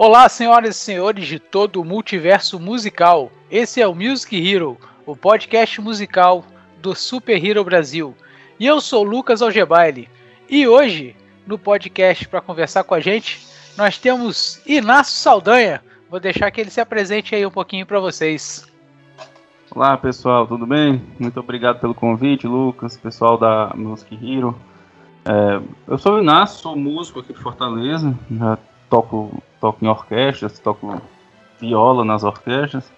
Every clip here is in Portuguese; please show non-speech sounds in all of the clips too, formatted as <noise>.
Olá, senhoras e senhores de todo o multiverso musical. Esse é o Music Hero, o podcast musical do Super Hero Brasil. E eu sou Lucas Algebaile. E hoje, no podcast para conversar com a gente, nós temos Inácio Saldanha. Vou deixar que ele se apresente aí um pouquinho para vocês. Olá pessoal, tudo bem? Muito obrigado pelo convite, Lucas, pessoal da Music Hero. É, eu sou o Inácio, sou músico aqui de Fortaleza, já toco, toco em orquestras, toco viola nas orquestras,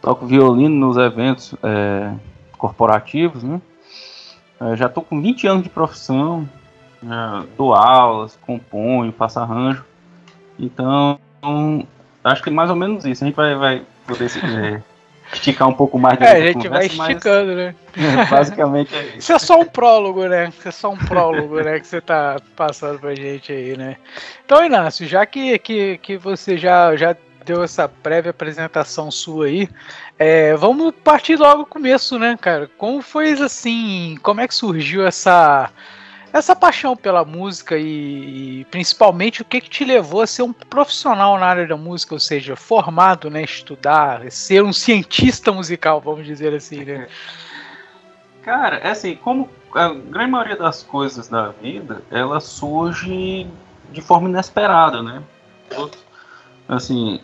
toco violino nos eventos é, corporativos, né? É, já estou com 20 anos de profissão, dou aulas, componho, faço arranjo. Então, acho que mais ou menos isso. A gente vai, vai poder se, é, <laughs> esticar um pouco mais. É, a gente vai esticando, né? <laughs> basicamente é isso. Isso é só um prólogo, né? Isso é só um prólogo, né? Que você tá passando pra gente aí, né? Então, Inácio, já que, que, que você já, já deu essa prévia apresentação sua aí, é, vamos partir logo do começo, né, cara? Como foi assim? Como é que surgiu essa essa paixão pela música e, e, principalmente o que, que te levou a ser um profissional na área da música, ou seja, formado, né, estudar, ser um cientista musical, vamos dizer assim, né? <laughs> Cara, é assim, como a grande maioria das coisas da vida, ela surge de forma inesperada, né? Assim,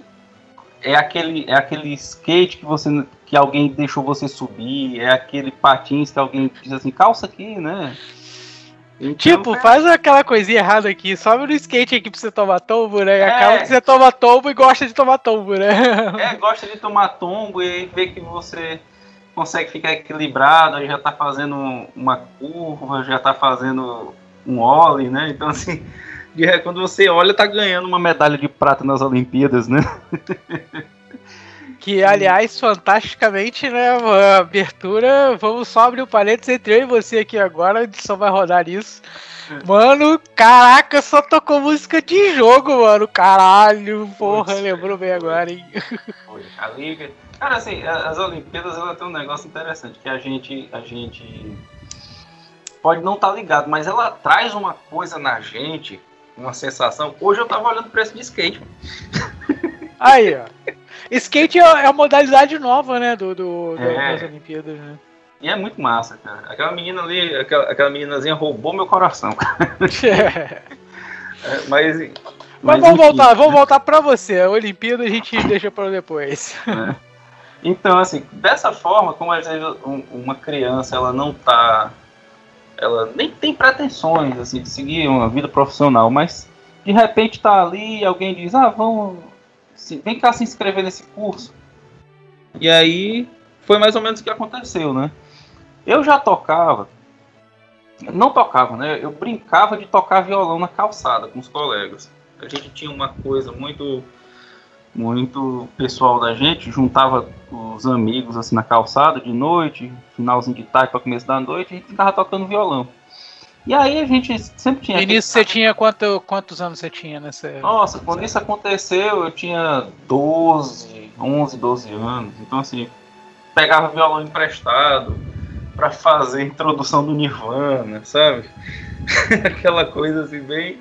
é aquele, é aquele skate que você que alguém deixou você subir, é aquele patins que alguém diz assim, calça aqui, né? Então, tipo, faz aquela coisinha errada aqui, sobe no skate aqui pra você tomar tombo, né? E é. acaba que você toma tombo e gosta de tomar tombo, né? É, gosta de tomar tombo e vê que você consegue ficar equilibrado, aí já tá fazendo uma curva, já tá fazendo um ollie, né? Então, assim, quando você olha, tá ganhando uma medalha de prata nas Olimpíadas, né? <laughs> Que, aliás, fantasticamente, né? A abertura, vamos só abrir o parênteses entre eu e você aqui agora, a edição vai rodar isso. Mano, caraca, só tocou música de jogo, mano. Caralho, porra, lembrou bem agora, hein? Foi, a Liga. Cara, assim, as Olimpíadas ela tem um negócio interessante, que a gente. A gente pode não estar tá ligado, mas ela traz uma coisa na gente, uma sensação. Hoje eu tava olhando o preço de skate. Aí, ó. Skate é, é a modalidade nova, né, do, do, é. das Olimpíadas, né? E é muito massa, cara. Aquela menina ali, aquela, aquela meninazinha roubou meu coração. é. <laughs> É, mas, mas, mas, vamos enfim. voltar, vamos voltar para você. A Olimpíada a gente deixa para depois. É. Então, assim, dessa forma, como às vezes uma criança ela não tá, ela nem tem pretensões assim de seguir uma vida profissional, mas de repente tá ali e alguém diz, ah, vamos vem cá se inscrever nesse curso. E aí foi mais ou menos o que aconteceu, né? Eu já tocava, não tocava, né? Eu brincava de tocar violão na calçada com os colegas. A gente tinha uma coisa muito muito pessoal da gente, juntava os amigos assim na calçada de noite, finalzinho de tarde para começo da noite, e a gente ficava tocando violão. E aí a gente sempre tinha. E nisso você tinha quanto, quantos anos você tinha nessa. Nossa, quando isso aconteceu, eu tinha 12, 11, 12 anos. Então, assim, pegava violão emprestado para fazer a introdução do Nirvana, sabe? <laughs> Aquela coisa assim, bem.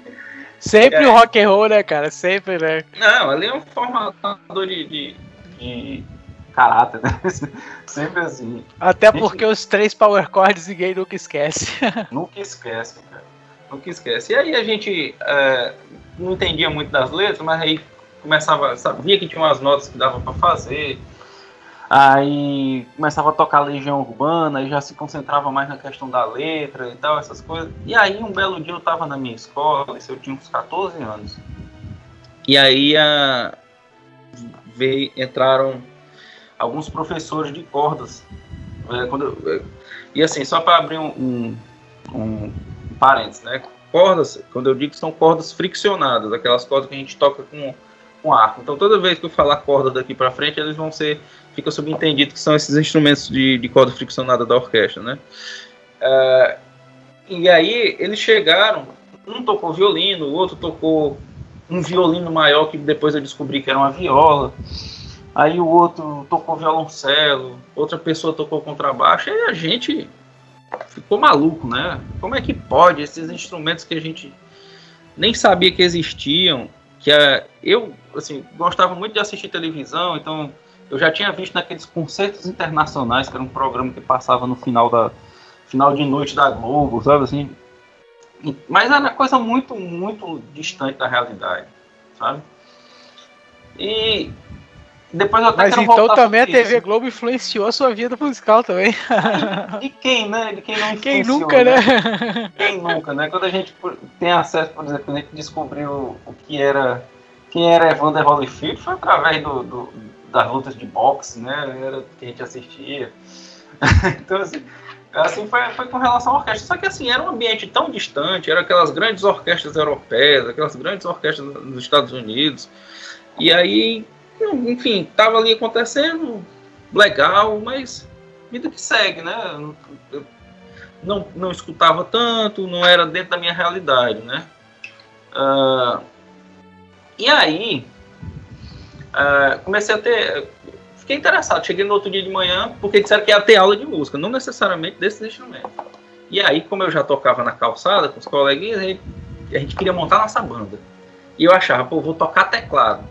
Sempre é. o rock and roll, né, cara? Sempre, né? Não, ali é um formatador de, de, de caráter, né? <laughs> Sempre assim. Até porque os três power chords ninguém nunca esquece. <laughs> nunca esquece, cara. Nunca esquece. E aí a gente é, não entendia muito das letras, mas aí começava, sabia que tinha umas notas que dava para fazer. Aí começava a tocar Legião Urbana, e já se concentrava mais na questão da letra e tal, essas coisas. E aí um belo dia eu tava na minha escola, isso eu tinha uns 14 anos. E aí a, veio, entraram alguns professores de cordas. É, quando, é, e assim, só para abrir um, um, um parênteses, né? Cordas, quando eu digo são cordas friccionadas, aquelas cordas que a gente toca com, com arco. Então, toda vez que eu falar corda daqui para frente, eles vão ser, fica subentendido que são esses instrumentos de, de corda friccionada da orquestra, né? É, e aí eles chegaram, um tocou violino, o outro tocou um violino maior que depois eu descobri que era uma viola aí o outro tocou violoncelo, outra pessoa tocou contrabaixo, e a gente ficou maluco, né? Como é que pode esses instrumentos que a gente nem sabia que existiam que é, eu assim, gostava muito de assistir televisão, então eu já tinha visto naqueles concertos internacionais, que era um programa que passava no final da final de noite da Globo, sabe assim? Mas era coisa muito, muito distante da realidade, sabe? E depois eu até Mas então também a TV isso. Globo influenciou a sua vida musical também. De quem, né? De quem não Quem nunca, né? né? Quem nunca, né? Quando a gente tem acesso, por exemplo, a gente descobriu o que era quem era Evander Holyfield foi através do, do, das lutas de boxe, né? Era que a gente assistia. <laughs> então, assim, assim foi, foi com relação à orquestra. Só que, assim, era um ambiente tão distante, eram aquelas grandes orquestras europeias, aquelas grandes orquestras nos Estados Unidos. E aí, enfim, tava ali acontecendo, legal, mas vida que segue, né? Não, não escutava tanto, não era dentro da minha realidade, né? Uh, e aí, uh, comecei a ter. Fiquei interessado. Cheguei no outro dia de manhã, porque disseram que ia ter aula de música, não necessariamente desses instrumentos. E aí, como eu já tocava na calçada com os coleguinhas, a gente, a gente queria montar nossa banda. E eu achava, pô, vou tocar teclado.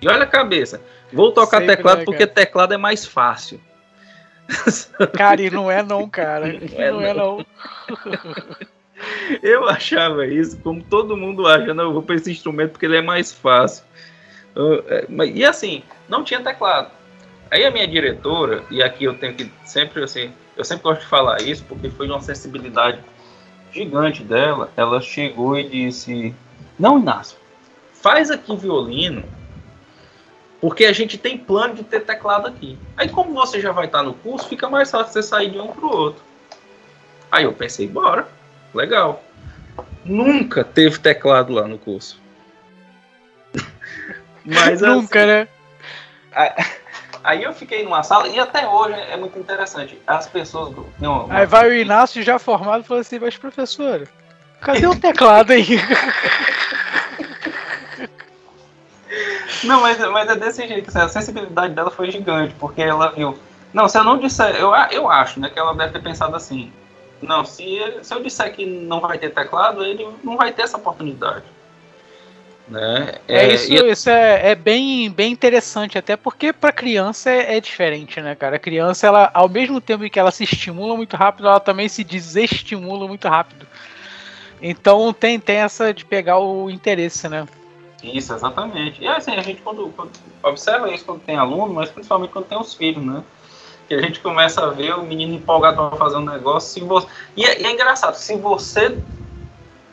E olha a cabeça, vou tocar Sempre teclado porque teclado é mais fácil. Cara, e não é não, cara. <laughs> Não é não. É não. Eu achava isso, como todo mundo acha, não, eu vou para esse instrumento porque ele é mais fácil. É, e assim, não tinha teclado. Aí a minha diretora, e aqui eu tenho que sempre assim, eu sempre gosto de falar isso porque foi uma sensibilidade gigante dela. Ela chegou e disse: Não, Inácio, faz aqui violino, porque a gente tem plano de ter teclado aqui. Aí, como você já vai estar no curso, fica mais fácil você sair de um para o outro. Aí eu pensei: Bora legal. Nunca teve teclado lá no curso. <laughs> Mas Nunca, assim, né? Aí eu fiquei numa sala e até hoje é muito interessante. As pessoas. Não, aí vai o Inácio já formado e fala assim: Mas professor, cadê o teclado aí? <laughs> Não, mas, mas é desse jeito. Assim, a sensibilidade dela foi gigante, porque ela viu. Não, se eu não disser. Eu, eu acho né, que ela deve ter pensado assim: não, se, se eu disser que não vai ter teclado, ele não vai ter essa oportunidade. Né? É, é isso, e... isso é, é, bem, bem interessante, até porque para criança é, é, diferente, né, cara? A criança, ela, ao mesmo tempo que ela se estimula muito rápido, ela também se desestimula muito rápido. Então tem, tem essa de pegar o interesse, né? Isso, exatamente. E assim, a gente quando, quando observa isso quando tem aluno, mas principalmente quando tem os filhos, né? que a gente começa a ver o menino empolgado para fazer um negócio. Se você... e, é, e é engraçado, se você,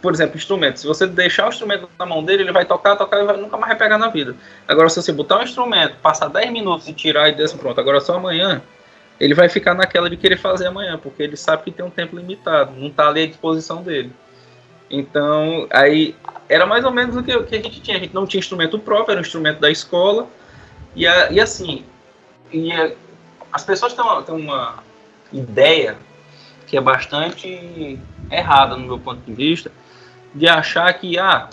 por exemplo, instrumento, se você deixar o instrumento na mão dele, ele vai tocar, tocar e vai, nunca mais vai pegar na vida. Agora, se você botar um instrumento, passar 10 minutos e tirar e desse pronto, agora só amanhã, ele vai ficar naquela de querer fazer amanhã, porque ele sabe que tem um tempo limitado, não está ali à disposição dele. Então, aí era mais ou menos o que, que a gente tinha. A gente não tinha instrumento próprio, era um instrumento da escola. E, a, e assim, e as pessoas têm uma, têm uma ideia que é bastante errada no meu ponto de vista, de achar que ah,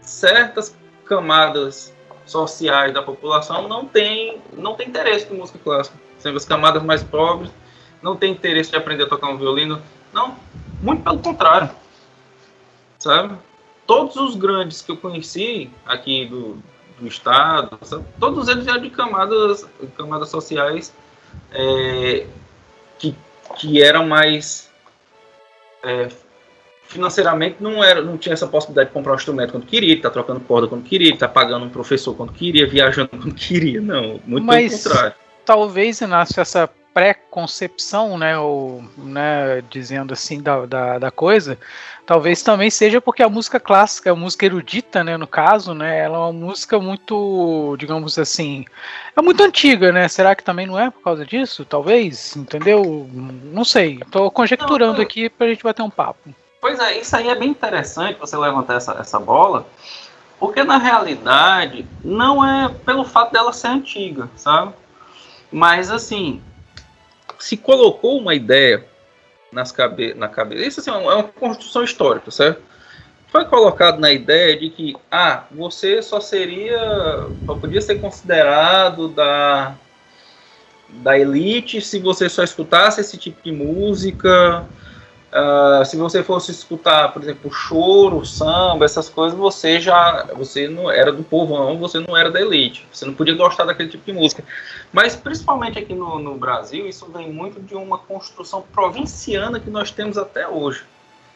certas camadas sociais da população não têm não tem interesse em música clássica. Sendo as camadas mais pobres não têm interesse de aprender a tocar um violino. Não, muito pelo contrário. Sabe? Todos os grandes que eu conheci aqui do, do Estado, todos eles eram de camadas, camadas sociais é, que, que eram mais. É, financeiramente não era não tinha essa possibilidade de comprar um instrumento quando queria, estar tá trocando corda quando queria, estar tá pagando um professor quando queria, viajando quando queria, não, muito Mas, pelo contrário. Talvez, Inácio, essa pré-concepção, né, ou, né, dizendo assim da, da, da, coisa, talvez também seja porque a música clássica, a música erudita, né, no caso, né, ela é uma música muito, digamos assim, é muito antiga, né? Será que também não é por causa disso? Talvez, entendeu? Não sei. Estou conjecturando não, aqui para a gente bater um papo. Pois é, isso aí é bem interessante você levantar essa, essa bola, porque na realidade não é pelo fato dela ser antiga, sabe? Mas assim, se colocou uma ideia nas cabe na cabeça. Isso assim, é uma construção histórica, certo? Foi colocado na ideia de que ah, você só seria, só podia ser considerado da da elite se você só escutasse esse tipo de música, Uh, se você fosse escutar, por exemplo, choro, samba, essas coisas, você já você não era do povão, você não era da elite, você não podia gostar daquele tipo de música. Mas principalmente aqui no, no Brasil, isso vem muito de uma construção provinciana que nós temos até hoje.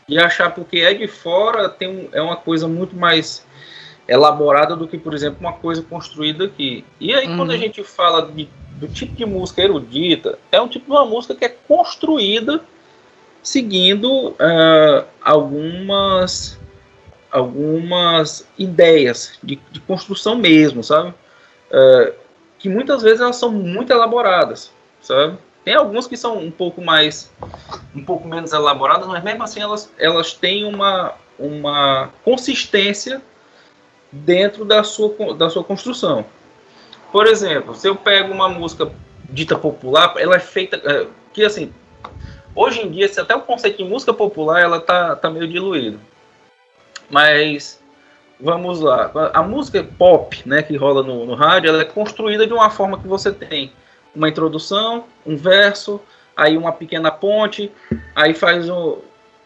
E achar porque é de fora tem um, é uma coisa muito mais elaborada do que, por exemplo, uma coisa construída aqui. E aí, uhum. quando a uhum. gente fala de, do tipo de música erudita, é um tipo de uma música que é construída seguindo uh, algumas algumas ideias de, de, construção mesmo, sabe? Uh, que muitas vezes elas são muito elaboradas, sabe? Tem algumas que são um pouco mais, um pouco menos elaboradas, mas mesmo assim elas, elas têm uma, uma consistência dentro da sua, da sua construção. Por exemplo, se eu pego uma música dita popular, ela é feita, é, que assim, Hoje em dia, até o conceito de música popular ela tá, tá meio diluído. Mas vamos lá. A música pop, né, que rola no, no rádio, ela é construída de uma forma que você tem uma introdução, um verso, aí uma pequena ponte, aí faz o,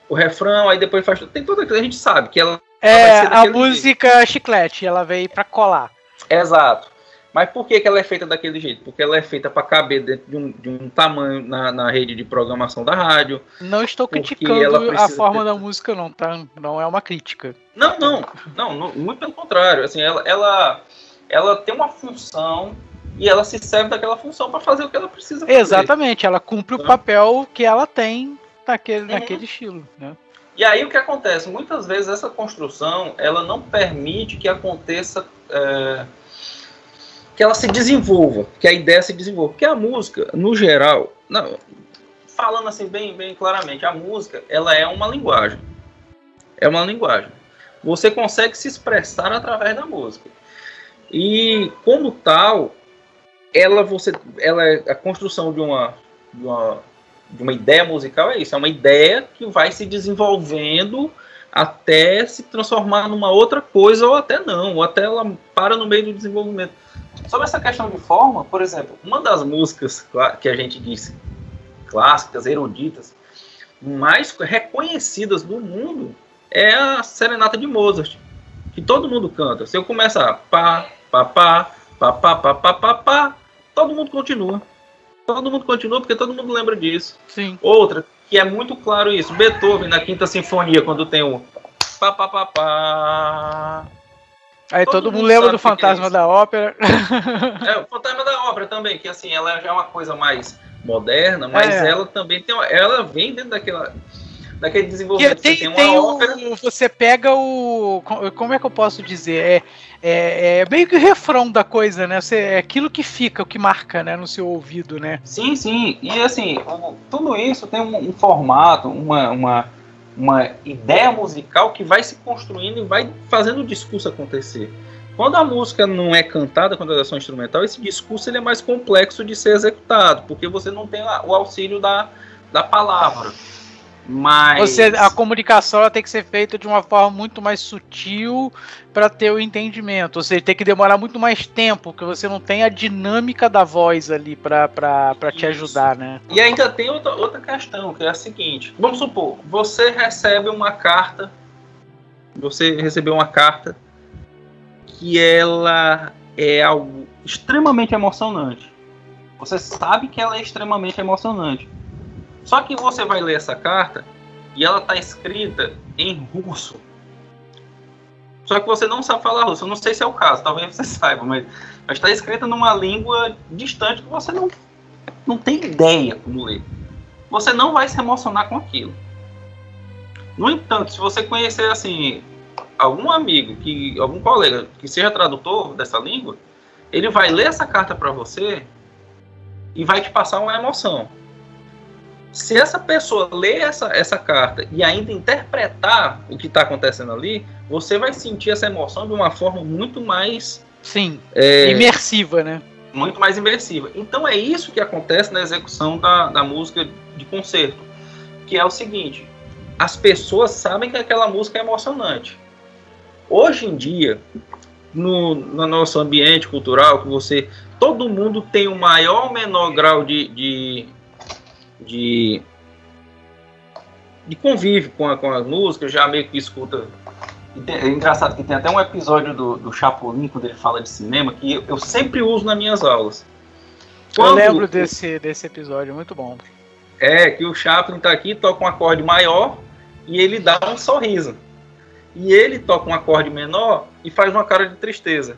o refrão, aí depois faz tem toda a gente sabe que ela é a música jeito. chiclete, ela veio para colar. Exato. Mas por que, que ela é feita daquele jeito? Porque ela é feita para caber dentro de um, de um tamanho na, na, rede de programação da rádio. Não estou criticando a forma ter... da música, não, tá? Não é uma crítica. Não, não, não, não muito pelo contrário. Assim, ela, ela, ela tem uma função e ela se serve daquela função para fazer o que ela precisa fazer. Exatamente, ela cumpre o papel que ela tem naquele, uhum. naquele estilo, né? E aí o que acontece? Muitas vezes essa construção ela não permite que aconteça é, que ela se desenvolva, que a ideia se desenvolva. Porque a música, no geral, não, falando assim bem, bem claramente, a música ela é uma linguagem. É uma linguagem. Você consegue se expressar através da música. E como tal, ela você ela é a construção de uma, de uma de uma ideia musical é isso, é uma ideia que vai se desenvolvendo até se transformar numa outra coisa ou até não, ou até ela para no meio do desenvolvimento. Sobre essa questão de forma, por exemplo, uma das músicas que a gente disse clássicas, eruditas, mais reconhecidas do mundo é a Serenata de Mozart, que todo mundo canta. Se eu começar pá, pá, pá, pá, pá, pá, pá, pá, pá, todo mundo continua. Todo mundo continua porque todo mundo lembra disso. Sim. Outra, que é muito claro isso, Beethoven na Quinta Sinfonia, quando tem o pá, pá, pá, pá, Aí todo, todo mundo, lembra do é Fantasma é da Ópera. É, o Fantasma da Ópera também, que assim, ela já é uma coisa mais moderna, mas é. ela também tem uma, ela vem dentro daquela daquele desenvolvimento. Tem, tem, tem ópera... o, você pega o. Como é que eu posso dizer? É, é, é, meio que o refrão da coisa, né? Você, é aquilo que fica, o que marca né, no seu ouvido, né? Sim, sim. E assim, tudo isso tem um, um formato, uma, uma uma ideia musical que vai se construindo e vai fazendo o discurso acontecer. Quando a música não é cantada, quando ela é só instrumental, esse discurso ele é mais complexo de ser executado, porque você não tem o auxílio da, da palavra. Mas você, a comunicação ela tem que ser feita de uma forma muito mais sutil para ter o entendimento. Ou seja, tem que demorar muito mais tempo, porque você não tem a dinâmica da voz ali para te ajudar, né? E ainda tem outra, outra questão, que é a seguinte: vamos supor, você recebe uma carta, você recebeu uma carta que ela é algo extremamente emocionante. Você sabe que ela é extremamente emocionante só que você vai ler essa carta e ela está escrita em russo. Só que você não sabe falar russo. Eu não sei se é o caso, talvez você <laughs> saiba, mas está escrita numa língua distante que você não, não tem ideia como ler. Você não vai se emocionar com aquilo. No entanto, se você conhecer assim algum amigo, que algum colega que seja tradutor dessa língua, ele vai ler essa carta para você e vai te passar uma emoção se essa pessoa ler essa, essa carta e ainda interpretar o que está acontecendo ali, você vai sentir essa emoção de uma forma muito mais. Sim, é, imersiva, né? Muito mais imersiva. Então é isso que acontece na execução da, da música de concerto. Que é o seguinte: as pessoas sabem que aquela música é emocionante. Hoje em dia, no, no nosso ambiente cultural, que você. Todo mundo tem o maior ou menor grau de, de de de convívio com a, com a música, já meio que escuta. Tem, é engraçado que tem até um episódio do, do Chapolin, quando ele fala de cinema, que eu, eu sempre uso nas minhas aulas. Quando, eu lembro desse, desse episódio, muito bom. É, que o Chaplin tá aqui, toca um acorde maior e ele dá um sorriso. E ele toca um acorde menor e faz uma cara de tristeza.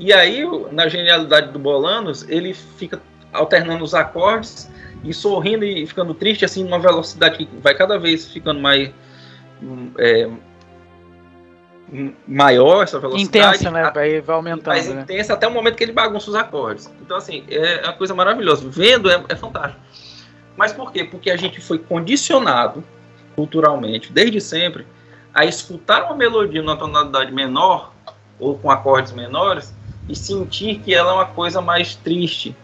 E aí, na genialidade do Bolanos, ele fica alternando os acordes e sorrindo e ficando triste, assim, numa velocidade que vai cada vez ficando mais. É, maior essa velocidade. Intensa, né? Vai, vai aumentando. Mais né? intensa até o momento que ele bagunça os acordes. Então, assim, é uma coisa maravilhosa. Vendo é, é fantástico. Mas por quê? Porque a gente foi condicionado culturalmente, desde sempre, a escutar uma melodia numa tonalidade menor ou com acordes menores e sentir que ela é uma coisa mais triste.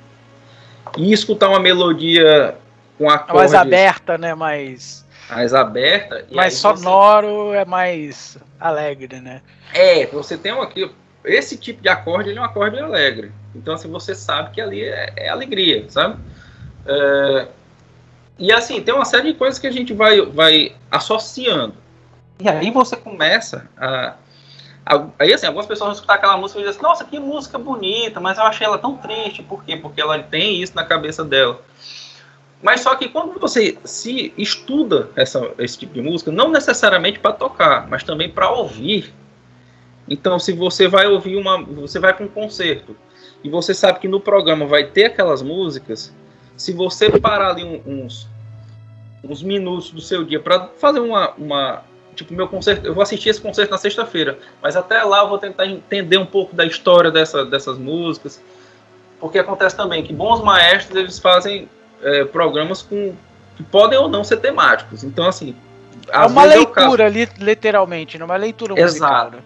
E escutar uma melodia com acordes mais aberta, né, mais mais aberta, mais sonoro, você... é mais alegre, né? É, você tem um aqui esse tipo de acorde, ele é um acorde alegre. Então, assim, você sabe que ali é, é alegria, sabe? É, e assim, tem uma série de coisas que a gente vai, vai associando. E aí você começa a, a. Aí assim, algumas pessoas vão escutar aquela música e dizem assim, nossa, que música bonita, mas eu achei ela tão triste. Por quê? Porque ela tem isso na cabeça dela. Mas só que quando você se estuda essa, esse tipo de música, não necessariamente para tocar, mas também para ouvir. Então, se você vai ouvir uma. Você vai para um concerto e você sabe que no programa vai ter aquelas músicas, se você parar ali uns, uns minutos do seu dia para fazer uma, uma. Tipo, meu concerto. Eu vou assistir esse concerto na sexta-feira, mas até lá eu vou tentar entender um pouco da história dessa, dessas músicas. Porque acontece também que bons maestros eles fazem é, programas com, que podem ou não ser temáticos. Então, assim. É uma leitura, li, literalmente, não é uma leitura musical. Exato. Né?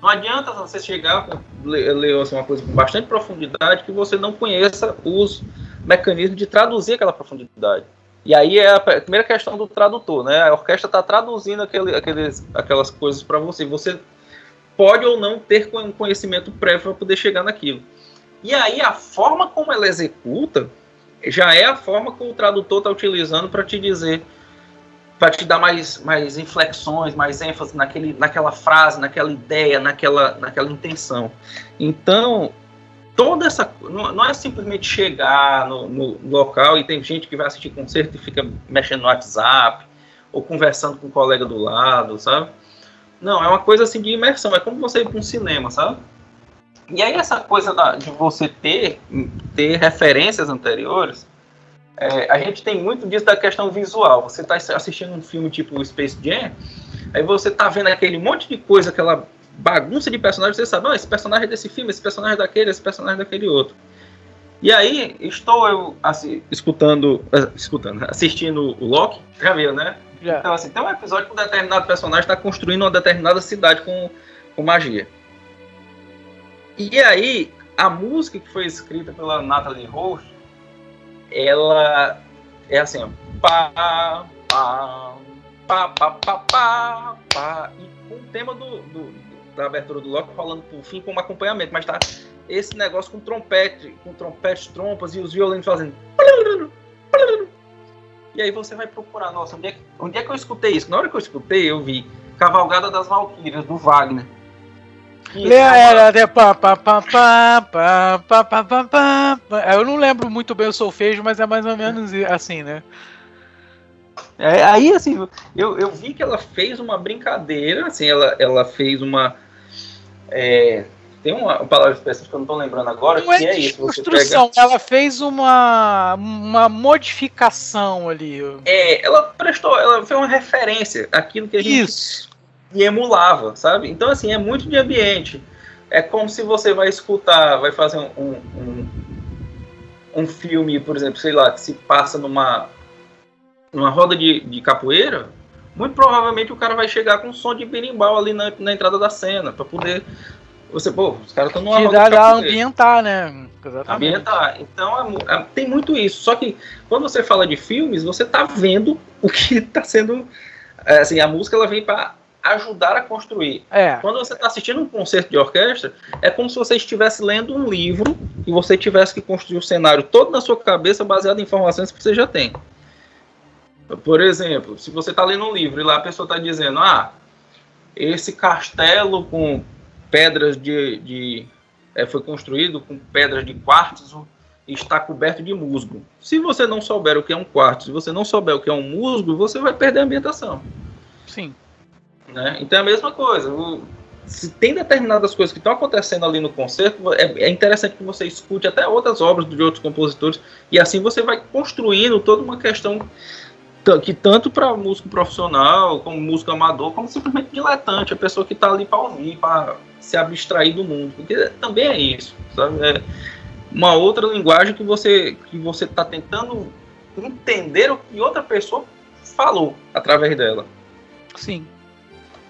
Não adianta você chegar ler, ler assim, uma coisa com bastante profundidade que você não conheça os mecanismo de traduzir aquela profundidade. E aí é a primeira questão do tradutor, né? A orquestra está traduzindo aquele, aqueles, aquelas coisas para você. Você pode ou não ter um conhecimento prévio para poder chegar naquilo. E aí a forma como ela executa já é a forma que o tradutor está utilizando para te dizer, para te dar mais, mais inflexões, mais ênfase naquele, naquela frase, naquela ideia, naquela, naquela intenção. Então, toda essa. Não, é simplesmente chegar no, no, local e tem gente que vai assistir concerto e fica mexendo no WhatsApp ou conversando com o um colega do lado, sabe? Não, é uma coisa assim de imersão, é como você ir para um cinema, sabe? E aí essa coisa da, de você ter, ter referências anteriores, é, a gente tem muito disso da questão visual. Você está assistindo um filme tipo Space Jam, aí você está vendo aquele monte de coisa, aquela bagunça de personagens, você sabe, não, esse personagem é desse filme, esse personagem é daquele, esse personagem é daquele outro. E aí, estou eu assim, escutando, eh, escutando, assistindo o Loki, já viu, né? Já. Então, assim, tem um episódio que um determinado personagem está construindo uma determinada cidade com, com magia. E aí, a música que foi escrita pela Natalie Roche, ela é assim, ó, pá, pá, pá, pá, pá, pá, pá, e com o tema do, do da abertura do Loki falando por fim como acompanhamento, mas tá esse negócio com trompete, com trompete, trompas e os violinos fazendo. E aí você vai procurar, nossa, onde é, que, onde é que eu escutei isso? Na hora que eu escutei, eu vi Cavalgada das Valquírias, do Wagner. Eu não lembro muito bem o solfejo, mas é mais ou menos assim, né? É, aí, assim, eu, eu vi que ela fez uma brincadeira, assim, ela, ela fez uma, é, tem uma, palavra específica que eu não estou lembrando agora, não que é, é isso. Construção, pega... ela fez uma, uma modificação ali. É, ela prestou, ela foi uma referência àquilo que a gente isso. emulava, sabe? Então, assim, é muito de ambiente. É como se você vai escutar, vai fazer um, um, um filme, por exemplo, sei lá, que se passa numa numa roda de, de capoeira, muito provavelmente o cara vai chegar com um som de berimbau ali na, na entrada da cena, para poder. Você, pô, os caras estão numa roda de ambientar, né? Exatamente. Ambientar. Então é, é, tem muito isso. Só que quando você fala de filmes, você tá vendo o que está <laughs> sendo. É, assim, a música ela vem para ajudar a construir. É. Quando você está assistindo um concerto de orquestra, é como se você estivesse lendo um livro e você tivesse que construir o cenário todo na sua cabeça baseado em informações que você já tem. Por exemplo, se você está lendo um livro e lá a pessoa está dizendo, ah, esse castelo com pedras de, de é, foi construído com pedras de quartzo e está coberto de musgo. Se você não souber o que é um quartzo, se você não souber o que é um musgo, você vai perder a ambientação. Sim. Né? Então é a mesma coisa. O, se tem determinadas coisas que estão acontecendo ali no concerto, é, é, interessante que você escute até outras obras de outros compositores e assim você vai construindo toda uma questão que tanto para músico profissional, como músico amador, como simplesmente diletante, a pessoa que está ali para ouvir, para se abstrair do mundo, porque também é isso, sabe? É uma outra linguagem que você que você está tentando entender o que outra pessoa falou através dela. Sim.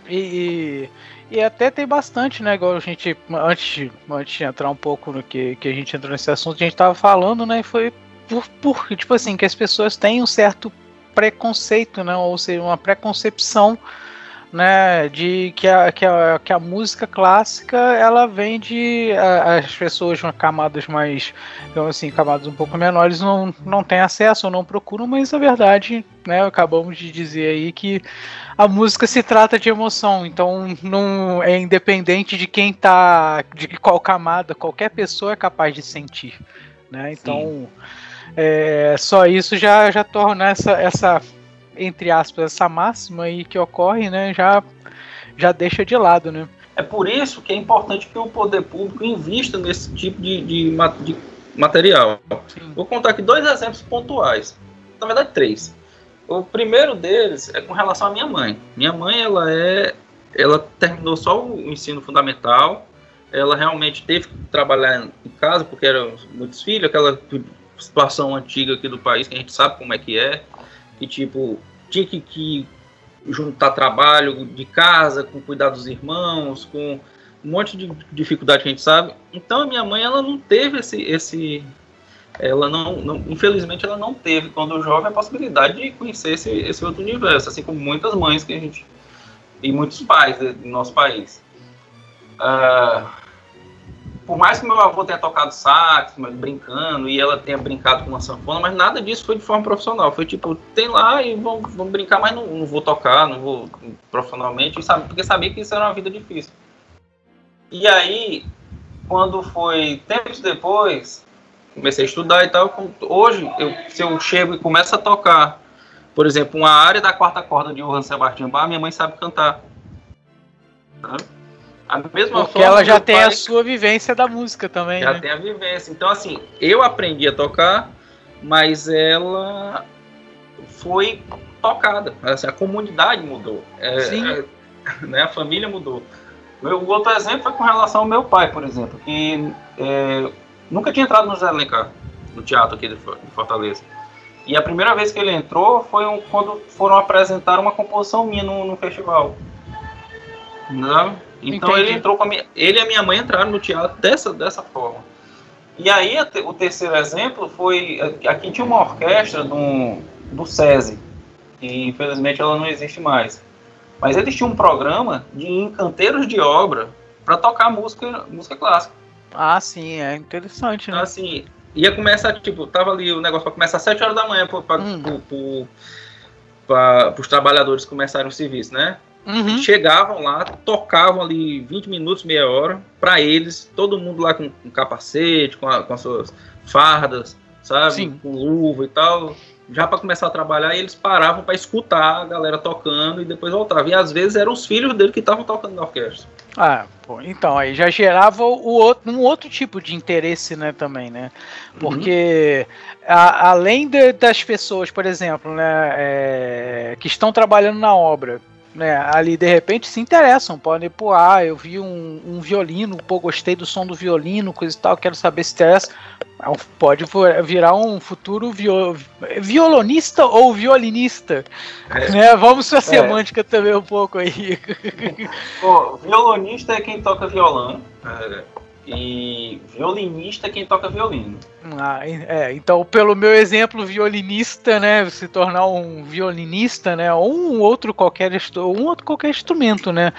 E, e, até tem bastante, né? Igual a gente, antes, antes de entrar um pouco no que, que a gente entrou nesse assunto, a gente estava falando, né? Foi por, por, tipo assim, que as pessoas têm um certo preconceito, né? Ou seja, uma preconcepção né, de que a, que a, que a música clássica ela vem de a, as pessoas de camadas mais, então assim, camadas um pouco menores não, não têm acesso ou não procuram, mas a verdade, né, acabamos de dizer aí que a música se trata de emoção, então não é independente de quem tá, de qual camada, qualquer pessoa é capaz de sentir, né? Então, é, só isso já já torna essa essa entre aspas, essa máxima aí que ocorre, né, já, já deixa de lado, né? É por isso que é importante que o poder público invista nesse tipo de, de, de material. Sim. Vou contar aqui dois exemplos pontuais. Na verdade, três. O primeiro deles é com relação à minha mãe. Minha mãe, ela é, ela terminou só o ensino fundamental. Ela realmente teve que trabalhar em casa porque eram muitos filhos, aquela situação antiga aqui do país que a gente sabe como é que é que tipo tinha que, que juntar trabalho de casa com cuidar dos irmãos, com um monte de dificuldade que a gente sabe. Então a minha mãe ela não teve esse esse ela não, não, infelizmente ela não teve quando jovem a possibilidade de conhecer esse, esse outro universo, assim como muitas mães que a gente e muitos pais do nosso país. Uh, por mais que meu avô tenha tocado sax, brincando, e ela tenha brincado com uma sanfona, mas nada disso foi de forma profissional. Foi tipo, tem lá e vamos, brincar, mas não, não, vou tocar, não vou profissionalmente, porque sabia que isso era uma vida difícil. E aí, quando foi tempos depois, comecei a estudar e tal. Hoje, eu, se eu chego e começo a tocar, por exemplo, uma área da quarta corda de Johann Sebastian Bach, minha mãe sabe cantar. Sabe? A mesma Porque ela já tem pai, a sua vivência da música também. Já né? tem a vivência. Então, assim, eu aprendi a tocar, mas ela foi tocada. Assim, a comunidade mudou. É, Sim. É, <laughs> né, a família mudou. O outro exemplo foi com relação ao meu pai, por exemplo, que é, nunca tinha entrado no José Alencar, no teatro aqui de Fortaleza. E a primeira vez que ele entrou foi um, quando foram apresentar uma composição minha no, no festival. Não? Então Entendi. ele entrou com a minha, ele e a minha mãe entraram no teatro dessa, dessa forma. E aí o terceiro exemplo foi aqui tinha uma orquestra do, do SESI, que infelizmente ela não existe mais. Mas eles tinham um programa de encanteiros de obra para tocar música, música clássica. Ah, sim, é interessante, né? Assim, ia começar, tipo, tava ali o negócio para começar às 7 horas da manhã para hum. os trabalhadores começarem o serviço, né? Uhum. Chegavam lá, tocavam ali 20 minutos, meia hora, para eles, todo mundo lá com, com capacete, com, a, com, as suas fardas, sabe? Sim. Com luva e tal. Já para começar a trabalhar, eles paravam para escutar a galera tocando e depois voltavam. E às vezes eram os filhos dele que estavam tocando na orquestra. Ah, pô, então aí já gerava o outro, um outro tipo de interesse, né, também, né? Porque uhum. a, além de, das pessoas, por exemplo, né, é, que estão trabalhando na obra, né, ali de repente se interessam, podem, pô, ah, eu vi um, um, violino, pô, gostei do som do violino, coisa e tal, quero saber se interessa. É pode virar um futuro viol, violonista ou violinista. É. Né? Vamos para a é. semântica também um pouco aí. Pô, violonista é quem toca violão. É, e violinista é quem toca violino. Ah, é, então pelo meu exemplo violinista, né, se tornar um violinista, né, ou um outro qualquer um outro qualquer instrumento, né,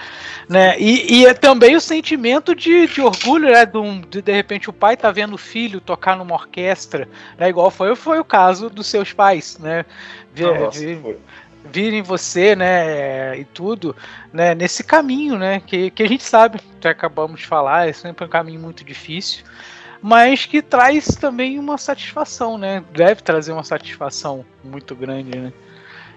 né, e, e é também o sentimento de, de orgulho, né, de, um, de de repente o pai tá vendo o filho tocar numa orquestra, né, igual foi foi o caso dos seus pais, né, Nossa, foi virem você, né, e tudo, né, nesse caminho, né, que, que a gente sabe, que acabamos de falar, é sempre um caminho muito difícil, mas que traz também uma satisfação, né, deve trazer uma satisfação muito grande, né.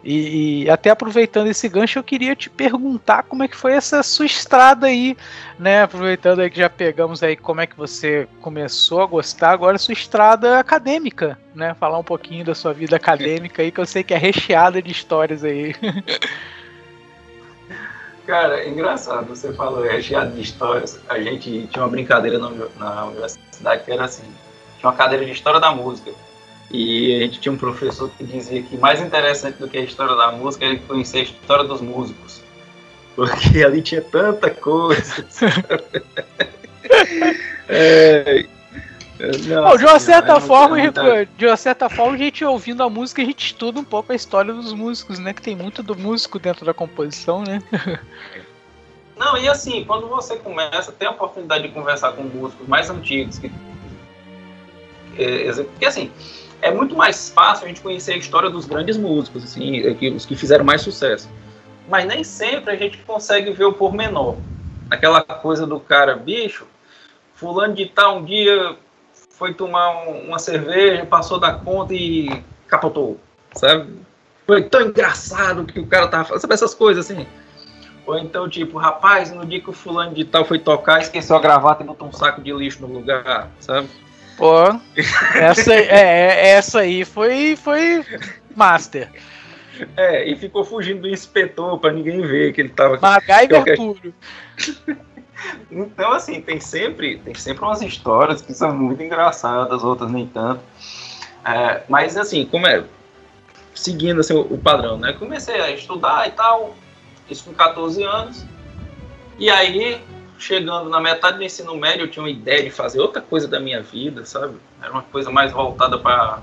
E, e, até aproveitando esse gancho, eu queria te perguntar como é que foi essa sua estrada aí, né? Aproveitando aí que já pegamos aí como é que você começou a gostar, agora sua estrada acadêmica, né? Falar um pouquinho da sua vida acadêmica aí, que eu sei que é recheada de histórias aí. <laughs> Cara, é engraçado, você falou recheado de histórias. A gente tinha uma brincadeira na, na universidade que era assim: tinha uma cadeira de história da música. E a gente tinha um professor que dizia que mais interessante do que a história da música era conhecer a história dos músicos. Porque <laughs> ali tinha tanta coisa. <laughs> é, nossa, Bom, de uma certa forma, muita... de uma certa forma, a gente ouvindo a música, a gente estuda um pouco a história dos músicos, né? Que tem muito do músico dentro da composição, né? <laughs> Não, e assim, quando você começa, tem a oportunidade de conversar com músicos mais antigos, que, é, porque assim, é muito mais fácil a gente conhecer a história dos grandes músicos, assim, os que fizeram mais sucesso. Mas nem sempre a gente consegue ver o pormenor. Aquela coisa do cara, bicho, fulano de tal um dia foi tomar uma cerveja, passou da conta e capotou, sabe? Foi tão engraçado que o cara tava falando, sabe essas coisas assim? Ou então, tipo, rapaz, no dia que o fulano de tal foi tocar, esqueceu a gravata e botou um saco de lixo no lugar, sabe? Pô, essa, é, é, essa aí foi, foi master. É, e ficou fugindo do inspetor para ninguém ver que ele tava. MacGyver puro. <laughs> então, assim, tem sempre, tem sempre umas histórias que são muito engraçadas, outras nem tanto. É, mas, assim, como é. Seguindo assim, o, o padrão, né? Comecei a estudar e tal, isso com 14 anos. E aí chegando na metade do ensino médio, eu tinha uma ideia de fazer outra coisa da minha vida, sabe? Era uma coisa mais voltada para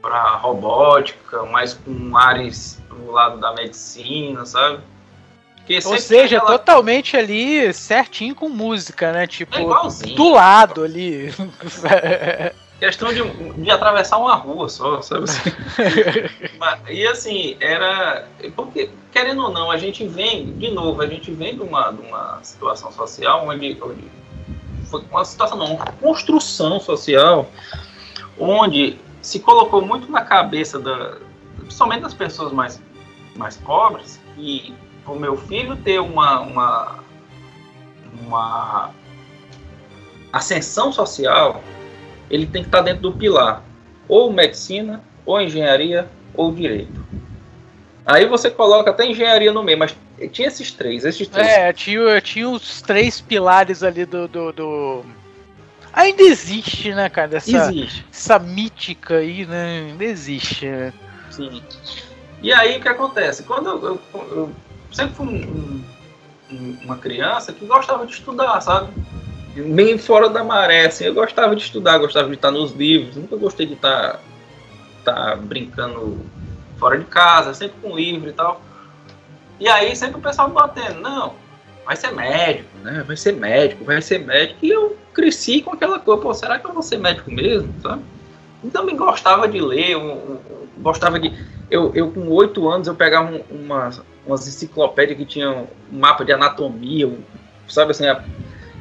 para robótica, mais com áreas pro lado da medicina, sabe? Ou seja, aquela... totalmente ali certinho com música, né? Tipo, é do lado ali. <laughs> questão de, de atravessar uma rua só, sabe assim? <laughs> e assim, era. Porque, querendo ou não, a gente vem, de novo, a gente vem de uma, de uma situação social onde, onde foi uma situação, não, uma construção social onde se colocou muito na cabeça da, principalmente das pessoas mais, mais pobres, que o meu filho ter uma, uma, uma ascensão social ele tem que estar dentro do pilar, ou medicina, ou engenharia, ou direito. Aí você coloca até engenharia no meio, mas tinha esses três, esses três. É, tinha, tinha os três pilares ali do, do, do... Ainda existe, né, cara? Essa, existe. Essa mítica aí, né? Ainda existe, né? Sim. E aí o que acontece? Quando eu, eu, eu sempre fui um, um, uma criança que gostava de estudar, sabe? Bem fora da maré, assim, eu gostava de estudar, gostava de estar nos livros, nunca gostei de estar, estar brincando fora de casa, sempre com livro e tal. E aí sempre o pessoal batendo, não, vai ser médico, né? Vai ser médico, vai ser médico. E eu cresci com aquela coisa, pô, será que eu vou ser médico mesmo, sabe? Então me gostava de ler, eu, eu, gostava de... Eu, eu com oito anos, eu pegava um, uma, umas enciclopédias que tinham um mapa de anatomia, sabe assim, a,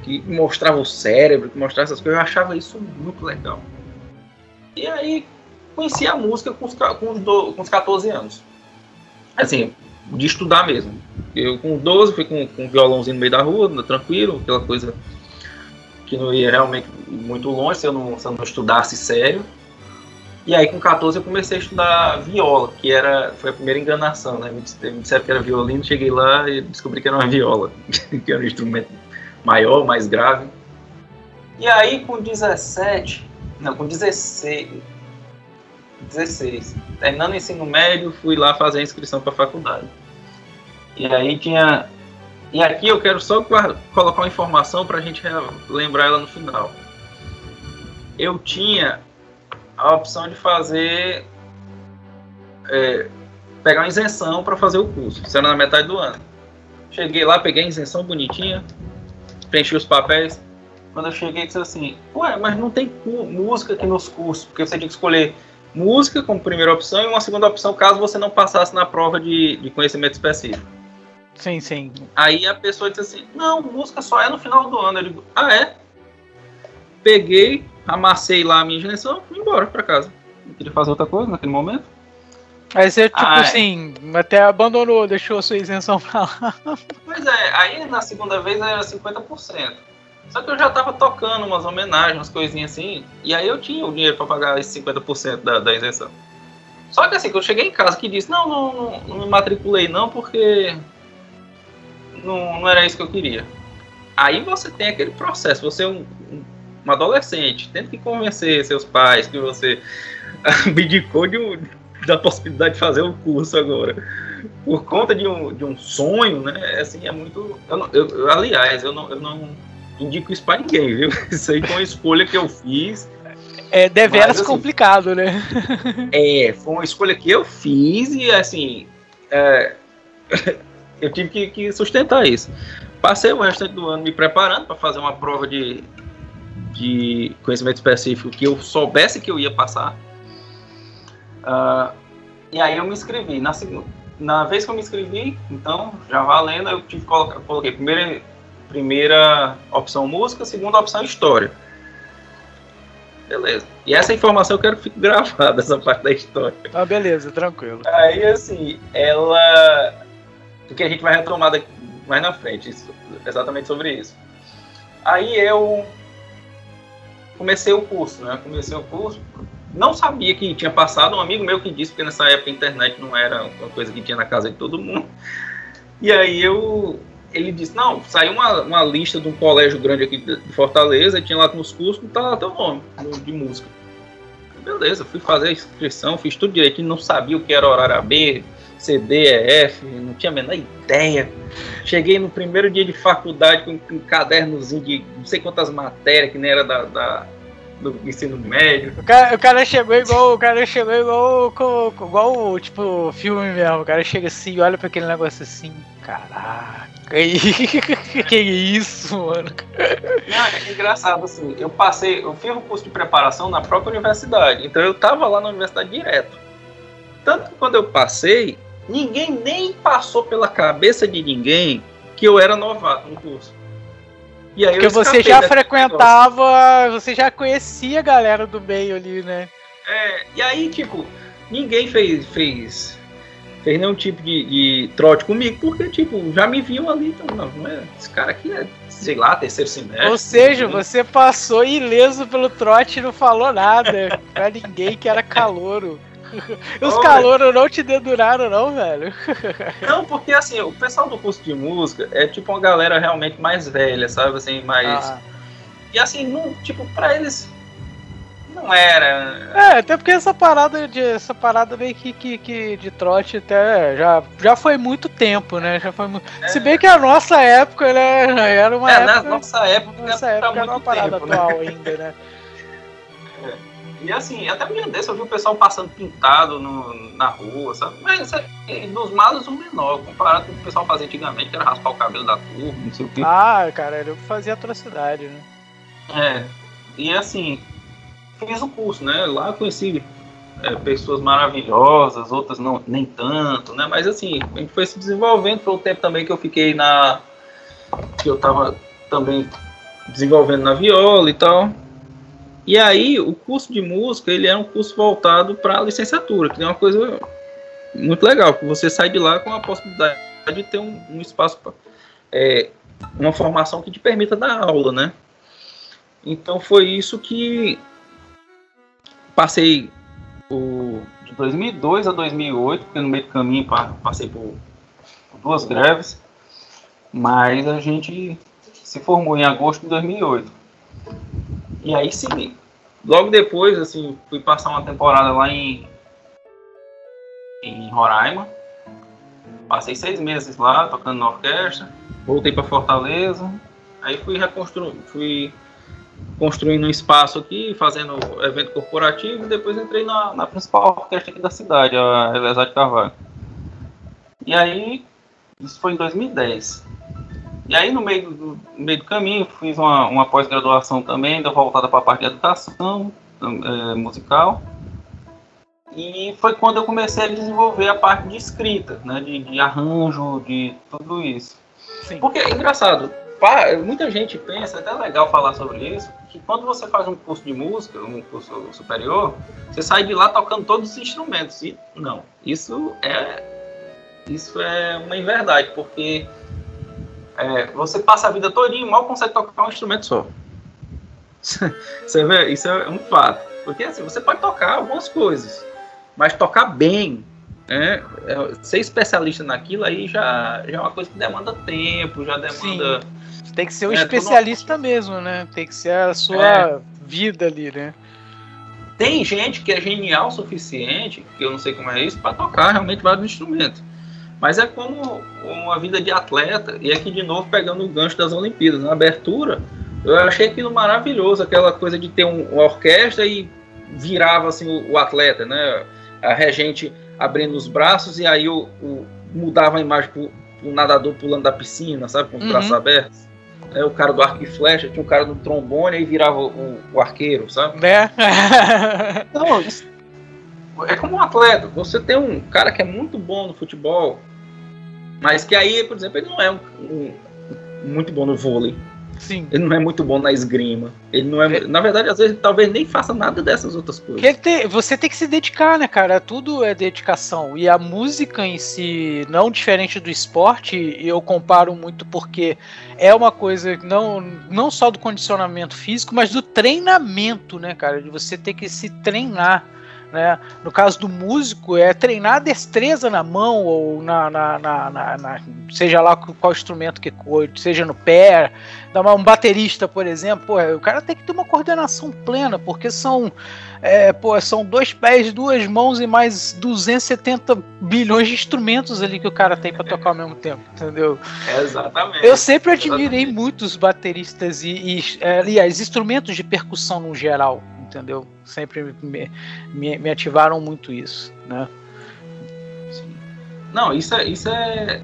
que mostrava o cérebro, que mostrava essas coisas, eu achava isso muito legal. E aí conheci a música com os, com os, do, com os 14 anos. Assim, de estudar mesmo. Eu com 12 fui com, com um violãozinho no meio da rua, tranquilo, aquela coisa que não ia realmente muito longe se eu não, se eu não estudasse sério. E aí com 14 eu comecei a estudar viola, que era foi a primeira enganação, né? Me disseram que era violino, cheguei lá e descobri que era uma viola, <laughs> que era um instrumento maior, mais grave. E aí com 17, não, com 16, 16, terminando o ensino médio, fui lá fazer a inscrição para a faculdade. E aí tinha E aqui eu quero só colocar uma informação para a gente lembrar ela no final. Eu tinha a opção de fazer. É, pegar uma isenção para fazer o curso, isso era na metade do ano. Cheguei lá, peguei a isenção bonitinha, preenchi os papéis. Quando eu cheguei, disse assim: Ué, mas não tem música aqui nos cursos, porque você tinha que escolher música como primeira opção e uma segunda opção caso você não passasse na prova de, de conhecimento específico. Sim, sim. Aí a pessoa disse assim: Não, música só é no final do ano. Eu digo: Ah, é? Peguei, amassei lá a minha isenção fui embora para casa. Não queria fazer outra coisa naquele momento. Aí você, tipo ah, assim, até abandonou, deixou a sua isenção pra lá. Pois é, aí na segunda vez era 50%. Só que eu já tava tocando umas homenagens, umas coisinhas assim, e aí eu tinha o dinheiro para pagar esses 50% da, da isenção. Só que assim, que eu cheguei em casa que disse, não, não, não, não me matriculei não, porque não, não era isso que eu queria. Aí você tem aquele processo, você é um, um adolescente, tenta que convencer seus pais que você <laughs> abdicou de um, <laughs> da possibilidade de fazer o curso agora. Por conta de um, de um sonho, né? Assim, é muito. Eu, eu, aliás, eu não, eu não indico isso para ninguém, viu? <laughs> Isso aí foi uma escolha que eu fiz. É deveras assim, complicado, né? <laughs> é, foi uma escolha que eu fiz e assim. É, eu tive que, que, sustentar isso. Passei o restante do ano me preparando para fazer uma prova de, de conhecimento específico que eu soubesse que eu ia passar. Uh, e aí eu me inscrevi. Na, na vez que eu me inscrevi, então, já valendo, eu tive que colocar, coloquei primeira, primeira opção música, segunda opção história. Beleza. E essa informação eu quero que fique gravada, essa parte da história. Ah, beleza, tranquilo. Aí, assim, ela. Porque a gente vai retomar daqui, mais na frente, isso, exatamente sobre isso. Aí eu comecei o curso, né? Comecei o curso, não sabia que tinha passado, um amigo meu que disse, porque nessa época a internet não era uma coisa que tinha na casa de todo mundo. E aí eu ele disse, não, saiu uma, uma lista de um colégio grande aqui de Fortaleza, tinha lá nos cursos, tá lá teu nome, de música. Beleza, fui fazer a inscrição, fiz tudo direitinho, não sabia o que era horário AB, CD, EF, não tinha a menor ideia. Cheguei no primeiro dia de faculdade com um cadernozinho de não sei quantas matérias, que nem era da, da do ensino médio. O cara, o cara chegou igual, o cara chegou igual, igual, tipo, filme mesmo. O cara chega assim, olha para aquele negócio assim, caraca. <laughs> que isso, mano? Não, é engraçado assim. Eu passei, eu fiz um curso de preparação na própria universidade. Então eu tava lá na universidade direto. Tanto que quando eu passei, ninguém nem passou pela cabeça de ninguém que eu era novato no curso. E aí Porque você já frequentava, negócio. você já conhecia a galera do meio ali, né? É, e aí, tipo, ninguém fez, fez, fez nenhum tipo de, de trote comigo, porque, tipo, já me viam ali, então, não, não é, esse cara aqui é, sei lá, terceiro semestre. Ou seja, né? você passou ileso pelo trote e não falou nada pra ninguém que era calouro. <laughs> Os oh, calouros não te deduraram, não, velho? <laughs> Não, porque assim, o pessoal do curso de música é tipo uma galera realmente mais velha, sabe? Assim, mais. Ah. E assim, não, tipo, pra eles. Não era. É, até porque essa parada de. Essa parada meio que, que, que de trote até já, já foi muito tempo, né? Já foi é. Se bem que a nossa época né, era uma. É, época, na nossa época, nossa época era uma parada tempo, né? atual né? ainda, né? <laughs> E assim, até um dia desse eu vi o pessoal passando pintado no, na rua, sabe? Mas é, dos males o menor, comparado com o que o pessoal fazia antigamente, que era raspar o cabelo da turma, não sei o quê. Ah, cara, eu fazia atrocidade, né? É. E assim, fiz o curso, né? Lá eu conheci é, pessoas maravilhosas, outras não, nem tanto, né? Mas assim, a gente foi se desenvolvendo, foi o tempo também que eu fiquei na. que eu tava também desenvolvendo na viola e tal. E aí, o curso de música, ele é um curso voltado para licenciatura, que é uma coisa muito legal, que você sai de lá com a possibilidade de ter um, um espaço, pra, é, uma formação que te permita dar aula, né? Então foi isso que passei o, de 2002 a 2008, porque no meio do caminho passei por duas greves, mas a gente se formou em agosto de 2008. E aí sim, logo depois, assim, fui passar uma temporada lá em, em Roraima. Passei seis meses lá, tocando na orquestra. voltei para Fortaleza, aí fui reconstruindo, fui construindo um espaço aqui, fazendo evento corporativo, e depois entrei na, na principal orquestra aqui da cidade, a Elezar de Carvalho. E aí, isso foi em 2010. E aí, no meio do, no meio do caminho, fiz uma, uma pós-graduação também, ainda voltada para a parte de educação é, musical. E foi quando eu comecei a desenvolver a parte de escrita, né, de, de arranjo, de tudo isso. Sim. Porque é engraçado, muita gente pensa, é até legal falar sobre isso, que quando você faz um curso de música, um curso superior, você sai de lá tocando todos os instrumentos. E não, isso é isso é uma inverdade, porque é, você passa a vida toda e mal consegue tocar um instrumento só. <laughs> você vê, isso é um fato. Porque assim, você pode tocar algumas coisas, mas tocar bem, né, é, ser especialista naquilo aí já, já é uma coisa que demanda tempo, já demanda. Sim. Tem que ser um é, especialista não... mesmo, né? Tem que ser a sua é. vida ali, né? Tem gente que é genial o suficiente, que eu não sei como é isso, para tocar realmente vários instrumentos. Mas é como uma vida de atleta, e aqui de novo pegando o gancho das Olimpíadas. Na abertura, eu achei aquilo maravilhoso, aquela coisa de ter um, uma orquestra e virava assim o, o, atleta, né? A regente abrindo os braços e aí o, o mudava a imagem pro, pro nadador pulando da piscina, sabe? Com os uhum. braços abertos. É, o cara do arco e flecha, tinha um cara do trombone e virava o, o arqueiro, sabe? É. É como um atleta. Você tem um cara que é muito bom no futebol, mas que aí, por exemplo, ele não é um, um, muito bom no vôlei. Sim. Ele não é muito bom na esgrima. Ele não é. é. Na verdade, às vezes, talvez nem faça nada dessas outras coisas. Te, você tem que se dedicar, né, cara? Tudo é dedicação. E a música em si, não diferente do esporte, eu comparo muito porque é uma coisa não, não só do condicionamento físico, mas do treinamento, né, cara? De você ter que se treinar. Né? No caso do músico, é treinar a destreza na mão ou na, na, na, na seja lá qual instrumento que seja no pé. Um baterista, por exemplo, o cara tem que ter uma coordenação plena, porque são, é, são dois pés, duas mãos e mais 270 bilhões de instrumentos ali que o cara tem para tocar ao mesmo tempo, entendeu? exatamente. Eu sempre admirei exatamente. muito os bateristas e, e, é, aliás, instrumentos de percussão no geral entendeu? Sempre me, me, me ativaram muito isso, né? Sim. Não, isso é, isso é,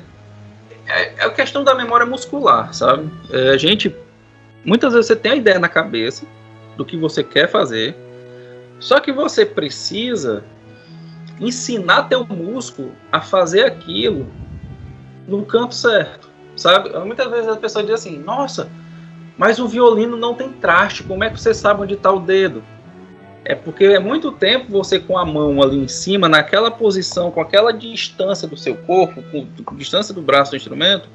é, é a questão da memória muscular, sabe? É, a gente, muitas vezes você tem a ideia na cabeça do que você quer fazer, só que você precisa ensinar teu músculo a fazer aquilo no canto certo, sabe? Muitas vezes a pessoa diz assim, nossa, mas o violino não tem traste, como é que você sabe onde está o dedo? É porque é muito tempo você com a mão ali em cima, naquela posição, com aquela distância do seu corpo, com distância do braço do instrumento,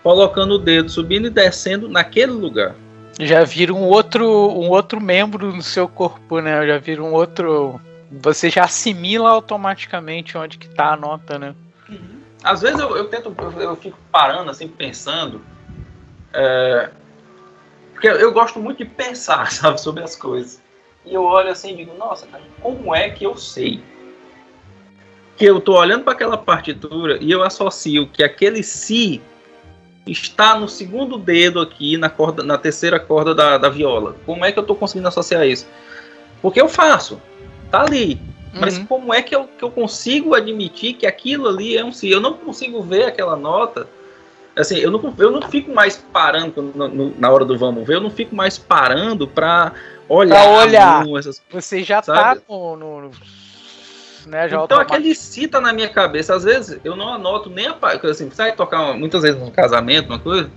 colocando o dedo subindo e descendo naquele lugar. Já vira um outro, um outro membro no seu corpo, né? Já vira um outro. Você já assimila automaticamente onde que tá a nota, né? Uhum. Às vezes eu, eu tento, eu, eu, fico parando assim, pensando. É, porque eu gosto muito de pensar, <laughs> sabe, sobre as coisas. E eu olho assim e digo, nossa, cara, como é que eu sei? Que eu tô olhando para aquela partitura e eu associo que aquele si está no segundo dedo aqui na corda, na terceira corda da, da viola. Como é que eu tô conseguindo associar isso? Porque eu faço, tá ali. Mas uhum. como é que eu, que eu consigo admitir que aquilo ali é um si? Eu não consigo ver aquela nota. Assim, eu não, eu não fico mais parando no, no, na hora do vamos ver, eu não fico mais parando para olhar. Pra olhar. essas, Você já tá sabe? tá no, no né, já então aquele cita na minha cabeça, às vezes eu não anoto nem a parte, assim, você vai tocar muitas vezes no casamento, uma coisa,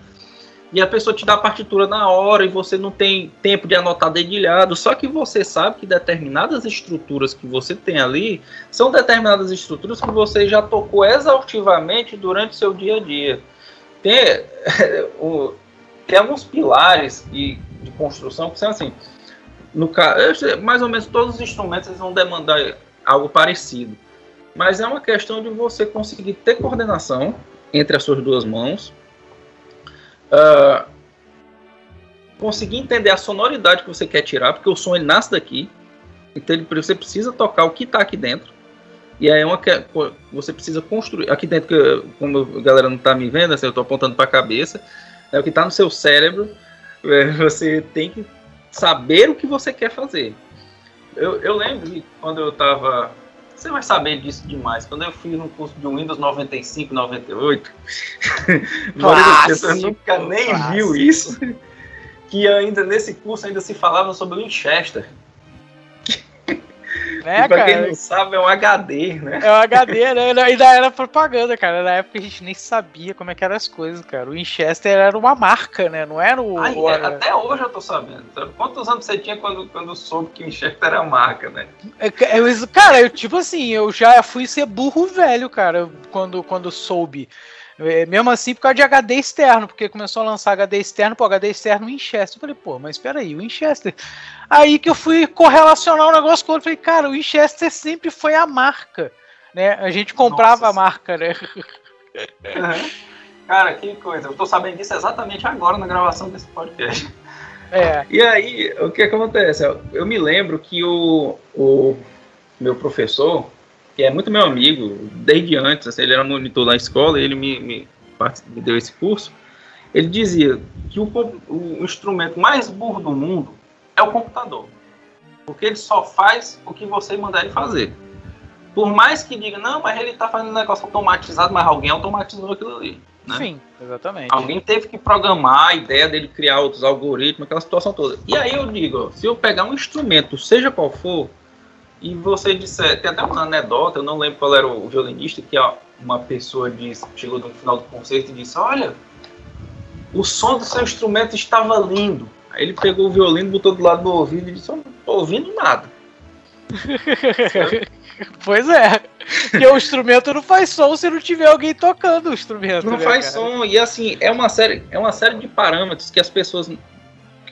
e a pessoa te dá a partitura na hora e você não tem tempo de anotar dedilhado, só que você sabe que determinadas estruturas que você tem ali são determinadas estruturas que você já tocou exaustivamente durante o seu dia a dia. Tem, <laughs> o, tem alguns pilares de, de construção que são assim, no mais ou menos todos os instrumentos vão demandar algo parecido. Mas é uma questão de você conseguir ter coordenação entre as suas duas mãos, uh, conseguir entender a sonoridade que você quer tirar, porque o som ele nasce daqui, então ele, você precisa tocar o que está aqui dentro. E aí é uma que você precisa construir. Aqui dentro, que, como a galera não está me vendo, assim, eu estou apontando para a cabeça, é o que está no seu cérebro. É, você tem que saber o que você quer fazer. Eu, eu lembro quando eu estava. Você vai saber disso demais. Quando eu fiz um curso de Windows 95, 98, <laughs> você nunca nem clássico. viu isso. Que ainda nesse curso ainda se falava sobre o Winchester. Né, pra quem não sabe, é um HD, né? É um HD, né? Ainda era propaganda, cara. Na época a gente nem sabia como é que eram as coisas, cara. O Winchester era uma marca, né? Não era o. Ai, o... É, até hoje eu tô sabendo. Quantos anos você tinha quando, quando soube que o Winchester era marca, né? É, eu, cara, eu, tipo assim, eu já fui ser burro velho, cara, quando, quando soube. É, mesmo assim, por causa de HD externo, porque começou a lançar HD externo, pô, HD externo Winchester. Eu falei, pô, mas espera aí, o Winchester. Aí que eu fui correlacionar o negócio com o outro. Falei, cara, o Winchester sempre foi a marca, né? A gente comprava Nossa. a marca, né? Uhum. Cara, que coisa. Eu tô sabendo disso exatamente agora na gravação desse podcast. É. E aí, o que acontece? Eu me lembro que o, o meu professor, que é muito meu amigo, desde antes, assim, ele era monitor na escola, ele me, me, me deu esse curso. Ele dizia que o, o, instrumento mais burro do mundo é o computador. Porque ele só faz o que você mandar ele fazer. Por mais que diga, não, mas ele está fazendo um negócio automatizado, mas alguém automatizou aquilo ali. Né? Sim, exatamente. Alguém teve que programar a ideia dele criar outros algoritmos, aquela situação toda. E aí eu digo, ó, se eu pegar um instrumento, seja qual for, e você disser, tem até uma anedota, eu não lembro qual era o violinista, que uma pessoa disse, chegou no final do concerto e disse, olha, o som do seu instrumento estava lindo. Aí ele pegou o violino, botou do lado do ouvido e disse, eu não estou ouvindo nada. <laughs> pois é. Porque o instrumento não faz som se não tiver alguém tocando o instrumento. Não né, faz cara? som. E assim, é uma série, é uma série de parâmetros que as pessoas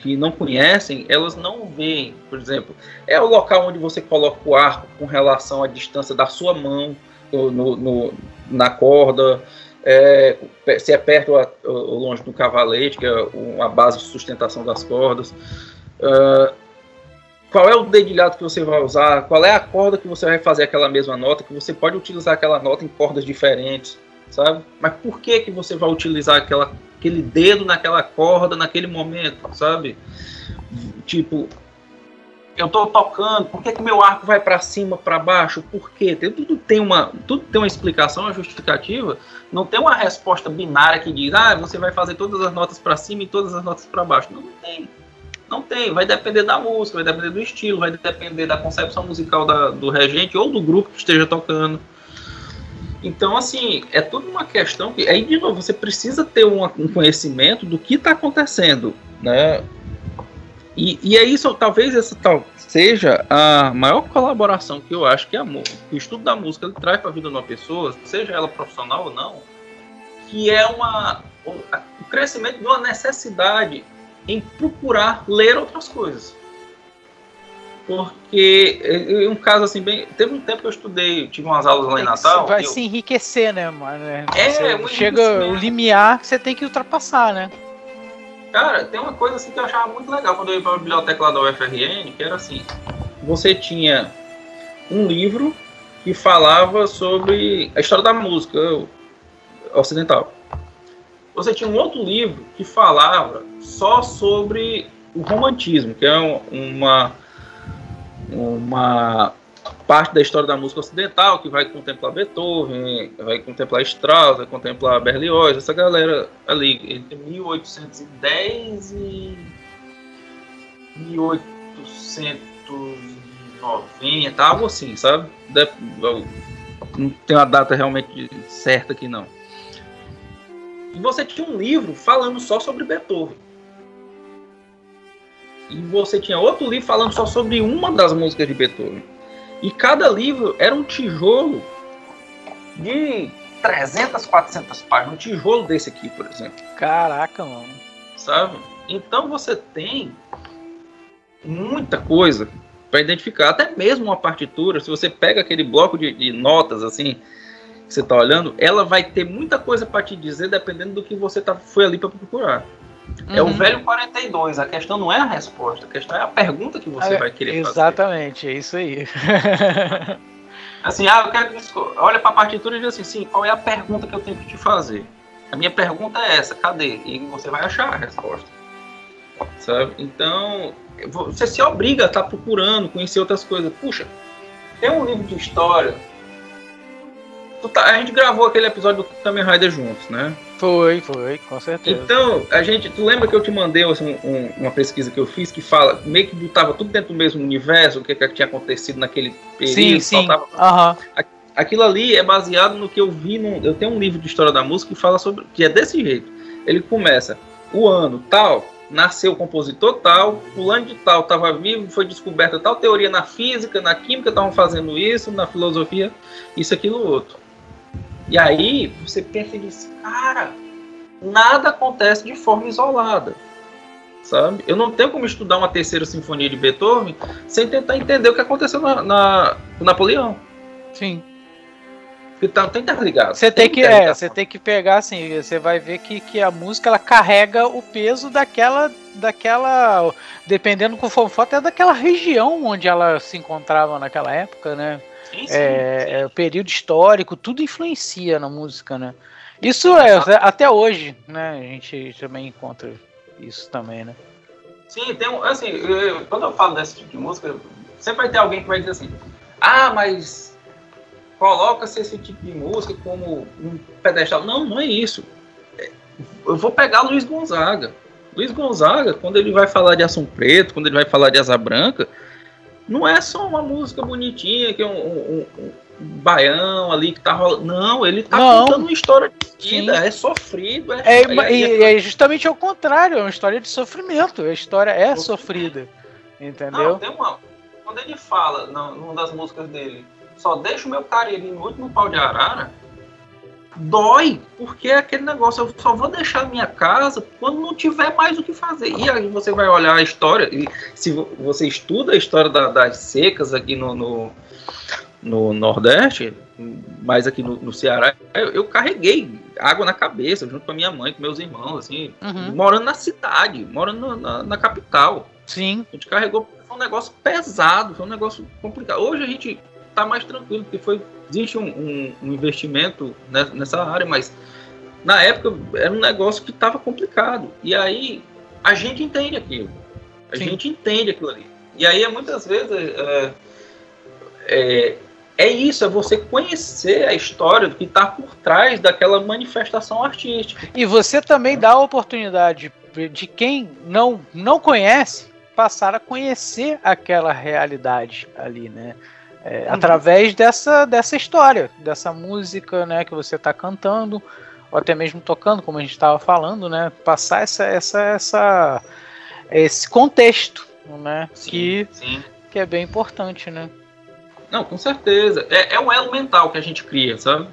que não conhecem, elas não veem, por exemplo, é o local onde você coloca o arco com relação à distância da sua mão no, no na corda, é, se é perto ou longe do cavalete, que é uma base de sustentação das cordas. Uh, qual é o dedilhado que você vai usar? Qual é a corda que você vai fazer aquela mesma nota? Que você pode utilizar aquela nota em cordas diferentes, sabe? Mas por que que você vai utilizar aquela aquele dedo naquela corda naquele momento, sabe? Tipo, eu tô tocando, por que, que meu arco vai para cima, para baixo? Por quê? Tudo tem uma, tudo tem uma explicação, uma justificativa. Não tem uma resposta binária que diz, ah, você vai fazer todas as notas para cima e todas as notas para baixo. Não, não tem. Não tem. Vai depender da música, vai depender do estilo, vai depender da concepção musical da, do regente ou do grupo que esteja tocando. Então, assim, é tudo uma questão que. Aí, de novo, você precisa ter um, um conhecimento do que está acontecendo, né? E, e é isso, talvez essa tal seja a maior colaboração que eu acho que, a, que o estudo da música ele traz para a vida de uma pessoa, seja ela profissional ou não, que é uma, o, crescimento de uma necessidade em procurar ler outras coisas porque um caso assim bem teve um tempo que eu estudei tive umas aulas lá em Natal vai eu... se enriquecer né mano? É um chega o limiar que você tem que ultrapassar né? Cara tem uma coisa assim que eu achava muito legal quando eu ia para a biblioteca lá da UFRN que era assim você tinha um livro que falava sobre a história da música ocidental. Você tinha um outro livro que falava só sobre o romantismo que é uma uma parte da história da música ocidental que vai contemplar Beethoven, vai contemplar Strauss, vai contemplar Berlioz, essa galera ali entre 1810 e 1890, algo assim, sabe? Não tem uma data realmente certa aqui não. E você tinha um livro falando só sobre Beethoven e você tinha outro livro falando só sobre uma das músicas de Beethoven. E cada livro era um tijolo de 300, 400 páginas. Um tijolo desse aqui, por exemplo. Caraca, mano. Sabe? Então você tem muita coisa para identificar. Até mesmo uma partitura, se você pega aquele bloco de, de notas assim, que você está olhando, ela vai ter muita coisa para te dizer dependendo do que você tá, foi ali para procurar. Uhum. É o uhum. velho 42. A questão não é a resposta, a questão é a pergunta que você é, vai querer exatamente, fazer. Exatamente, é isso aí. <laughs> Assim, ah, eu quero que olha para a partitura e diz assim, sim, qual é a pergunta que eu tenho que te fazer? A minha pergunta é essa, cadê? E você vai achar a resposta. Sabe? Então, você se obriga a estar tá procurando, conhecer outras coisas. Puxa, tem um livro de história. Tá, a gente gravou aquele episódio do Kamen Rider juntos, né? Foi, foi, com certeza. Então, a gente, tu lembra que eu te mandei assim, um, uma pesquisa que eu fiz que fala, meio que botava tudo dentro do mesmo universo, o que, que tinha acontecido naquele período. Sim, sim. Faltava... Uhum. Aquilo ali é baseado no que eu vi. No, eu tenho um livro de história da música que fala sobre. que é desse jeito. Ele começa o ano tal, nasceu o compositor tal, fulano de tal estava vivo, foi descoberta tal teoria na física, na química estavam fazendo isso, na filosofia, isso, aquilo, outro. E aí você pensa e diz, cara, nada acontece de forma isolada. Sabe? Eu não tenho como estudar uma terceira sinfonia de Beethoven sem tentar entender o que aconteceu na, na Napoleão. Sim. Então tem que estar ligado. Você tem, tem que, é, você tem que pegar assim, você vai ver que, que a música ela carrega o peso daquela daquela dependendo conforme for até daquela região onde ela se encontrava naquela época, né? Sim, sim, é, é, o período histórico, tudo influencia na música, né? Isso é até hoje, né? A gente também encontra isso também, né? Sim, tem um, assim, eu, quando eu falo desse tipo de música, sempre vai ter alguém que vai dizer assim: "Ah, mas coloca-se esse tipo de música como um pedestal". Não, não é isso. É, eu vou pegar Luiz Gonzaga. Luiz Gonzaga, quando ele vai falar de Ação Preto, quando ele vai falar de Asa Branca, não é só uma música bonitinha, que é um, um, um baião ali que tá rolando. Não, ele tá não. contando uma história de vida, Sim. é sofrido. É, é, é, é, é, justamente ao contrário, é uma história de sofrimento. A história é sofrida. Entendeu? Não, tem uma, quando ele fala, numa das músicas dele, só deixa o meu carinho no último pau de arara dói, porque é aquele negócio, eu só vou deixar minha casa quando não tiver mais o que fazer. E aí você vai olhar a história, e se você estuda a história da, das secas aqui no, no, no, Nordeste, mais aqui no, no Ceará, eu, eu, carreguei água na cabeça, junto com a minha mãe, com meus irmãos, assim, uhum. morando na cidade, morando na, na, capital. Sim. A gente carregou, foi um negócio pesado, foi um negócio complicado. Hoje a gente tá mais tranquilo, porque foi existe um, um, um investimento nessa área, mas na época era um negócio que estava complicado. E aí a gente entende aquilo. A Sim. gente entende aquilo ali. E aí muitas vezes é, é, é isso, é você conhecer a história do que está por trás daquela manifestação artística. E você também dá a oportunidade de quem não, não conhece passar a conhecer aquela realidade ali, né? É, uhum. Através dessa, dessa história, dessa música né, que você está cantando, ou até mesmo tocando, como a gente estava falando, né? Passar essa, essa, essa, esse contexto, né? Sim, que, sim. que é bem importante, né? Não, com certeza. É, é um elo mental que a gente cria, sabe?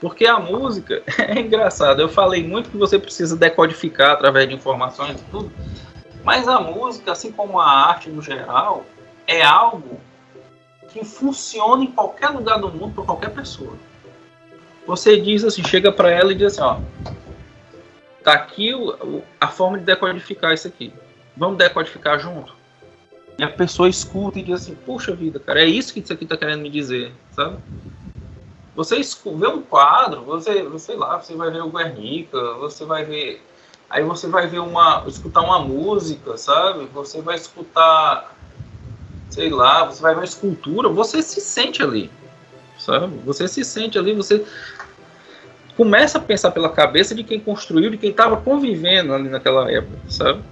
Porque a música <laughs> é engraçado. Eu falei muito que você precisa decodificar através de informações e tudo. Mas a música, assim como a arte no geral, é algo que funciona em qualquer lugar do mundo para qualquer pessoa. Você diz assim, chega para ela e diz assim, ó, tá aqui o, a forma de decodificar isso aqui. Vamos decodificar junto. E a pessoa escuta e diz assim, puxa vida, cara, é isso que isso aqui tá querendo me dizer, sabe? Você vê um quadro, você, sei lá, você vai ver o Guernica, você vai ver aí você vai ver uma escutar uma música, sabe? Você vai escutar sei lá, você vai ver uma escultura, você se sente ali, sabe? Você se sente ali, você começa a pensar pela cabeça de quem construiu, de quem estava convivendo ali naquela época, sabe?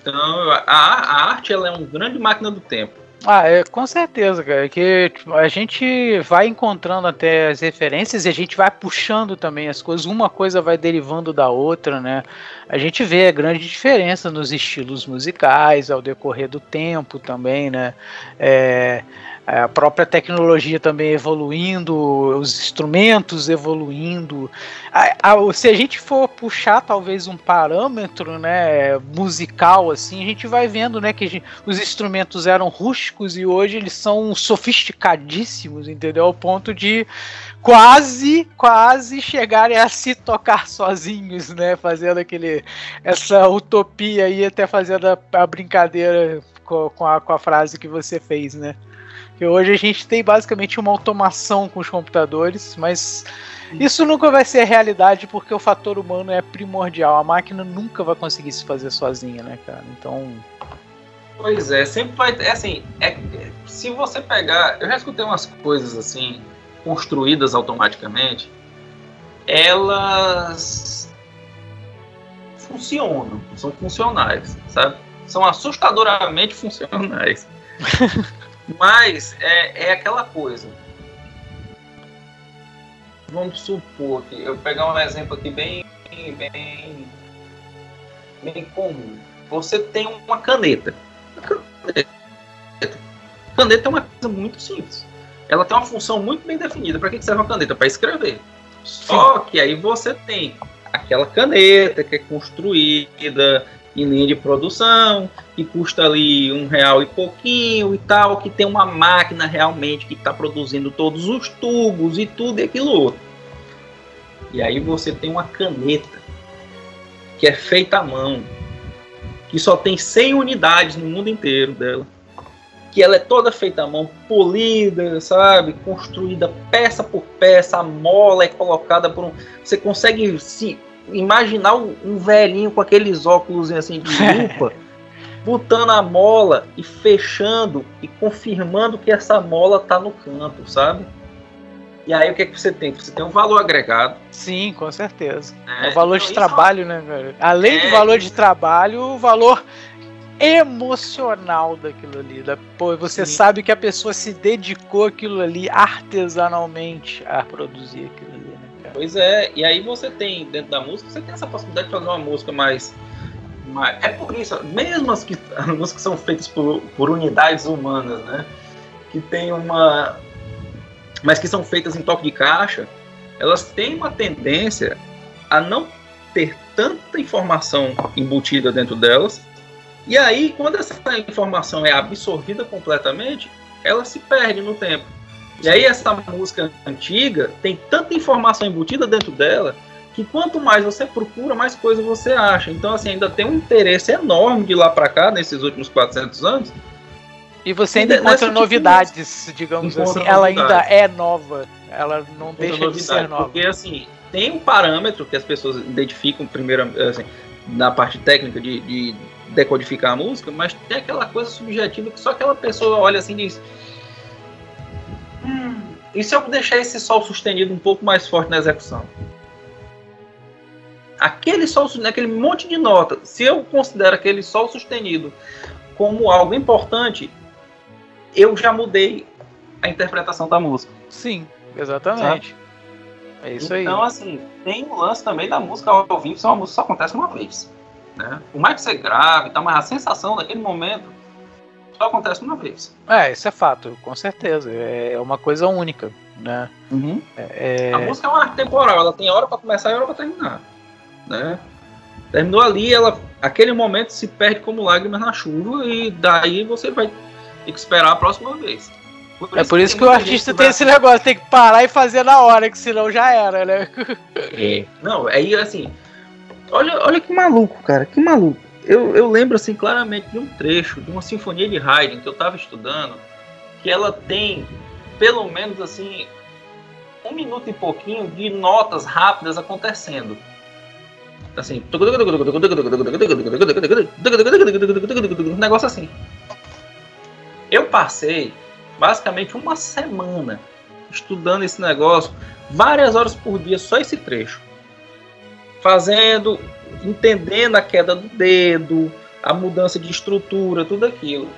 Então, a, a arte ela é uma grande máquina do tempo. Ah, é, com certeza, cara. Que tipo, a gente vai encontrando até as referências e a gente vai puxando também as coisas. Uma coisa vai derivando da outra, né? A gente vê a grande diferença nos estilos musicais ao decorrer do tempo também, né? É, é, a própria tecnologia também evoluindo, os instrumentos evoluindo. Se a gente for puxar talvez um parâmetro, né, musical assim, a gente vai vendo, né, que gente, os instrumentos eram rústicos e hoje eles são sofisticadíssimos, entendeu? Ao ponto de quase, quase chegarem a se tocar sozinhos, né, fazendo aquele essa utopia aí, até fazendo a, a brincadeira com, a, com a frase que você fez, né? Porque hoje a gente tem basicamente uma automação com os computadores, mas isso nunca vai ser realidade porque o fator humano é primordial. A máquina nunca vai conseguir se fazer sozinha, né, cara? Então. Pois é, sempre vai ter. Assim, é, se você pegar. Eu já escutei umas coisas assim, construídas automaticamente, elas funcionam, são funcionais, sabe? São assustadoramente funcionais. <laughs> Mas é, é aquela coisa. Vamos supor que eu pegar um exemplo aqui bem, bem, bem comum. Você tem uma caneta. Caneta. Caneta é uma coisa muito simples. Ela tem uma função muito bem definida. Para que serve uma caneta? Para escrever. Só que aí você tem aquela caneta que é construída em linha de produção, que custa ali um real e pouquinho e tal, que tem uma máquina realmente que está produzindo todos os tubos e tudo e aquilo outro. E aí você tem uma caneta que é feita à mão, que só tem 100 unidades no mundo inteiro dela, que ela é toda feita à mão, polida, sabe, construída peça por peça, a mola é colocada por um, você consegue se imaginar um, velhinho com aqueles óculos assim de <laughs> lupa, botando a mola e fechando e confirmando que essa mola tá no canto, sabe? E aí o que é que você tem? Você tem um valor agregado. Sim, com certeza. É, é o valor então, de trabalho, né, velho? Além é, do valor de trabalho, o valor emocional daquilo ali. Da, pô, você Sim. sabe que a pessoa se dedicou aquilo ali artesanalmente a produzir aquilo ali. Pois é, e aí você tem, dentro da música, você tem essa possibilidade de fazer uma música mais. mais é por isso, mesmo as, que, as músicas são feitas por, por unidades humanas, né? Que tem uma. Mas que são feitas em toque de caixa, elas têm uma tendência a não ter tanta informação embutida dentro delas. E aí, quando essa informação é absorvida completamente, ela se perde no tempo. E aí essa música antiga tem tanta informação embutida dentro dela que quanto mais você procura, mais coisa você acha. Então assim, ainda tem um interesse enorme de lá para cá nesses últimos 400 anos. E você ainda encontra novidades, digamos encontra assim. Ela ainda é nova. Ela não encontra deixa de ser nova. Porque assim, tem um parâmetro que as pessoas identificam primeiro assim, na parte técnica de, de decodificar a música, mas tem aquela coisa subjetiva que só aquela pessoa olha assim e diz Hum, e se eu deixar esse sol sustenido um pouco mais forte na execução? Aquele sol, aquele monte de nota, se eu considero aquele sol sustenido como algo importante, eu já mudei a interpretação da música. Sim, exatamente. Sabe? É isso então, aí. Então, assim, tem um lance também da música ao vivo, só uma música só acontece uma vez. Né? Por mais que você grave, tá, mas a sensação daquele momento só acontece uma vez. É, isso é fato, com certeza. É uma coisa única, né? Uhum. É... A música é uma arte temporal, ela tem hora para começar e hora para terminar, né? Terminou ali, ela, aquele momento se perde como lágrimas na chuva e daí você vai ter que esperar a próxima vez. Por é por isso que, que o artista tem vai... esse negócio, tem que parar e fazer na hora, que senão já era, né? É. Não, aí assim, olha, olha que maluco, cara, que maluco eu, eu lembro assim claramente de um trecho de uma sinfonia de Haydn que eu estava estudando, que ela tem pelo menos assim um minuto e pouquinho de notas rápidas acontecendo. Assim, um negócio assim. Eu passei basicamente uma semana estudando esse negócio, várias horas por dia, só esse trecho. Fazendo entendendo a queda do dedo, a mudança de estrutura, tudo aquilo.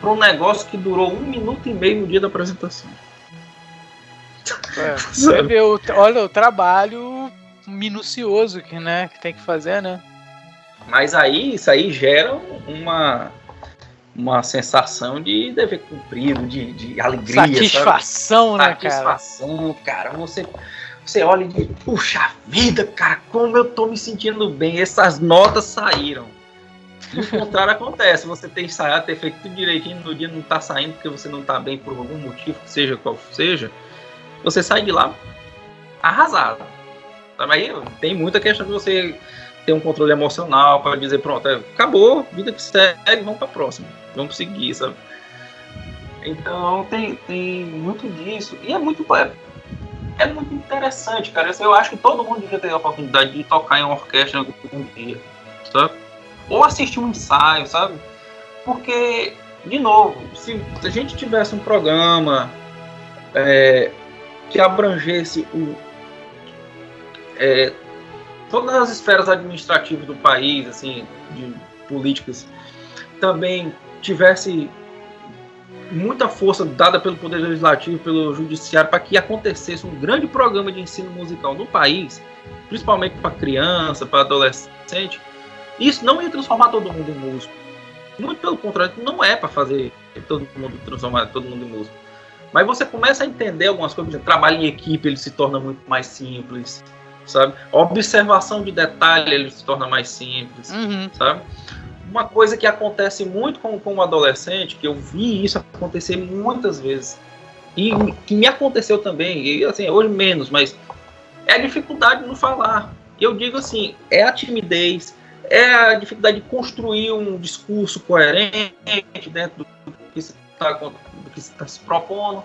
Para um negócio que durou um minuto e meio no dia da apresentação. É, <laughs> você vê o, olha o trabalho minucioso que, né, que tem que fazer, né? Mas aí isso aí gera uma uma sensação de dever cumprido, de, de alegria, satisfação, sabe? né, Satisfação, cara. cara. Você você olha e diz, puxa vida, cara, como eu tô me sentindo bem, essas notas saíram. E o contrário acontece, você tem ensaiado, ter feito tudo direitinho, no dia não tá saindo porque você não tá bem por algum motivo, seja qual seja, você sai de lá arrasado. Aí tem muita questão de você ter um controle emocional para dizer, pronto, é, acabou, vida que segue, vamos para próxima, vamos seguir, sabe? Então tem, tem muito disso. E é muito, é, é muito interessante, cara. Eu acho que todo mundo devia ter a oportunidade de tocar em uma orquestra algum dia, sabe? Ou assistir um ensaio, sabe? Porque, de novo, se a gente tivesse um programa é, que abrangesse o, é, todas as esferas administrativas do país, assim, de políticas, também tivesse muita força dada pelo Poder Legislativo, pelo Judiciário, para que acontecesse um grande programa de ensino musical no país, principalmente para criança, para adolescente, isso não ia transformar todo mundo em músico. Muito pelo contrário, não é para fazer todo mundo transformar todo mundo em músico. Mas você começa a entender algumas coisas, por exemplo, trabalho em equipe ele se torna muito mais simples, sabe? A observação de detalhe ele se torna mais simples, uhum. sabe? Uma coisa que acontece muito com, com o adolescente, que eu vi isso acontecer muitas vezes, e que me aconteceu também, e assim, hoje menos, mas é a dificuldade no falar. Eu digo assim, é a timidez, é a dificuldade de construir um discurso coerente dentro do que está se propondo,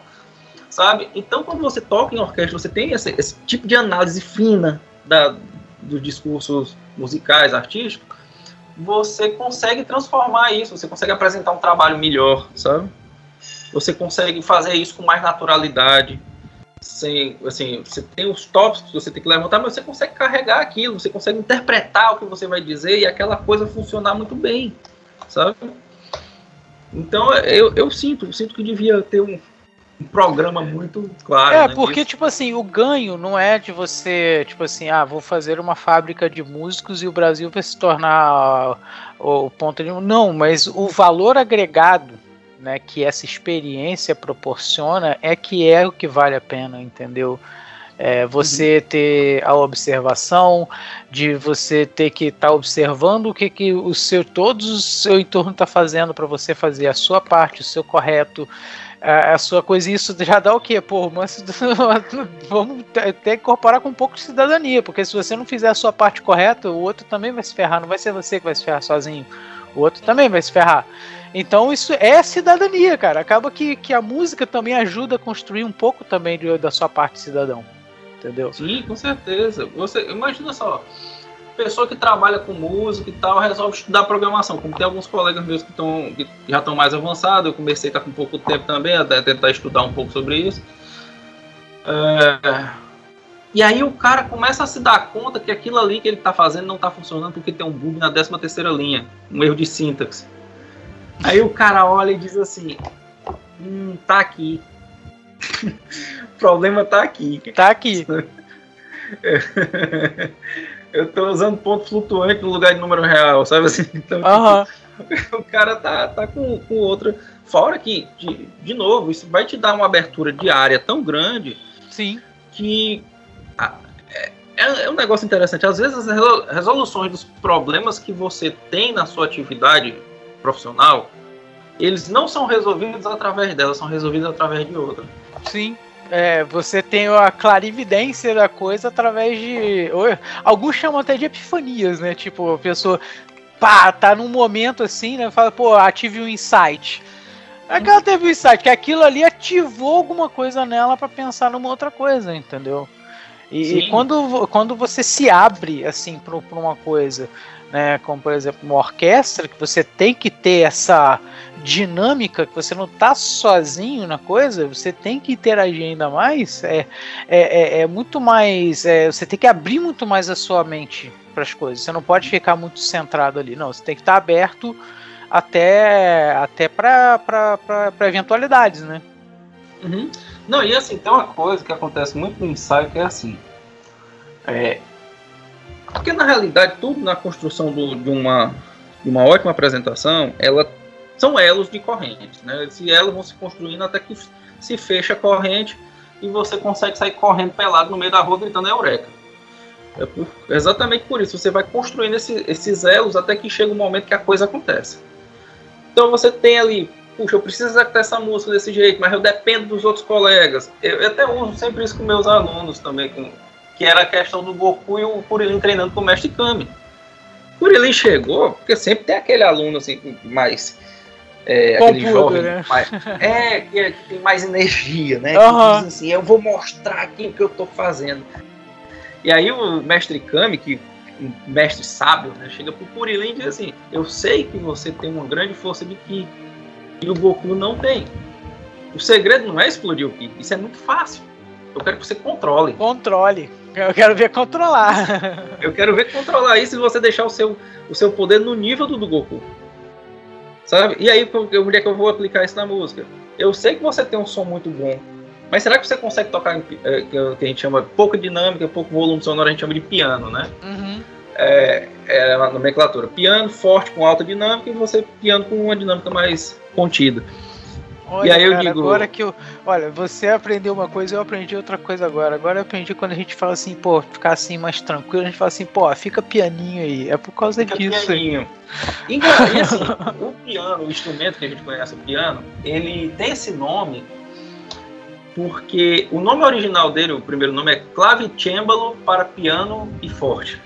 sabe? Então, quando você toca em orquestra, você tem esse, esse tipo de análise fina da, dos discursos musicais, artísticos, você consegue transformar isso, você consegue apresentar um trabalho melhor, sabe? Você consegue fazer isso com mais naturalidade. Sem, assim, você tem os tópicos que você tem que levantar, mas você consegue carregar aquilo, você consegue interpretar o que você vai dizer e aquela coisa funcionar muito bem, sabe? Então eu, eu sinto, sinto que devia ter um, um programa muito claro. É, né, porque, tipo assim, o ganho não é de você, tipo assim, ah, vou fazer uma fábrica de músicos e o Brasil vai se tornar o ponto de. Não, mas o valor agregado né, que essa experiência proporciona é que é o que vale a pena, entendeu? É, você uhum. ter a observação, de você ter que estar tá observando o que, que o seu, todos o seu entorno está fazendo para você fazer a sua parte, o seu correto, a, a sua coisa, isso já dá o quê? Pô, mas <laughs> vamos até incorporar com um pouco de cidadania, porque se você não fizer a sua parte correta, o outro também vai se ferrar, não vai ser você que vai se ferrar sozinho, o outro também vai se ferrar. Então isso é cidadania, cara. Acaba que, que a música também ajuda a construir um pouco também de, da sua parte cidadão. Entendeu? Sim, com certeza. Você imagina só, pessoa que trabalha com música e tal resolve estudar programação. Como tem alguns colegas meus que, tão, que já estão mais avançados, eu comecei a estar com pouco tempo também, até tentar estudar um pouco sobre isso. É... E aí o cara começa a se dar conta que aquilo ali que ele está fazendo não está funcionando porque tem um bug na 13 terceira linha, um erro de sintaxe. Aí o cara olha e diz assim: Hum, tá aqui. <laughs> o problema tá aqui. Tá aqui. <laughs> eu tô usando ponto flutuante no lugar de número real, sabe assim? <laughs> Então, tipo, <laughs> o cara tá, tá com, com outra. Fora que, de, de novo, isso vai te dar uma abertura de área tão grande Sim. que a, é, é, um negócio interessante. Às vezes as resoluções dos problemas que você tem na sua atividade profissional, eles não são resolvidos através dela, são resolvidos através de outra. Sim. É, você tem a clarividência da coisa através de. Alguns chamam até de epifanias, né? Tipo, a pessoa pá, tá num momento assim, né? Fala, pô, ative um insight. É que ela teve um insight, que aquilo ali ativou alguma coisa nela para pensar numa outra coisa, entendeu? E, e, quando, quando você se abre assim para uma coisa né, como por exemplo uma orquestra, que você tem que ter essa dinâmica, que você não está sozinho na coisa, você tem que interagir ainda mais, é, é, é, é muito mais. É, você tem que abrir muito mais a sua mente para as coisas. Você não pode ficar muito centrado ali, não. Você tem que estar tá aberto até, até para eventualidades, né? Uhum. Não, e assim, tem uma coisa que acontece muito no ensaio que é assim. É, porque na realidade, tudo na construção do, de, uma, de uma ótima apresentação, ela são elos de correntes. Né? Esses elos vão se construindo até que se fecha a corrente e você consegue sair correndo pelado no meio da rua gritando eureka. É por, exatamente por isso. Você vai construindo esse, esses elos até que chega o momento que a coisa acontece. Então você tem ali, puxa, eu preciso executar essa música desse jeito, mas eu dependo dos outros colegas. Eu, eu até uso sempre isso com meus alunos também, com, que era a questão do Goku e o Kuririn treinando com o Mestre Kami. Kuririn chegou, porque sempre tem aquele aluno assim, mais é, aquele jovem né? mais, <laughs> é, que, é, que, tem mais energia, né? Uhum. Que diz assim, eu vou mostrar aqui o que eu estou fazendo. E aí o mestre Kami, que um mestre sábio, né, chega pro Kuririn e diz assim, eu sei que você tem uma grande força de Ki, e o Goku não tem. O segredo não é explodir o Ki, isso é muito fácil. Eu quero que você controle. Controle. Eu quero ver controlar. eu quero ver controlar isso e você deixar o seu, o seu poder no nível do, do Goku. Sabe? E aí, onde é que eu vou aplicar isso na música? Eu sei que você tem um som muito bom, mas será que você consegue tocar em, é, que a gente chama pouca dinâmica, pouco volume sonoro, a gente chama de piano, né? Uhum. É, é a nomenclatura. Piano forte com alta dinâmica e você piano com uma dinâmica mais contida. Olha, e aí eu cara, digo. Agora que eu. Olha, você aprendeu uma coisa, eu aprendi outra coisa agora. Agora eu aprendi quando a gente fala assim, pô, ficar assim mais tranquilo, a gente fala assim, pô, fica pianinho aí. É por causa fica disso. Pianinho. E, e assim, o piano, o instrumento que a gente conhece, o piano, ele tem esse nome porque o nome original dele, o primeiro nome é clavicembalo para piano e forte.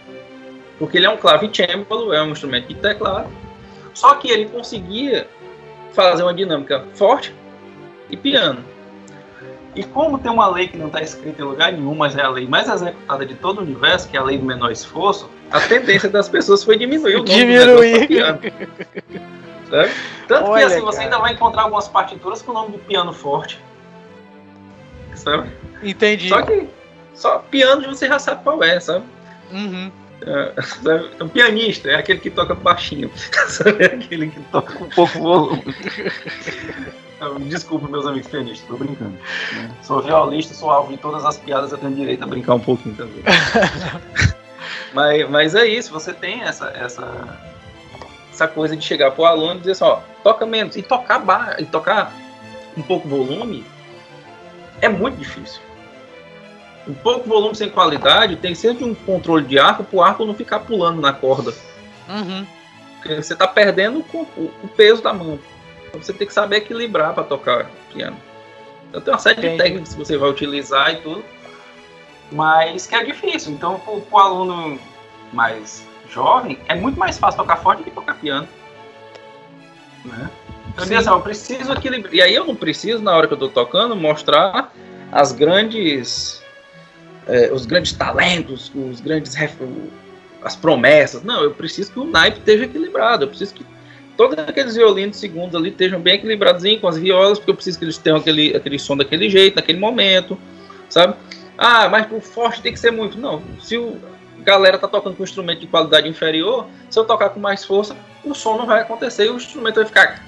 Porque ele é um clavicembalo, é um instrumento de teclado, só que ele conseguia fazer uma dinâmica forte e piano. E como tem uma lei que não está escrita em lugar nenhum, mas é a lei mais executada de todo o universo, que é a lei do menor esforço, a tendência das pessoas foi diminuir o nome diminuir. do piano. <laughs> Sabe? Tanto Olha, que assim, você ainda vai encontrar algumas partituras com o nome de piano forte. Sabe? Entendi. Só que só piano você já sabe qual é, sabe? Uhum. É, um pianista é aquele que toca baixinho, <laughs> sabe? É aquele que toca com pouco volume. Desculpa, meus amigos pianistas, tô brincando. Né? Sou violista, sou alvo de todas as piadas, eu tenho direito a brincar um pouquinho também. <laughs> mas, mas é isso, você tem essa, essa, essa coisa de chegar pro aluno e dizer assim, ó, toca menos. E tocar, bar, e tocar um pouco volume é muito difícil um pouco volume sem qualidade, tem sempre um controle de arco para o arco não ficar pulando na corda. Uhum. Porque você está perdendo o, o, peso da mão. Então você tem que saber equilibrar para tocar piano. Então tem uma série Entendi. de técnicas que você vai utilizar e tudo. Mas que é difícil. Então, para o aluno mais jovem, é muito mais fácil tocar forte do que tocar piano. Né? Então, assim, eu preciso equilibrar. E aí eu não preciso, na hora que eu estou tocando, mostrar as grandes é, os grandes talentos, os grandes as promessas. Não, eu preciso que o naipe esteja equilibrado. Eu preciso que todos aqueles violinos segundos ali estejam bem equilibrados com as violas, porque eu preciso que eles tenham aquele, aquele som daquele jeito, naquele momento, sabe? Ah, mas o forte tem que ser muito. Não, se o galera tá tocando com um instrumento de qualidade inferior, se eu tocar com mais força, o som não vai acontecer e o instrumento vai ficar.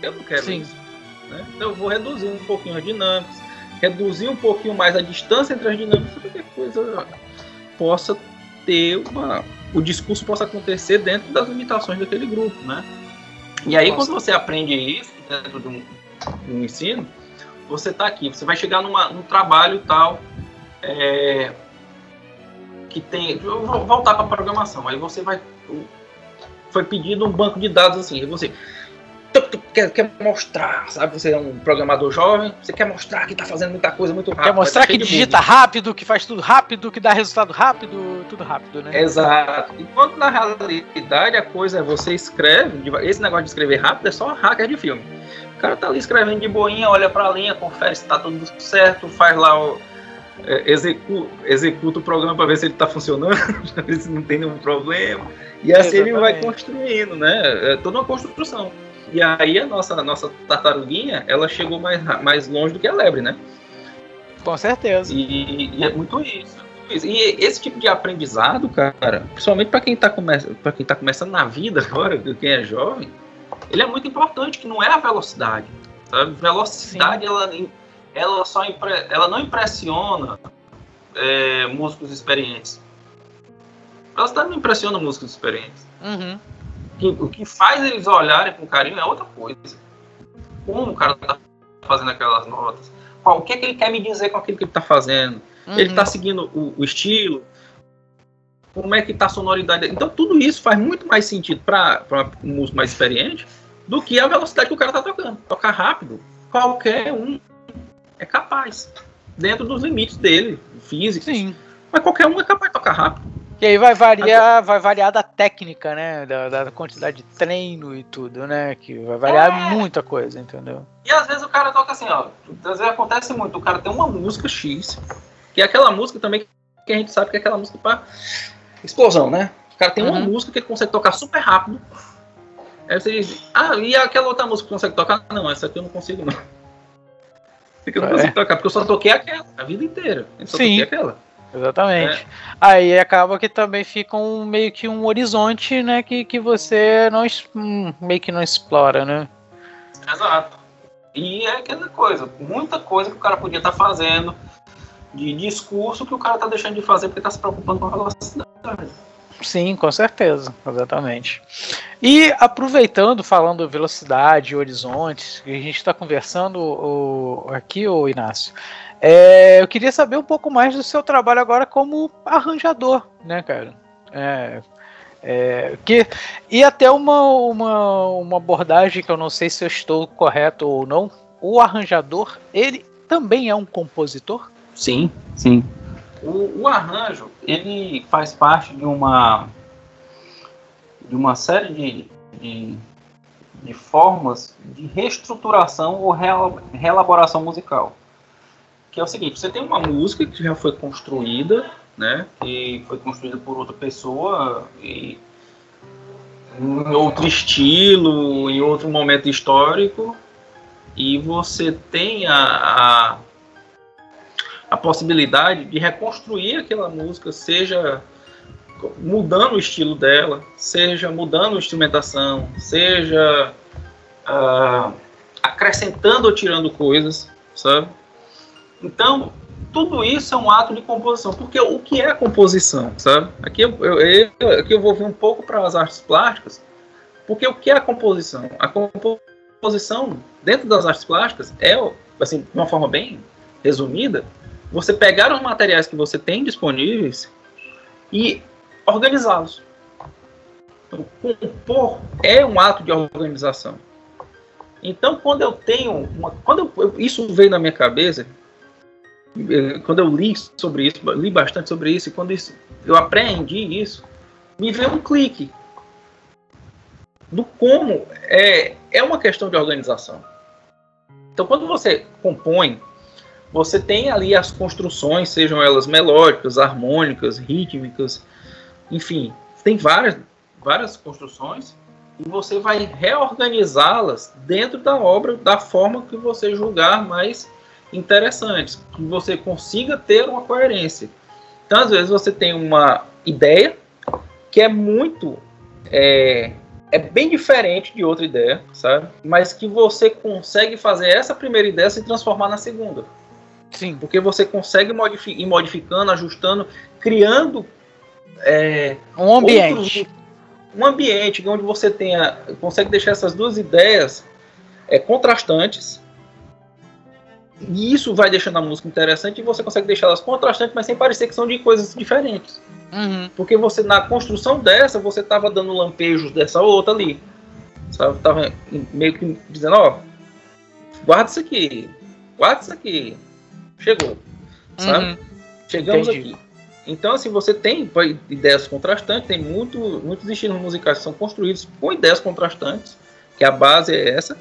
Eu não quero Sim. isso. Né? Então eu vou reduzir um pouquinho a dinâmica reduzir um pouquinho mais a distância entre as dinâmicas para que a coisa possa ter uma. o discurso possa acontecer dentro das limitações daquele grupo, né? E aí, quando você aprende isso dentro de um, de um ensino, você está aqui, você vai chegar numa, num trabalho tal. É, que tem. Eu vou voltar para a programação. Aí você vai. Foi pedido um banco de dados assim. Você quer, quer mostrar, sabe? Você é um programador jovem, você quer mostrar que está fazendo muita coisa muito rápido. Quer mostrar que digita rápido, que faz tudo rápido, que dá resultado rápido, tudo rápido, né? Exato. Enquanto na realidade a coisa é você escreve, esse negócio de escrever rápido é só hacker de filme. O cara tá ali escrevendo de boinha, olha para a linha, confere se tá tudo certo, faz lá o. É, executa, executa o programa para ver se ele está funcionando, <laughs> para ver se não tem nenhum problema. E assim Exatamente. ele vai construindo, né? É toda uma construção. E aí a nossa, a nossa tartaruguinha, ela chegou mais, mais longe do que a lebre, né? Com certeza. E, e é muito isso, E esse tipo de aprendizado, cara, principalmente para quem para quem tá começando na vida agora, <laughs> quem é jovem, ele é muito importante, que não é a velocidade. Sabe? Velocidade, ela, ela só impre, ela não impressiona é, músicos experientes. Velocidade não impressiona músicos experientes. Uhum que, o que faz eles olharem com carinho é outra coisa. Como o cara tá fazendo aquelas notas? Qual, o que, é que ele quer me dizer com aquilo que ele tá fazendo? Uhum. Ele tá seguindo o, o, estilo? Como é que tá a sonoridade? Então tudo isso faz muito mais sentido para um músico mais experiente do que a velocidade que o cara tá tocando. Tocar rápido, qualquer um é capaz. Dentro dos limites dele, físicos. Sim. Mas qualquer um é capaz de tocar rápido. E aí vai variar, vai variar da técnica, né? Da, da quantidade de treino e tudo, né? Que vai variar é. muita coisa, entendeu? E às vezes o cara toca assim, ó. Às vezes acontece muito, o cara tem uma música X, que é aquela música também que a gente sabe que é aquela música para explosão, né? O cara tem uhum. uma música que ele consegue tocar super rápido. Aí você diz, ah, e aquela outra música que consegue tocar? Não, essa aqui eu não consigo, não. Porque eu não é. consigo tocar, porque eu só toquei aquela a vida inteira. Eu só Sim. toquei aquela. Exatamente. É. Aí acaba que também fica um, meio que um horizonte, né? Que, que você não hum, meio que não explora, né? Exato. E é aquela coisa, muita coisa que o cara podia estar tá fazendo de discurso que o cara tá deixando de fazer porque tá se preocupando com a velocidade. Sim, com certeza, exatamente. E aproveitando, falando velocidade, horizontes, que a gente está conversando o, aqui, o Inácio, é, eu queria saber um pouco mais do seu trabalho agora como arranjador, né, cara? É, é, que, e até uma, uma, uma abordagem que eu não sei se eu estou correto ou não. O arranjador, ele também é um compositor? Sim, sim. O, o arranjo, ele faz parte de uma de uma série de, de, de formas de reestruturação ou reelaboração musical. Que é o seguinte, você tem uma música que já foi construída, né, que foi construída por outra pessoa e em outro estilo, em outro momento histórico, e você tem a, a a possibilidade de reconstruir aquela música, seja mudando o estilo dela, seja mudando a instrumentação, seja uh, acrescentando ou tirando coisas, sabe? Então, tudo isso é um ato de composição. Porque o que é a composição, sabe? Aqui eu, eu, aqui eu vou vir um pouco para as artes plásticas, porque o que é a composição? A composição, dentro das artes plásticas, é, assim, de uma forma bem resumida, você pegar os materiais que você tem disponíveis e organizá-los. Então, compor é um ato de organização. Então, quando eu tenho uma, quando eu, isso veio na minha cabeça, quando eu li sobre isso, li bastante sobre isso, e quando isso, eu aprendi isso, me veio um clique do como é, é uma questão de organização. Então, quando você compõe você tem ali as construções, sejam elas melódicas, harmônicas, rítmicas, enfim, tem várias, várias construções e você vai reorganizá-las dentro da obra da forma que você julgar mais interessantes, que você consiga ter uma coerência. Então, às vezes, você tem uma ideia que é muito. É, é bem diferente de outra ideia, sabe? Mas que você consegue fazer essa primeira ideia se transformar na segunda. Sim. Porque você consegue modifi ir modificando, ajustando, criando é, um ambiente. Outros, um ambiente onde você tenha, consegue deixar essas duas ideias é, contrastantes. E isso vai deixando a música interessante e você consegue deixá-las contrastantes, mas sem parecer que são de coisas diferentes. Uhum. Porque você, na construção dessa, você estava dando lampejos dessa outra ali. Sabe? Tava meio que dizendo, ó, guarda isso aqui, guarda isso aqui, chegou. Sabe? Uhum. Chegamos Entendi. aqui. Então, assim, você tem ideias contrastantes, tem muito, muitos estilos musicais que são construídos com ideias contrastantes, que a base é essa,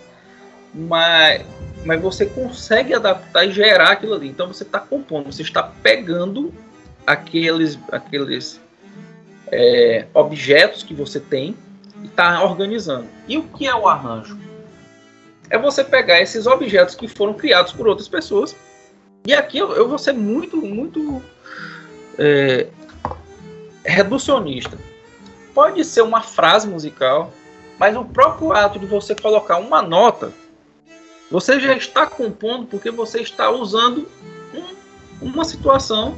mas, mas você consegue adaptar e gerar aquilo ali. Então, você está compondo, você está pegando aqueles, aqueles é, objetos que você tem e está organizando. E o que é o arranjo? É você pegar esses objetos que foram criados por outras pessoas e aqui eu, eu vou ser muito, muito é, reducionista. Pode ser uma frase musical, mas o próprio ato de você colocar uma nota, você já está compondo porque você está usando um, uma situação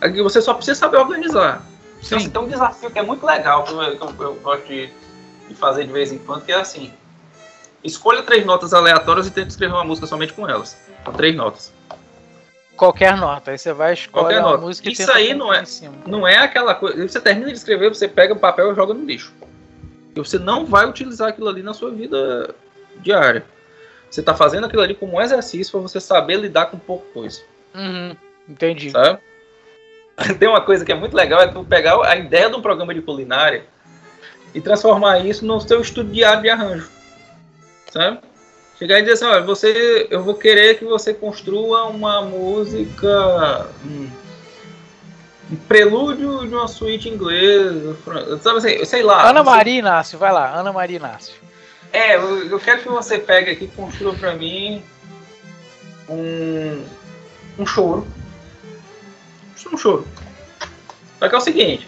que você só precisa saber organizar. Sim. Então, tem um desafio que é muito legal, que eu, eu, eu gosto de, de, fazer de vez em quando, que é assim: escolha três notas aleatórias e tente escrever uma música somente com elas. Com três notas. Qualquer nota. Aí você vai escolher a música Isso aí não é, não é aquela coisa. Você termina de escrever, você pega o papel e joga no lixo. E você não vai utilizar aquilo ali na sua vida diária. Você está fazendo aquilo ali como um exercício para você saber lidar com pouca coisa. Uhum, entendi. Sabe? <laughs> tem uma coisa que é muito legal, é tu pegar a ideia de um programa de culinária e transformar isso no seu estudo diário de arranjo. Sabe? Chegar e dizer assim, olha, você, eu vou querer que você construa uma música. Um, um prelúdio de uma suíte inglesa. Sabe assim, sei lá. Ana Maria Inácio, vai lá, Ana Maria Inácio. É, eu, eu quero que você pegue aqui e construa pra mim um, um choro. Um choro. Só que é o seguinte,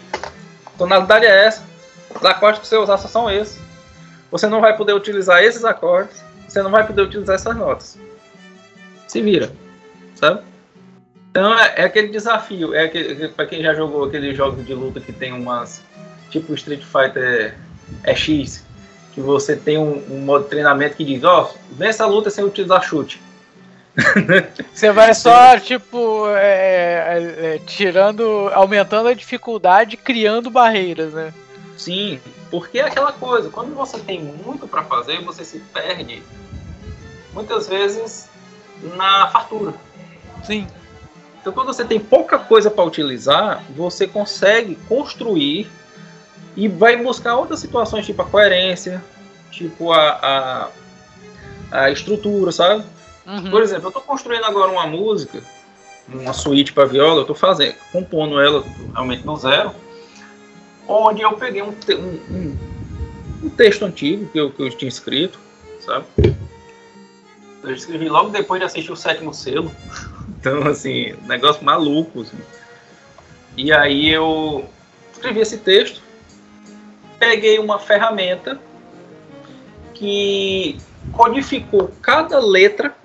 tonalidade é essa, os acordes que você usar só são esses. Você não vai poder utilizar esses acordes, você não vai poder utilizar essas notas. Se vira, sabe? Então é, é aquele desafio, é aquele, para quem já jogou aqueles jogos de luta que tem umas tipo Street Fighter é X, que você tem um, um modo de treinamento que diz, ó, oh, vença a luta sem utilizar chute. <laughs> Você vai só, tipo, é, é, é, tirando, aumentando a dificuldade, criando barreiras, né? Sim, porque é aquela coisa, quando você tem muito para fazer, você se perde muitas vezes na fartura. Sim. Então, quando você tem pouca coisa para utilizar, você consegue construir e vai buscar outras situações, tipo a coerência, tipo a, a, a estrutura, sabe? Uhum. Por exemplo, eu estou construindo agora uma música, uma suíte para viola, eu estou fazendo, compondo ela realmente do zero, onde eu peguei um, um, um texto antigo que eu, que eu tinha escrito, sabe? Eu escrevi logo depois de assistir o sétimo selo. <laughs> Então, assim, negócio maluco. Assim. E aí eu escrevi esse texto, peguei uma ferramenta que codificou cada letra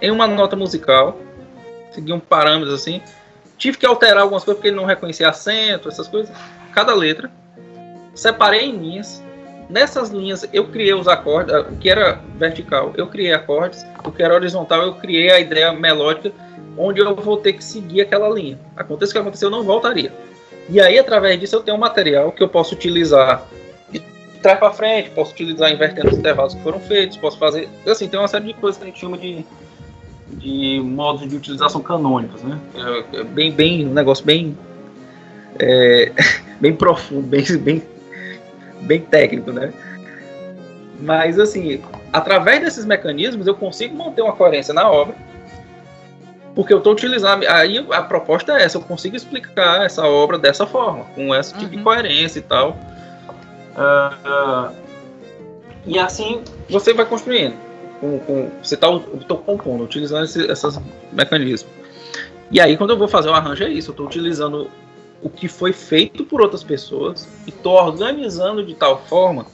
em uma nota musical, segui um parâmetro assim. Tive que alterar algumas coisas porque ele não reconhecia acento, essas coisas. Cada letra. Separei em linhas. Nessas linhas eu criei os acordes, o que era vertical, eu criei acordes, o que era horizontal, eu criei a ideia melódica, onde eu vou ter que seguir aquela linha. Aconteça o que aconteceu, eu não voltaria. E aí, através disso, eu tenho um material que eu posso utilizar de trás para frente, posso utilizar invertendo os intervalos que foram feitos, posso fazer. Assim, tem uma série de coisas que a gente chama de, de modos de utilização canônicos, né? É, é bem, bem, um negócio bem. É, <laughs> bem profundo, bem, bem, bem técnico, né? Mas, assim, através desses mecanismos, eu consigo manter uma coerência na obra porque eu estou utilizando. Aí a proposta é essa, eu consigo explicar essa obra dessa forma, com esse tipo uhum. de coerência e tal. Uh, e assim você vai construindo. Com, com, você está compondo, utilizando esse, esses mecanismos. E aí, quando eu vou fazer o arranjo, é isso. Eu estou utilizando o que foi feito por outras pessoas e estou organizando de tal forma.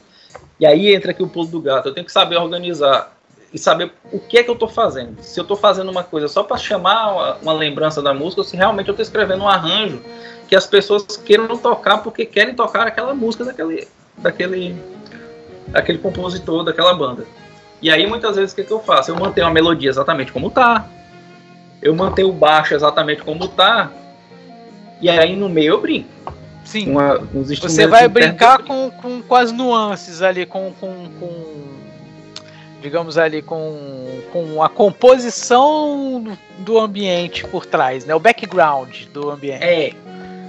E aí entra aqui o pulo do gato. Eu tenho que saber organizar e saber o que é que eu estou fazendo. Se eu estou fazendo uma coisa só para chamar uma, uma, lembrança da música, ou se realmente eu estou escrevendo um arranjo que as pessoas queiram tocar porque querem tocar aquela música daquele, daquele, daquele compositor, daquela banda. E aí muitas vezes o que, é que eu faço? Eu mantenho a melodia exatamente como tá, eu mantenho o baixo exatamente como tá, e aí no meio eu brinco. Sim. Uma, Você vai brincar com, com, com as nuances ali, com, com, com digamos ali, com, com a composição do ambiente por trás, né? O background do ambiente. É,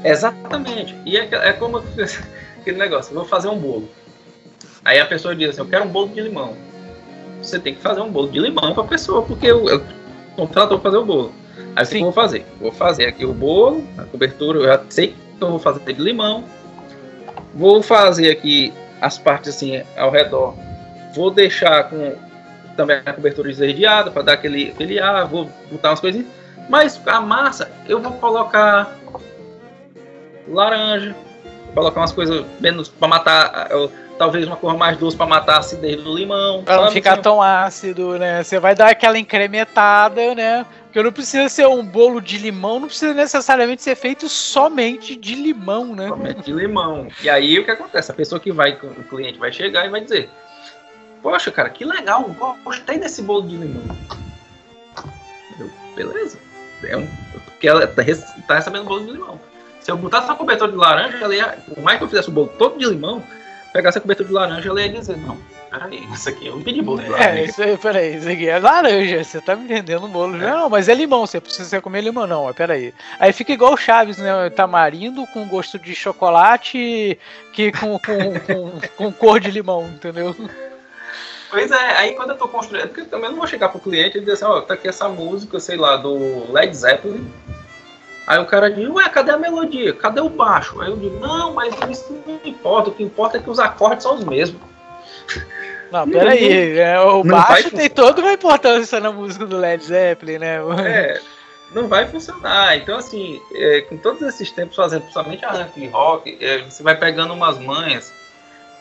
exatamente. E é, é como <laughs> aquele negócio, eu vou fazer um bolo. Aí a pessoa diz assim, eu quero um bolo de limão. Você tem que fazer um bolo de limão para a pessoa, porque eu, eu contratou para fazer o bolo. Aí o que eu vou fazer? Vou fazer aqui o bolo, a cobertura, eu já sei que eu vou fazer de limão. Vou fazer aqui as partes assim ao redor. Vou deixar com também a cobertura esverdeada para dar aquele, aquele ar, vou botar umas coisinhas. Mas a massa eu vou colocar laranja, colocar umas coisas menos para matar, talvez uma cor mais doce para matar a acidez do limão. Para não ficar tão ácido, né? Você vai dar aquela incrementada, né? Porque não precisa ser um bolo de limão, não precisa necessariamente ser feito somente de limão, né? Somente de limão. E aí o que acontece? A pessoa que vai, o cliente vai chegar e vai dizer: Poxa, cara, que legal, gostei desse bolo de limão. Eu, beleza. É um, porque ela tá, tá recebendo bolo de limão. Se eu botasse uma cobertura de laranja, ela ia, por mais que eu fizesse o bolo todo de limão, pegasse a cobertura de laranja, ela ia dizer, não, peraí, isso aqui é um bolo de laranja. É, isso aí, peraí, isso aqui é laranja, você tá me vendendo um bolo. É. Não, mas é limão, você precisa comer limão, não, mas peraí. Aí fica igual o Chaves, né? Tamarindo com gosto de chocolate que com, com, com, com cor de limão, entendeu? Pois é, aí quando eu tô construindo, porque eu também não vou chegar pro cliente e dizer assim, ó, oh, tá aqui essa música, sei lá, do Led Zeppelin. Aí o cara diz, ué, cadê a melodia? Cadê o baixo? Aí eu digo, não, mas isso não importa, o que importa é que os acordes são os mesmos. <laughs> Não, peraí, é, o não baixo tem toda uma importância na música do Led Zeppelin, né? É, não vai funcionar. Então, assim, é, com todos esses tempos fazendo, principalmente a rock, é, você vai pegando umas manhas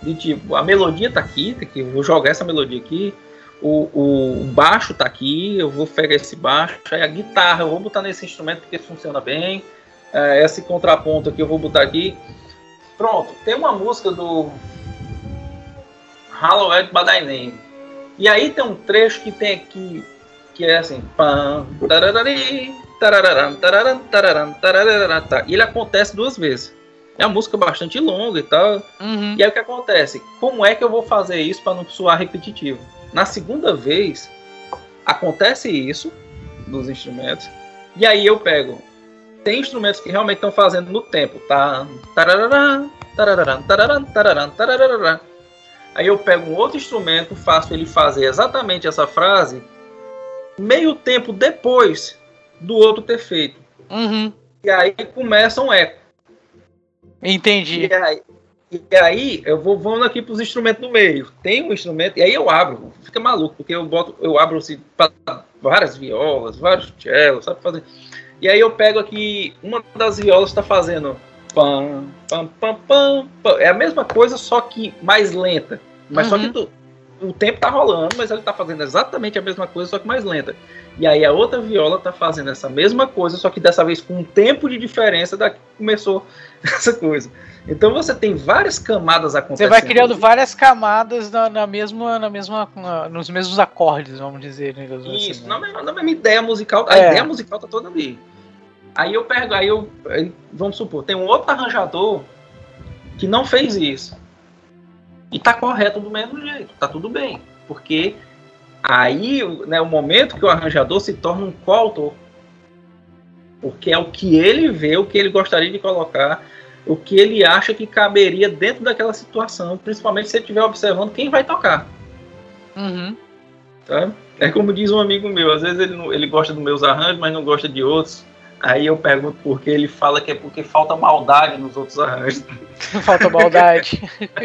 de tipo, a melodia tá aqui, tá aqui, eu vou jogar essa melodia aqui, o, o baixo tá aqui, eu vou pegar esse baixo, aí a guitarra eu vou botar nesse instrumento porque funciona bem, é, esse contraponto aqui eu vou botar aqui. Pronto, tem uma música do Halloween by Name. E aí tem um trecho que tem aqui, que é assim, pam, tararari, tararam, tararam, tararam, tá. e ele acontece duas vezes. É uma música bastante longa e tal. Uhum. E aí o que acontece? Como é que eu vou fazer isso para não soar repetitivo? Na segunda vez, acontece isso nos instrumentos. E aí eu pego. Tem instrumentos que realmente estão fazendo no tempo. Tá? Aí eu pego um outro instrumento, faço ele fazer exatamente essa frase meio tempo depois do outro ter feito. Uhum. E aí começa um eco. Entendi. E aí, e aí eu vou vamos aqui para os instrumentos no meio. Tem um instrumento, e aí eu abro, fica maluco, porque eu boto, eu abro assim, várias violas, vários cellos, sabe fazer. E aí eu pego aqui, uma das violas está fazendo pam, pam, pam, pam, pam, É a mesma coisa, só que mais lenta. Mas uhum. só que tu, o tempo tá rolando, mas ele tá fazendo exatamente a mesma coisa, só que mais lenta. E aí a outra viola tá fazendo essa mesma coisa, só que dessa vez com um tempo de diferença da que começou <laughs> essa coisa. Então você tem várias camadas acontecendo. Você vai criando várias camadas na, na mesma, na mesma, na, nos mesmos acordes, vamos dizer. Né, Isso, assim, na, mesma, na mesma ideia musical. A é. ideia musical tá toda ali. Aí eu pego, aí eu. Aí, vamos supor, tem um outro arranjador que não fez isso. E tá correto do mesmo jeito, tá tudo bem. Porque aí né, o momento que o arranjador se torna um coautor. Porque é o que ele vê, o que ele gostaria de colocar, o que ele acha que caberia dentro daquela situação, principalmente se ele estiver observando quem vai tocar. Uhum. Tá? É como diz um amigo meu, às vezes ele, ele gosta dos meus arranjos, mas não gosta de outros. Aí eu pergunto por que ele fala que é porque falta maldade nos outros arranjos. <laughs> falta maldade. <laughs>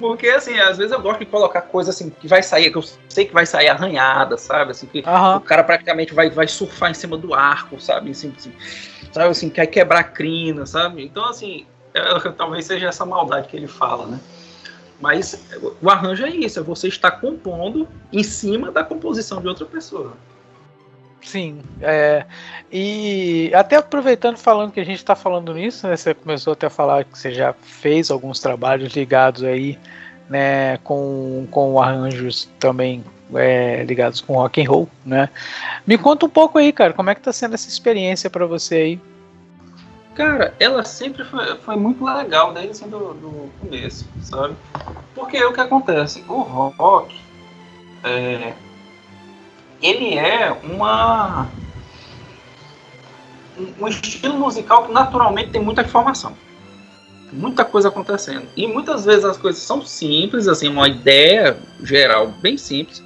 porque assim, às vezes eu gosto de colocar coisa assim que vai sair, que eu sei que vai sair arranhada, sabe? Assim, que uhum. o cara praticamente vai, vai surfar em cima do arco, sabe? Assim, assim, sabe assim, quer quebrar crina, sabe? Então, assim, é, <laughs> talvez seja essa maldade que ele fala, né? Mas o arranjo é isso, é você estar compondo em cima da composição de outra pessoa. Sim, é, e até aproveitando falando que a gente está falando nisso, né, você começou até a falar que você já fez alguns trabalhos ligados aí, né, com, com arranjos também é, ligados com rock and roll, né? Me conta um pouco aí, cara, como é que tá sendo essa experiência para você aí? Cara, ela sempre foi, foi muito legal desde assim, do, do começo, sabe? Porque o que acontece, o rock é, ele é uma um estilo musical que naturalmente tem muita informação. Muita coisa acontecendo. E muitas vezes as coisas são simples, assim, uma ideia geral bem simples.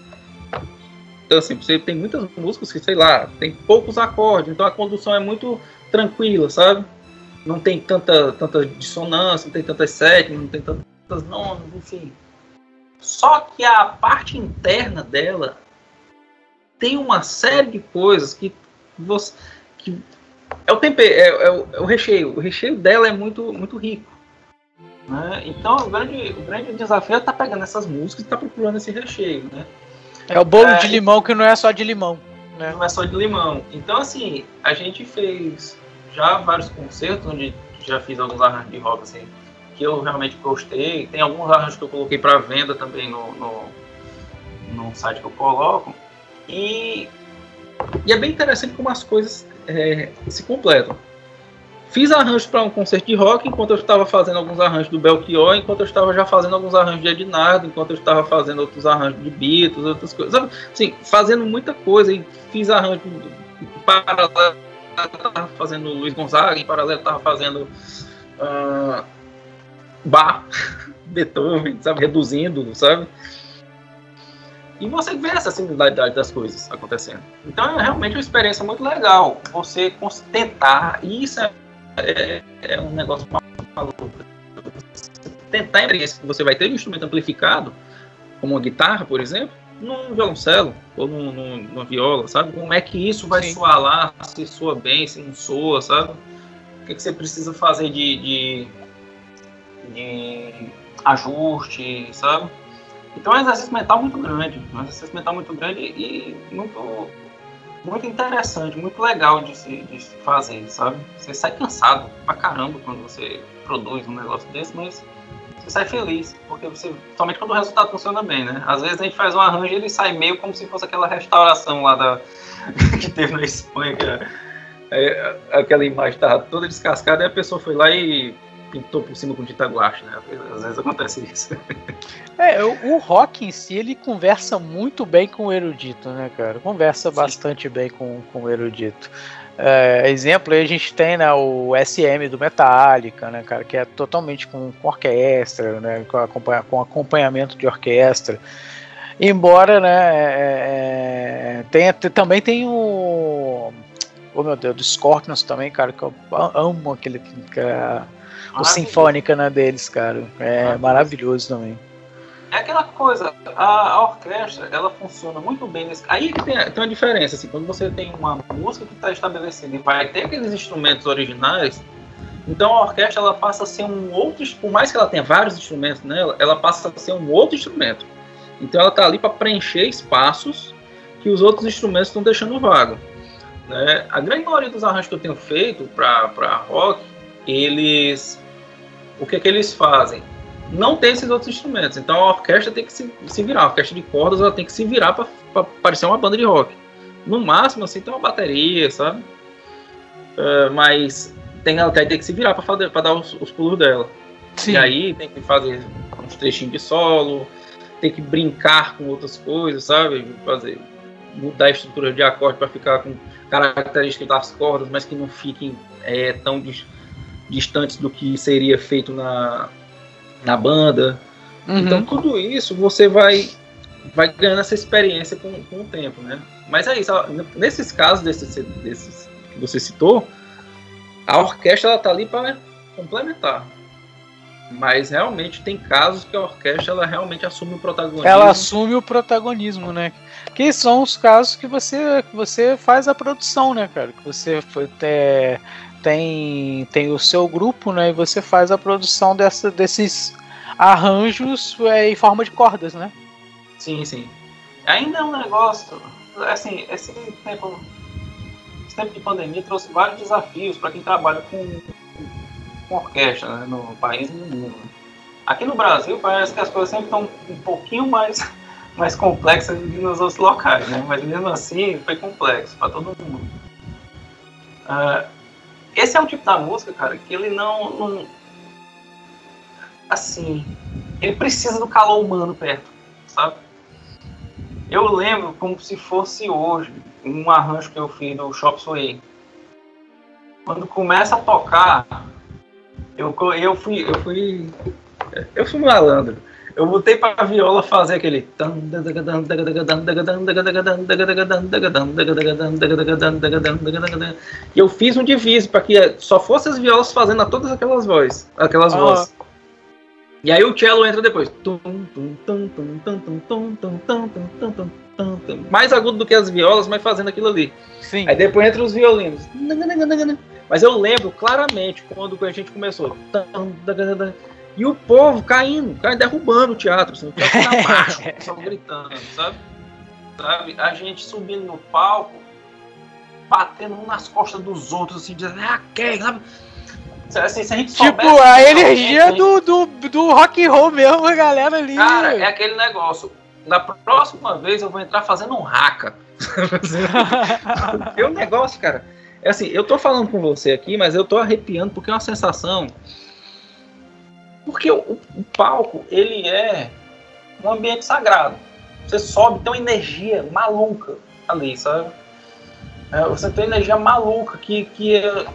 Então, assim, você tem muitas músicas que, sei lá, tem poucos acordes, então a condução é muito tranquila, sabe? Não tem tanta, tanta dissonância, não tem tantas sétimas, não tem tantas nonas, enfim. Só que a parte interna dela tem uma série de coisas que você. Que é o tempero, é, é, o, é, o, recheio. O recheio dela é muito, muito rico. Né? Então o grande, o grande desafio é estar tá pegando essas músicas e estar tá procurando esse recheio. Né? É o bolo é, de limão que não é só de limão. Né? Não é só de limão. Então, assim, a gente fez já vários concertos onde já fiz alguns arranjos de rock assim, que eu realmente gostei. Tem alguns arranjos que eu coloquei para venda também no, no, no site que eu coloco. E, e é bem interessante como as coisas é, se completam. fiz arranjos para um concerto de rock, enquanto eu estava fazendo alguns arranjos do Belchior, enquanto eu estava já fazendo alguns arranjos de Ednardo, enquanto eu estava fazendo outros arranjos de Beatles, outras coisas. Assim, fazendo muita coisa. E fiz arranjo estava fazendo Luiz Gonzaga, em paralelo estava fazendo uh, Bach, <laughs> Beethoven, sabe? Reduzindo, sabe? E você vê essa similaridade das coisas acontecendo. Então é realmente uma experiência muito legal. Você tentar, e isso é é, é um negócio maluco. Tentar a experiência que você vai ter um instrumento amplificado, como uma guitarra, por exemplo, num violoncelo ou num, num, numa viola, sabe? Como é que isso vai Sim. soar lá, se soa bem, se não soa, sabe? O que, que você precisa fazer de, de, de ajuste, sabe? Então é um exercício mental muito grande, um exercício mental muito grande e muito muito interessante, muito legal de se, de se fazer, sabe? Você sai cansado pra caramba quando você produz um negócio desse, mas você sai feliz, porque você, somente quando o resultado funciona bem, né? Às vezes a gente faz um arranjo e ele sai meio como se fosse aquela restauração lá da <laughs> que teve na Espanha, que é, é, aquela imagem estava toda descascada e a pessoa foi lá e pintou por cima com tinta guache, né? Às vezes acontece isso. <laughs> É, o, o, rock em si, ele conversa muito bem com o erudito, né, cara? Conversa Sim. bastante bem com, com o erudito. É, exemplo, aí a gente tem né, o SM do Metallica, né, cara, que é totalmente com, com orquestra, né, com, acompanha, com acompanhamento de orquestra. Embora, né, é, é tenha, também tem o. Oh meu Deus, do Scorpions também, cara, que eu amo aquele. Que é, o Sinfônica né, deles, cara. É maravilhoso também. É aquela coisa, a, a, orquestra, ela funciona muito bem nesse. Aí tem, tem uma diferença, assim, quando você tem uma música que está estabelecida e vai ter aqueles instrumentos originais, então a orquestra ela passa a ser um outro, por mais que ela tenha vários instrumentos nela, ela passa a ser um outro instrumento. Então ela está ali para preencher espaços que os outros instrumentos estão deixando vago. Né? A grande maioria dos arranjos que eu tenho feito para rock, eles o que, é que eles fazem? Não tem esses outros instrumentos. Então a orquestra tem que se, se virar. A orquestra de cordas ela tem que se virar para parecer uma banda de rock. No máximo, assim, tem uma bateria, sabe? Uh, mas tem, ela tem que se virar para dar os, os, pulos dela. Sim. E aí tem que fazer uns trechinhos de solo, tem que brincar com outras coisas, sabe? Fazer mudar a estrutura de acorde para ficar com características das cordas, mas que não fiquem é, tão distantes do que seria feito na, na banda. Uhum. Então tudo isso você vai vai ganhando essa experiência com, com o tempo, né? Mas é isso, nesses casos desses, desses que você citou, a orquestra ela tá ali para complementar. Mas realmente tem casos que a orquestra ela realmente assume o protagonismo. Ela assume o protagonismo, né? Que são os casos que você que você faz a produção, né, cara? Que você foi, é, tem, tem o seu grupo, né? E você faz a produção dessa, desses arranjos é, em forma de cordas, né? Sim, sim. Ainda é um negócio, assim, esse tempo, esse tempo de pandemia trouxe vários desafios para quem trabalha com, com orquestra né, no país e no mundo. Aqui no Brasil parece que as coisas sempre estão um pouquinho mais, mais complexas do que nos outros locais, né? Mas mesmo assim foi complexo para todo mundo. Uh, esse é um tipo da música, cara, que ele não, não, Assim. Ele precisa do calor humano perto, sabe? Eu lembro como se fosse hoje um arranjo que eu fiz do Shop Sway. Quando começa a tocar, eu, eu fui. Eu fui. Eu fui malandro eu botei pra viola fazer aquele. E eu fiz um divise para que só fosse as violas fazendo todas aquelas vozes. Aquelas ah. vozes. E aí o cello entra depois. Mais agudo do que as violas, mas fazendo aquilo ali. Sim. Aí depois entra os violinos. Mas eu lembro claramente quando a gente começou. E o povo caindo, caindo, derrubando o teatro, assim, o teatro <laughs> na marcha, o pessoal gritando, sabe? sabe? A gente subindo no palco, batendo um nas costas dos outros, assim, dizendo, é aquele, sabe? Assim, se a gente tipo, a energia gente... do, do, do rock and roll mesmo, a galera ali. Cara, é aquele negócio. Na próxima vez eu vou entrar fazendo um raca. <laughs> Porque o negócio, cara, É assim, eu tô falando com você aqui, mas eu tô arrepiando porque é uma sensação. Porque o, o palco, ele é um ambiente sagrado. Você sobe, tem uma energia maluca ali, sabe? É, você tem energia maluca que, que é,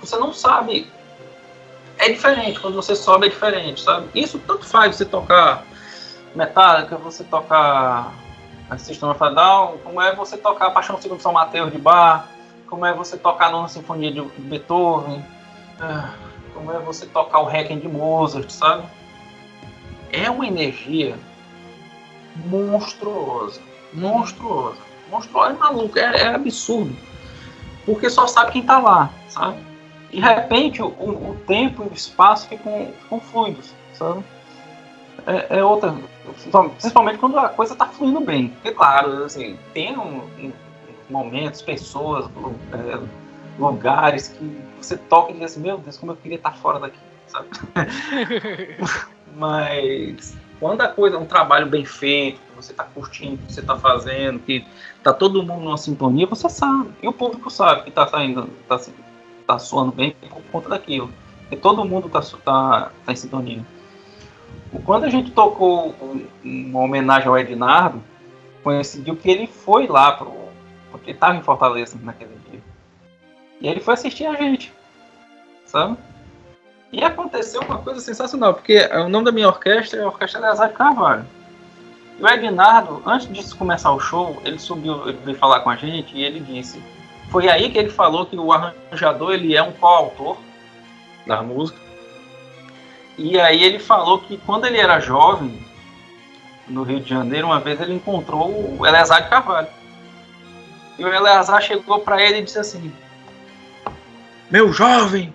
você não sabe. É diferente, quando você sobe é diferente, sabe? Isso tanto faz você tocar Metallica, você tocar System of a Down, como é você tocar Paixão Segundo São Mateus de Bar, como é você tocar a Nona Sinfonia de Beethoven, é, como é você tocar o Requiem de Mozart, sabe? É uma energia monstruosa, monstruosa, monstruosa, é maluco, é, é absurdo, porque só sabe quem tá lá, sabe? De repente o, o tempo e o espaço ficam, ficam fluidos, sabe? É, é, outra. Principalmente quando a coisa tá fluindo bem. Porque, claro, assim, tem um, um, momentos, pessoas, é, lugares que você toca e diz assim, meu Deus, como eu queria estar fora daqui, sabe? <laughs> Mas quando a coisa é um trabalho bem feito, que você está curtindo que você está fazendo, que tá todo mundo numa sintonia, você sabe. E o público sabe que está saindo, tá, tá soando bem por conta daquilo. Porque todo mundo está tá, tá em sintonia. Quando a gente tocou uma homenagem ao Ednardo, coincidiu que ele foi lá pro. Porque ele estava em Fortaleza naquele. E ele foi assistir a gente. Sabe? E aconteceu uma coisa sensacional, porque o nome da minha orquestra é a Orquestra Eleazar de Carvalho. E o Ednardo, antes de começar o show, ele subiu, ele veio falar com a gente e ele disse. Foi aí que ele falou que o arranjador ele é um coautor da música e aí ele falou que quando ele era jovem, no Rio de Janeiro, uma vez ele encontrou o Eleazar de Carvalho. E o Eleazar chegou para ele e disse assim: Meu jovem,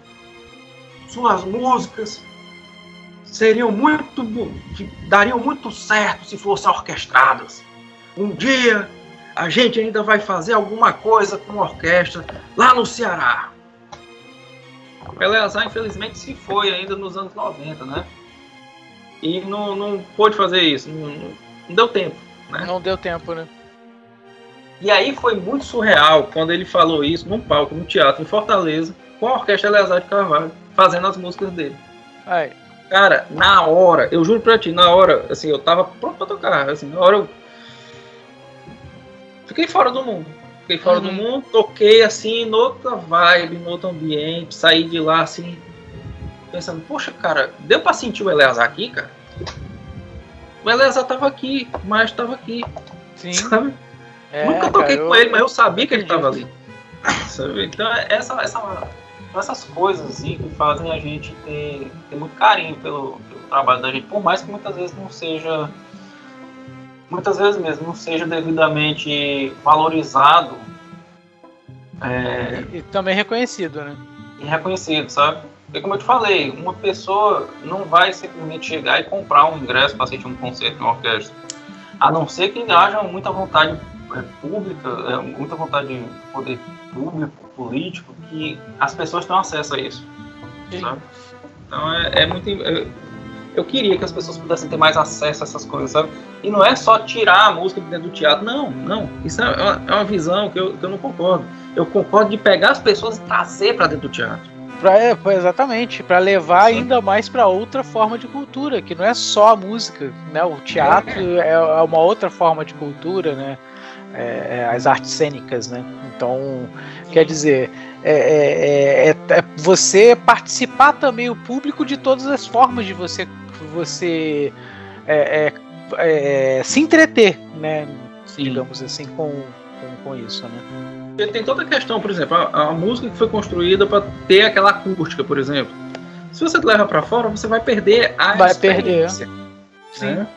suas músicas seriam muito dariam muito certo se fossem orquestradas. Um dia a gente ainda vai fazer alguma coisa com orquestra lá no Ceará. O Eleazar, infelizmente, se foi ainda nos anos 90, né? E não, não pôde fazer isso, não, não deu tempo. Né? Não deu tempo, né? E aí foi muito surreal quando ele falou isso num palco, no teatro, em Fortaleza, com a Orquestra Eleazar de Carvalho, fazendo as músicas dele. Ai. Cara, na hora, eu juro pra ti, na hora, assim, eu tava pronto pra tocar, assim, na hora eu fiquei fora do mundo fiquei fora uhum. do mundo, toquei assim, noutra vibe, no outro ambiente, saí de lá assim, pensando, poxa, cara, deu pra sentir o Eleazar aqui, cara? O Eleazar tava aqui, o Maestro tava aqui. Sim. Sabe? É, Nunca toquei cara, com eu, ele, mas eu sabia que ele tava ali. Sabe? Então, é essa, essa, essas coisas assim, que fazem a gente ter, ter muito carinho pelo, pelo trabalho da gente, por mais que muitas vezes não seja muitas vezes mesmo não seja devidamente valorizado. É, e também reconhecido, né? E reconhecido, sabe? Porque como eu te falei, uma pessoa não vai simplesmente chegar e comprar um ingresso para assistir um concerto em orquestra. A não ser que haja muita vontade pública, é, muita vontade de poder público, político, que as pessoas tenham acesso a isso. Sabe? Então é, é muito. É, eu queria que as pessoas pudessem ter mais acesso a essas coisas, sabe? E não é só tirar a música de dentro do teatro, não, não. Isso é uma, é uma visão que eu, que eu não concordo. Eu concordo de pegar as pessoas e trazer para dentro do teatro. Pra, é, exatamente, para levar Sim. ainda mais para outra forma de cultura, que não é só a música, né? O teatro é, é uma outra forma de cultura, né? É, é as artes cênicas, né? Então, quer dizer, é, é, é, é, você participar também o público de todas as formas de você você é, é, é, se entreter, né? Sim. Digamos assim, com, com, com, isso, né? Tem toda a questão, por exemplo, a, a música que foi construída para ter aquela acústica, por exemplo. Se você leva para fora, você vai perder a vai perder. Sim. Né?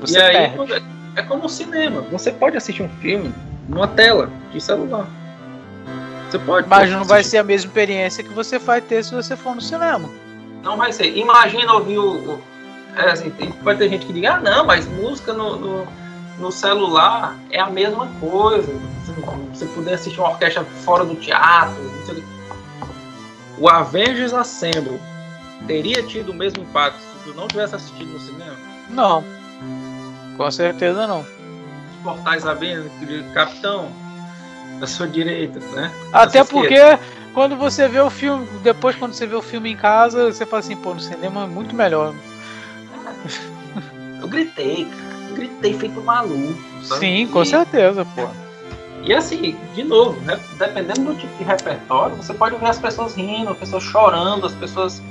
Você e aí perde. É como o cinema. Você pode assistir um filme numa tela de celular. Você pode. Mas não assistir. vai ser a mesma experiência que você vai ter se você for no cinema. Não vai ser. Imagina ouvir o. o é, assim, pode ter gente que diga, ah, não, mas música no, no, no celular é a mesma coisa. Você, você puder assistir uma orquestra fora do teatro. O Avengers Assemble teria tido o mesmo impacto se tu não tivesse assistido no cinema? Não. Com certeza não. Os portais abrindo, Capitão, Eu sou direito, né? Até porque quando você vê o filme, depois quando você vê o filme em casa, você fala assim, pô, no cinema é muito melhor. Eu gritei, cara. Eu gritei feito maluco. Sabe? Sim, com e... certeza, pô. E assim, de novo, né, dependendo do tipo de repertório, você pode ver as pessoas rindo, as pessoas chorando, as pessoas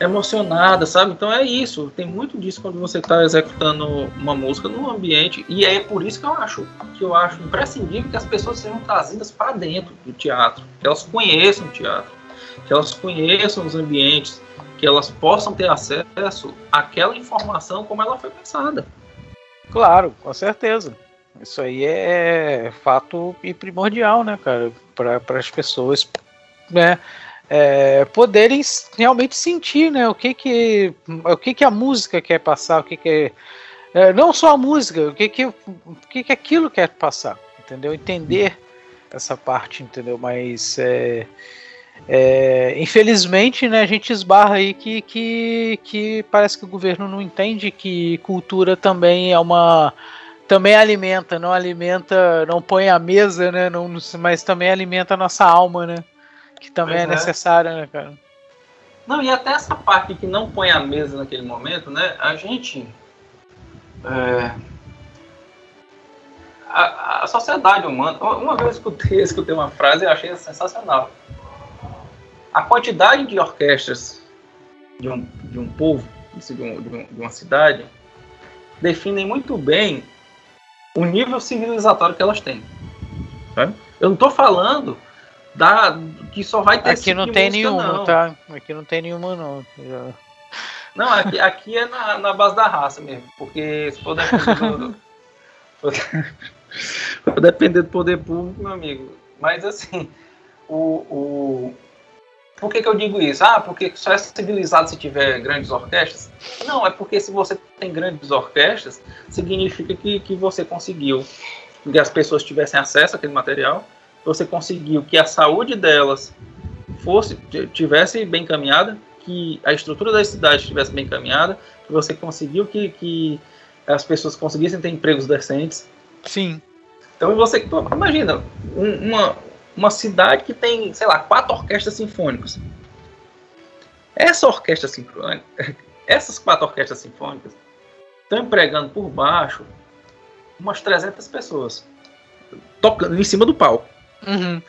emocionada, sabe? Então é isso. Tem muito disso quando você está executando uma música num ambiente e é por isso que eu acho que eu acho imprescindível que as pessoas sejam trazidas para dentro do teatro, que elas conheçam o teatro, que elas conheçam os ambientes, que elas possam ter acesso àquela informação como ela foi pensada. Claro, com certeza. Isso aí é fato e primordial, né, cara, para as pessoas, né? É, poderem realmente sentir né, o que que, o que que a música quer passar, o que que é, não só a música, o que que, o que que aquilo quer passar, entendeu? Entender essa parte, entendeu? Mas é, é, infelizmente, né, a gente esbarra aí que, que, que parece que o governo não entende que cultura também é uma também alimenta, não alimenta, não põe a mesa, né, não, mas também alimenta a nossa alma, né? Que também é, é necessária, né, cara? Não, e até essa parte que não põe a mesa naquele momento, né? A gente. É, a, a, sociedade humana. Uma vez eu escutei, <laughs> escutei uma frase e achei sensacional. A quantidade de orquestras de um, de um povo, de, um, de, uma cidade, definem muito bem o nível civilizatório que elas têm. Sabe? Eu não estou falando da, que só vai ter Aqui não tem nenhuma, não. tá? Aqui não tem nenhuma, não. Não, aqui, aqui é na, na base da raça mesmo, porque se for depender do, <laughs> for depender do poder público, meu amigo. Mas assim, o, o, por que, que eu digo isso? Ah, porque só é civilizado se tiver grandes orquestras? Não, é porque se você tem grandes orquestras, significa que, que você conseguiu que as pessoas tivessem acesso àquele material você conseguiu que a saúde delas fosse tivesse bem caminhada, que a estrutura da cidade estivesse bem caminhada, que você conseguiu que, que as pessoas conseguissem ter empregos decentes. Sim. Então você imagina uma, uma cidade que tem, sei lá, quatro orquestras sinfônicas. Essa orquestra sinfônica, <laughs> essas quatro orquestras sinfônicas estão empregando por baixo umas 300 pessoas tocando em cima do palco. Uhum.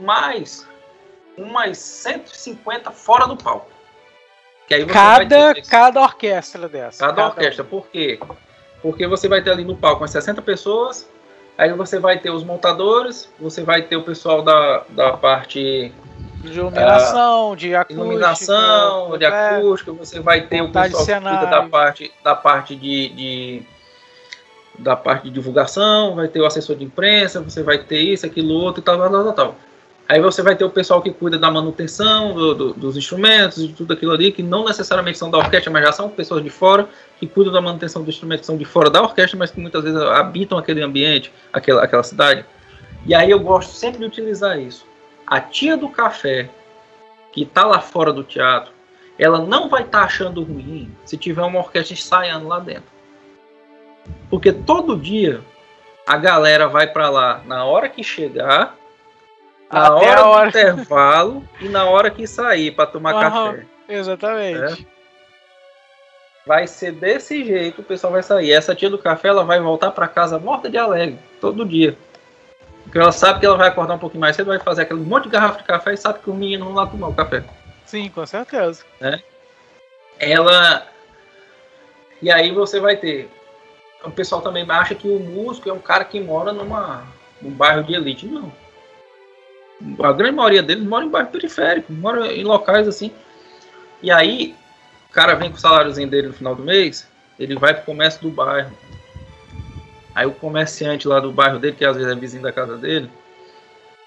Mais umas 150 fora do palco. cada, ter... cada orquestra dessa. Cada, cada orquestra. Por quê? Porque você vai ter ali no palco umas 60 pessoas, aí você vai ter os montadores, você vai ter o pessoal da, da parte de iluminação, de acústica, iluminação, de é. acústica, você vai ter o pessoal que cuida da parte, da parte de, de da parte de divulgação, vai ter o assessor de imprensa, você vai ter isso, aquilo, outro e tal, tal, tal, tal. Aí você vai ter o pessoal que cuida da manutenção do, do, dos instrumentos, de tudo aquilo ali, que não necessariamente são da orquestra, mas já são pessoas de fora, que cuidam da manutenção dos instrumentos, que são de fora da orquestra, mas que muitas vezes habitam aquele ambiente, aquela, aquela cidade. E aí eu gosto sempre de utilizar isso. A tia do café, que está lá fora do teatro, ela não vai estar tá achando ruim se tiver uma orquestra ensaiando lá dentro. Porque todo dia a galera vai para lá na hora que chegar, na Até hora, hora do intervalo e na hora que sair para tomar café. Exatamente. É? Vai ser desse jeito, o pessoal vai sair. Essa tia do café, ela vai voltar para casa morta de alegre, todo dia. Porque ela sabe que ela vai acordar um pouquinho mais cedo, vai fazer aquele monte de garrafa de café e sabe que o menino não vai tomar o café. Sim, com certeza. Né? Ela. E aí você vai ter o pessoal também acha que o músico é um cara que mora numa, num bairro de elite. Não. A grande maioria deles mora em bairro periférico, mora em locais assim. E aí, o cara vem com o saláriozinho dele no final do mês, ele vai pro comércio do bairro. Aí o comerciante lá do bairro dele, que às vezes é vizinho da casa dele,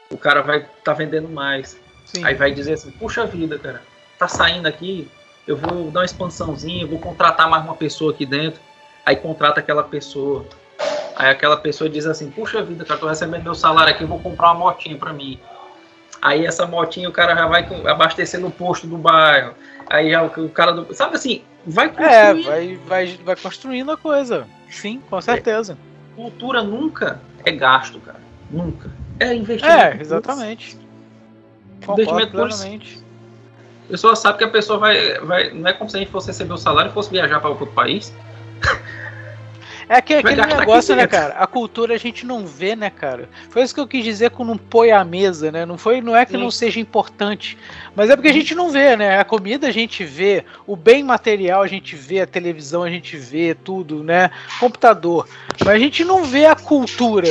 o cara vai tá vendendo mais. Sim. Aí vai dizer assim, puxa vida, cara, tá saindo aqui, eu vou dar uma expansãozinha, vou contratar mais uma pessoa aqui dentro aí contrata aquela pessoa. Aí aquela pessoa diz assim, puxa vida, cara, tô recebendo meu salário aqui, eu vou comprar uma motinha para mim. Aí essa motinha o cara já vai abastecer no posto do bairro. Aí já o cara do. Sabe assim, vai É, vai, vai, vai construindo a coisa. Sim, com certeza. É, cultura nunca é gasto, cara. Nunca. É investimento. É, exatamente. Investimento plenamente. A pessoa sabe que a pessoa vai, vai. Não é como se a gente fosse receber o salário e fosse viajar para outro país. <laughs> É que, aquele negócio, né, cara? A cultura a gente não vê, né, cara? Foi isso que eu quis dizer com não põe à mesa, né? Não, foi, não é que Sim. não seja importante, mas é porque a gente não vê, né? A comida a gente vê, o bem material a gente vê, a televisão a gente vê, tudo, né? Computador. Mas a gente não vê a cultura.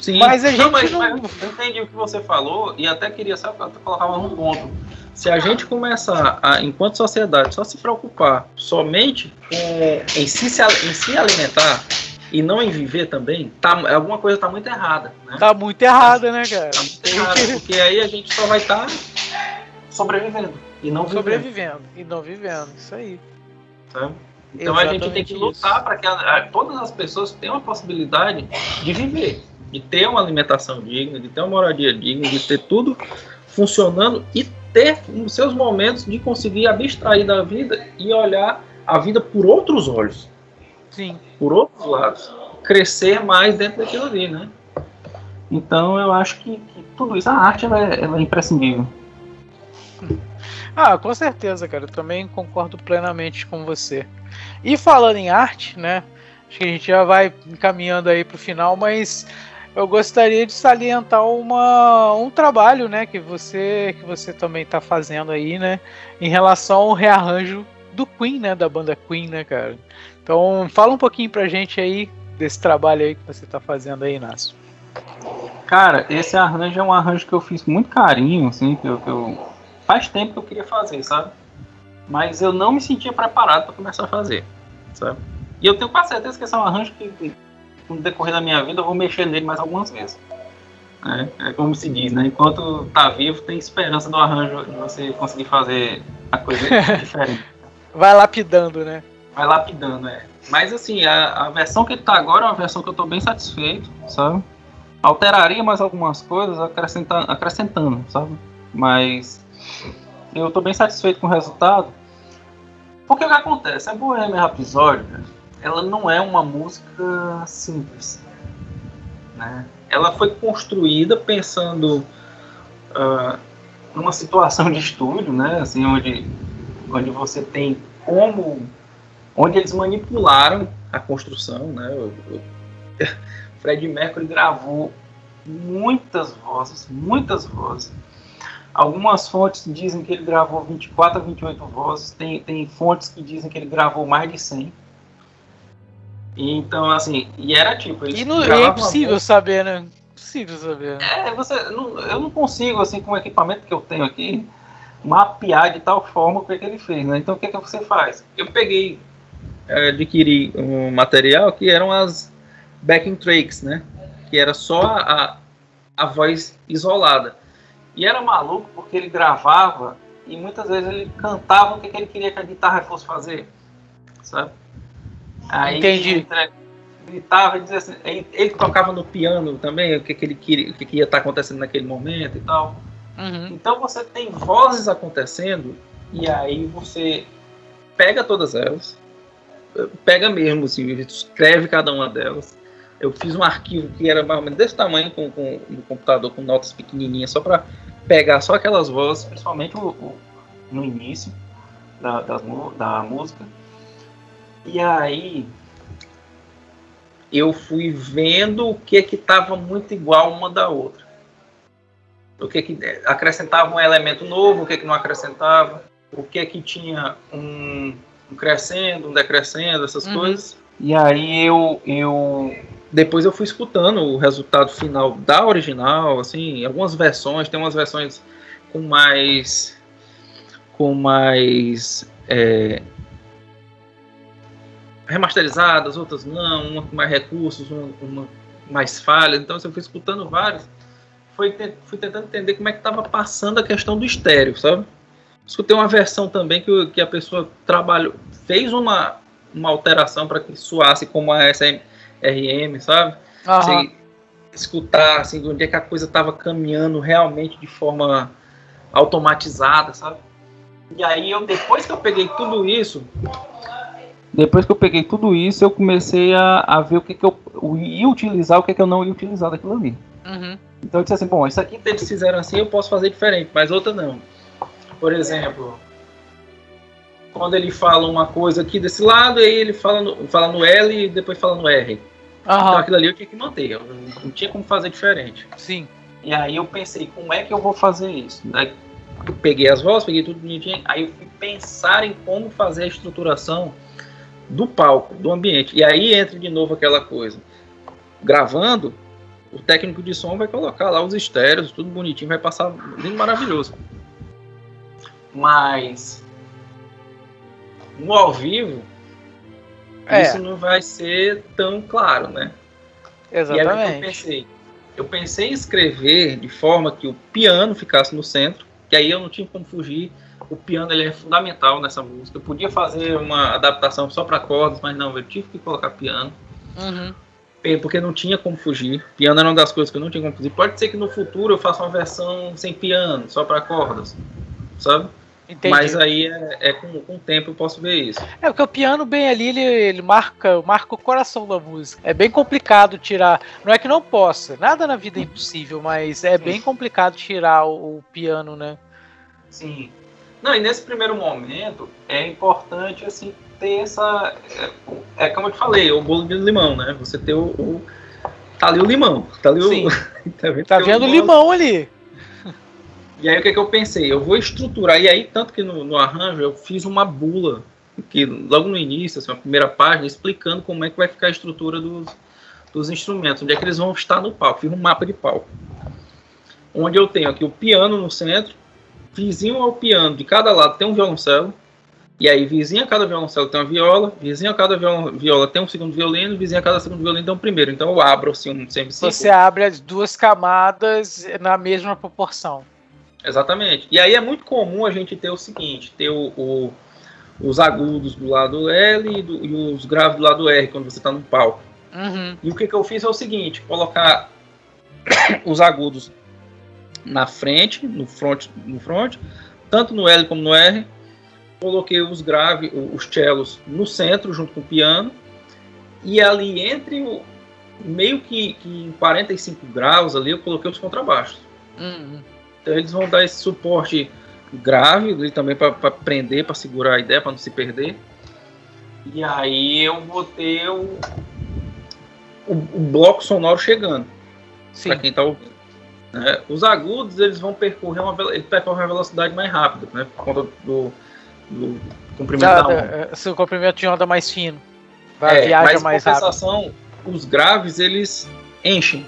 Sim. Mas a gente não, mas, não... Mas eu entendi o que você falou e até queria só colocar um ponto. Se a gente começar, a, enquanto sociedade, só se preocupar somente com, em, se, em se alimentar e não em viver também, tá, alguma coisa está muito errada. Né? Tá muito errada, né, cara? Tá muito errada, porque aí a gente só vai estar tá sobrevivendo e não vivendo. Sobrevivendo e não vivendo, isso aí. Tá? Então Exatamente a gente tem que lutar para que a, a, todas as pessoas tenham a possibilidade de viver, de ter uma alimentação digna, de ter uma moradia digna, de ter tudo funcionando e ter os seus momentos de conseguir abstrair da vida e olhar a vida por outros olhos. Sim. Por outros lados. Crescer mais dentro daquilo ali, né? Então eu acho que, que tudo isso, a arte ela é, ela é imprescindível. Ah, com certeza, cara. Eu também concordo plenamente com você. E falando em arte, né? Acho que a gente já vai encaminhando aí pro final, mas eu gostaria de salientar uma, um trabalho, né, que você que você também está fazendo aí, né, em relação ao rearranjo do Queen, né, da banda Queen, né, cara. Então, fala um pouquinho pra gente aí desse trabalho aí que você está fazendo aí, Inácio. Cara, esse arranjo é um arranjo que eu fiz com muito carinho, assim, que eu, que eu faz tempo que eu queria fazer, sabe? Mas eu não me sentia preparado para começar a fazer, sabe? E eu tenho quase certeza que esse é um arranjo que no decorrer da minha vida eu vou mexer nele mais algumas vezes. É, é como se diz, né? Enquanto tá vivo, tem esperança do arranjo de você conseguir fazer a coisa <laughs> diferente. Vai lapidando, né? Vai lapidando, é. Mas assim, a, a versão que ele tá agora é uma versão que eu tô bem satisfeito, sabe? Alteraria mais algumas coisas acrescentando, acrescentando sabe? Mas eu tô bem satisfeito com o resultado. Porque o que acontece? A Bohemian Rhapsody, ela não é uma música simples. Né? Ela foi construída pensando uh, numa situação de estúdio, né? assim, onde, onde você tem como. onde eles manipularam a construção. Né? <laughs> Fred Mercury gravou muitas vozes, muitas vozes. Algumas fontes dizem que ele gravou 24 a 28 vozes, tem, tem fontes que dizem que ele gravou mais de 100. Então, assim, e era tipo. E, não, é impossível saber, né? Impossível saber. É, você. Não, eu não consigo, assim, com o equipamento que eu tenho aqui, mapear de tal forma o que, é que ele fez, né? Então, o que, é que você faz? Eu peguei, é, adquiri um material que eram as backing tracks, né? Que era só a, a voz isolada. E era maluco porque ele gravava e muitas vezes ele cantava o que, que ele queria que a guitarra fosse fazer, sabe? Aí Entendi. Gritava e dizia assim, ele tocava no piano também, o que, que ele queria, o que, que ia estar acontecendo naquele momento e tal. Uhum. Então você tem vozes acontecendo e aí você pega todas elas, pega mesmo, assim, escreve cada uma delas. Eu fiz um arquivo que era mais ou menos desse tamanho com, com no computador, com notas pequenininhas, só para pegar só aquelas vozes, principalmente o, o no início da, da, da música e aí eu fui vendo o que que estava muito igual uma da outra. O que que acrescentava um elemento novo, o que que não acrescentava, o que que tinha um, um crescendo, um decrescendo, essas uhum. coisas. E aí eu, eu depois eu fui escutando o resultado final da original, assim, algumas versões, tem umas versões com mais com mais é, remasterizadas, outras não, uma com mais recursos, uma, uma mais falhas. Então, assim, eu fui escutando vários, fui, fui tentando entender como é que estava passando a questão do estéreo, sabe? Escutei uma versão também que, que a pessoa trabalhou, fez uma, uma alteração para que soasse como a SRM, sabe? Uhum. escutar assim, onde é que a coisa estava caminhando realmente de forma automatizada, sabe? E aí eu depois que eu peguei tudo isso, depois que eu peguei tudo isso, eu comecei a, a ver o que, que eu ia utilizar o que, que eu não ia utilizar daquilo ali. Uhum. Então eu disse assim, bom, isso aqui eles fizeram assim, eu posso fazer diferente, mas outra não. Por exemplo, quando ele fala uma coisa aqui desse lado, aí ele fala no, fala no L e depois fala no R. Uhum. Então aquilo ali eu tinha que manter, eu não tinha como fazer diferente. Sim. E aí eu pensei, como é que eu vou fazer isso? Aí eu peguei as vozes, peguei tudo bonitinho, aí eu fui pensar em como fazer a estruturação do palco, do ambiente. E aí entra de novo aquela coisa. Gravando, o técnico de som vai colocar lá os estéreos, tudo bonitinho, vai passar lindo, maravilhoso. Mas no ao vivo, é. isso não vai ser tão claro, né? Exatamente. E aí eu pensei, eu pensei em escrever de forma que o piano ficasse no centro, que aí eu não tinha como fugir. O piano ele é fundamental nessa música. Eu podia fazer uma adaptação só para cordas, mas não, eu tive que colocar piano. Uhum. Porque não tinha como fugir. Piano era uma das coisas que eu não tinha como fugir. Pode ser que no futuro eu faça uma versão sem piano, só para cordas, sabe? Entendi. Mas aí é, é com, com, o tempo eu posso ver isso. É, porque o piano bem ali, ele, ele marca, marca o coração da música. É bem complicado tirar. Não é que não possa, nada na vida é impossível, mas é Sim. bem complicado tirar o, o, piano, né? Sim. Não, e nesse primeiro momento é importante assim ter essa. É, é como eu te falei, o bolo de limão, né? Você ter o. o tá ali o limão. Tá ali Sim. <laughs> o. tá vendo, tá vendo o limão ali. E aí o que, é que eu pensei? Eu vou estruturar, e aí, tanto que no, no arranjo eu fiz uma bula, que logo no início, assim, a primeira página, explicando como é que vai ficar a estrutura dos, dos instrumentos, onde é que eles vão estar no palco. Fiz um mapa de palco. Onde eu tenho aqui o piano no centro, vizinho ao piano, de cada lado tem um violoncelo, e aí vizinho a cada violoncelo tem uma viola, vizinho a cada viola tem um segundo violino, vizinho a cada segundo violino tem um primeiro. Então eu abro assim um semicírculo. Você abre as duas camadas na mesma proporção. Exatamente. E aí é muito comum a gente ter o seguinte, ter o, o os agudos do lado L e, do, e, os graves do lado R, quando você está no palco. Uhum. E o que, que eu fiz é o seguinte, colocar <coughs> os agudos na frente, no front, no front, tanto no L como no R. Coloquei os graves, os cellos no centro, junto com o piano. E ali entre o meio que, que em 45 graus ali, eu coloquei os contrabaixos. Uhum. Então eles vão dar esse suporte grave e também para prender, para segurar a ideia, para não se perder. E aí eu vou ter o, o, o bloco sonoro chegando para quem está ouvindo. Né? Os agudos eles vão percorrer uma, eles percorrem uma velocidade mais rápida, né? por conta do, do comprimento Já, da onda. Se o comprimento de onda mais fino, vai é, viaja mas, mais rápido. Os graves eles enchem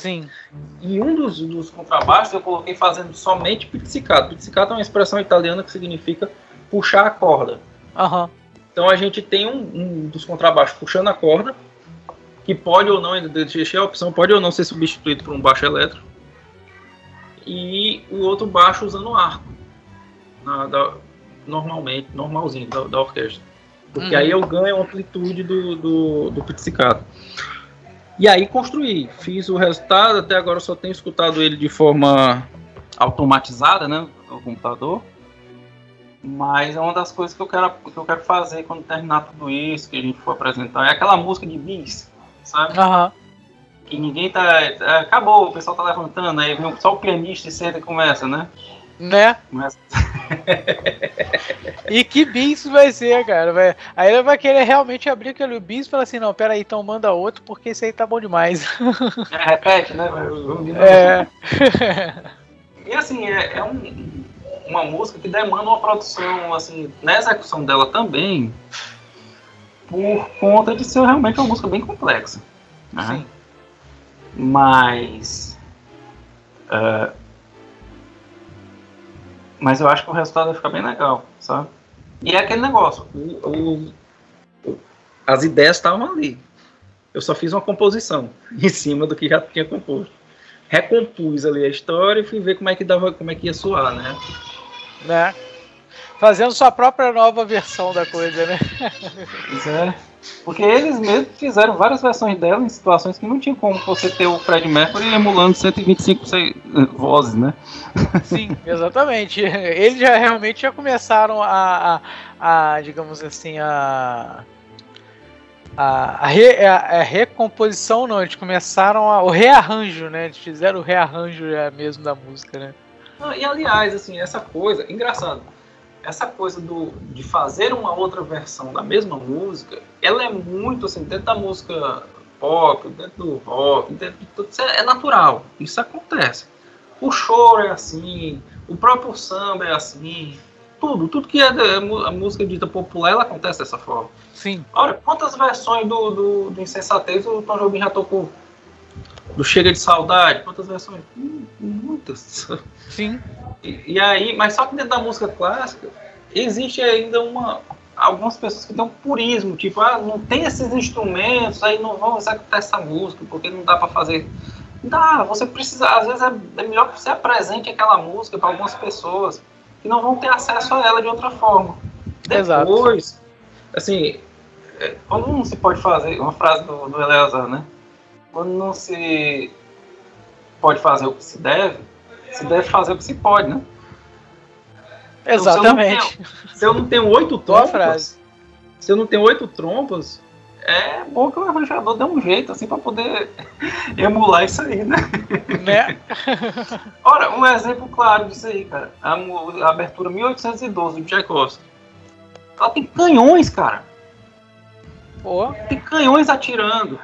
Sim. E um dos, dos contrabaixos eu coloquei fazendo somente pizzicato. Pizzicato é uma expressão italiana que significa puxar a corda. Uhum. Então a gente tem um, um, dos contrabaixos puxando a corda, que pode ou não, ainda deixei a opção, pode ou não ser substituído por um baixo elétrico. E o outro baixo usando arco. Na, da, normalmente, normalzinho da, da orquestra. Porque uhum. aí eu ganho a amplitude do, do, do pizzicato. E aí construí, fiz o resultado, até agora só tenho escutado ele de forma automatizada, né, no computador. Mas é uma das coisas que eu quero, que eu quero fazer quando terminar tudo isso, que a gente for apresentar. É aquela música de bis, sabe? Uhum. Que ninguém tá. É, acabou, o pessoal tá levantando, aí só o pianista senta e começa, né? Né? Começa. <laughs> e que bis vai ser, cara? Vai... Aí ele vai querer realmente abrir aquele bis e falar assim: não, peraí, então manda outro, porque esse aí tá bom demais. <laughs> É, repete, né? É. <laughs> E assim, é, é um, uma música que demanda uma produção, assim, na execução dela também, por conta de ser realmente uma música bem complexa. Né? Sim. Mas. Uh, mas eu acho que o resultado vai ficar bem legal, sabe? E é aquele negócio, o, o, as ideias estavam ali. Eu só fiz uma composição <laughs> em cima do que já tinha composto. Recompus ali a história e fui ver como é que dava, como é que ia soar, né? Né? Fazendo sua própria nova versão da coisa, né? Pois é. Porque eles mesmos fizeram várias versões dela em situações que não tinha como você ter o Fred Mercury emulando 125 vozes, né? <laughs> Sim, exatamente. Eles já realmente já começaram a, a, a digamos assim, a a, a, re, a, a, recomposição não, eles começaram a, o rearranjo, né? Eles fizeram o rearranjo já mesmo da música, né? e aliás, assim, essa coisa, engraçado, essa coisa do, de fazer uma outra versão da mesma música, ela é muito assim, dentro da música pop, dentro do rock, dentro de tudo, isso é, é natural, isso acontece. O choro é assim, o próprio samba é assim, tudo, tudo que é a música dita popular, ela acontece dessa forma. Sim. Olha, quantas versões do, do, do Insensatez o Tom Jobim já tocou? Do Chega de Saudade, quantas versões? Hum, muitas. Sim. E, e, aí, mas só que dentro da música clássica, existe ainda uma. Algumas pessoas que têm um purismo, tipo, ah, não tem esses instrumentos, aí não vão executar essa música, porque não dá para fazer. Dá, você precisa, às vezes é, é melhor que você apresente aquela música para algumas pessoas que não vão ter acesso a ela de outra forma. Exato. Depois, assim, é, não se pode fazer, uma frase do, do Eleazar, né? Quando não se pode fazer o que se deve, se deve fazer o que se pode, né? Exatamente. Então, se eu não tenho oito trompas, se eu não tenho oito trompas, é bom que o arranjador dê um jeito assim para poder <laughs> emular isso aí, né? Né? <laughs> Ora, um exemplo claro disso aí, cara. A, a abertura 1812 do Tchaikovsky. Ela tem canhões, cara. Pô. Tem canhões atirando.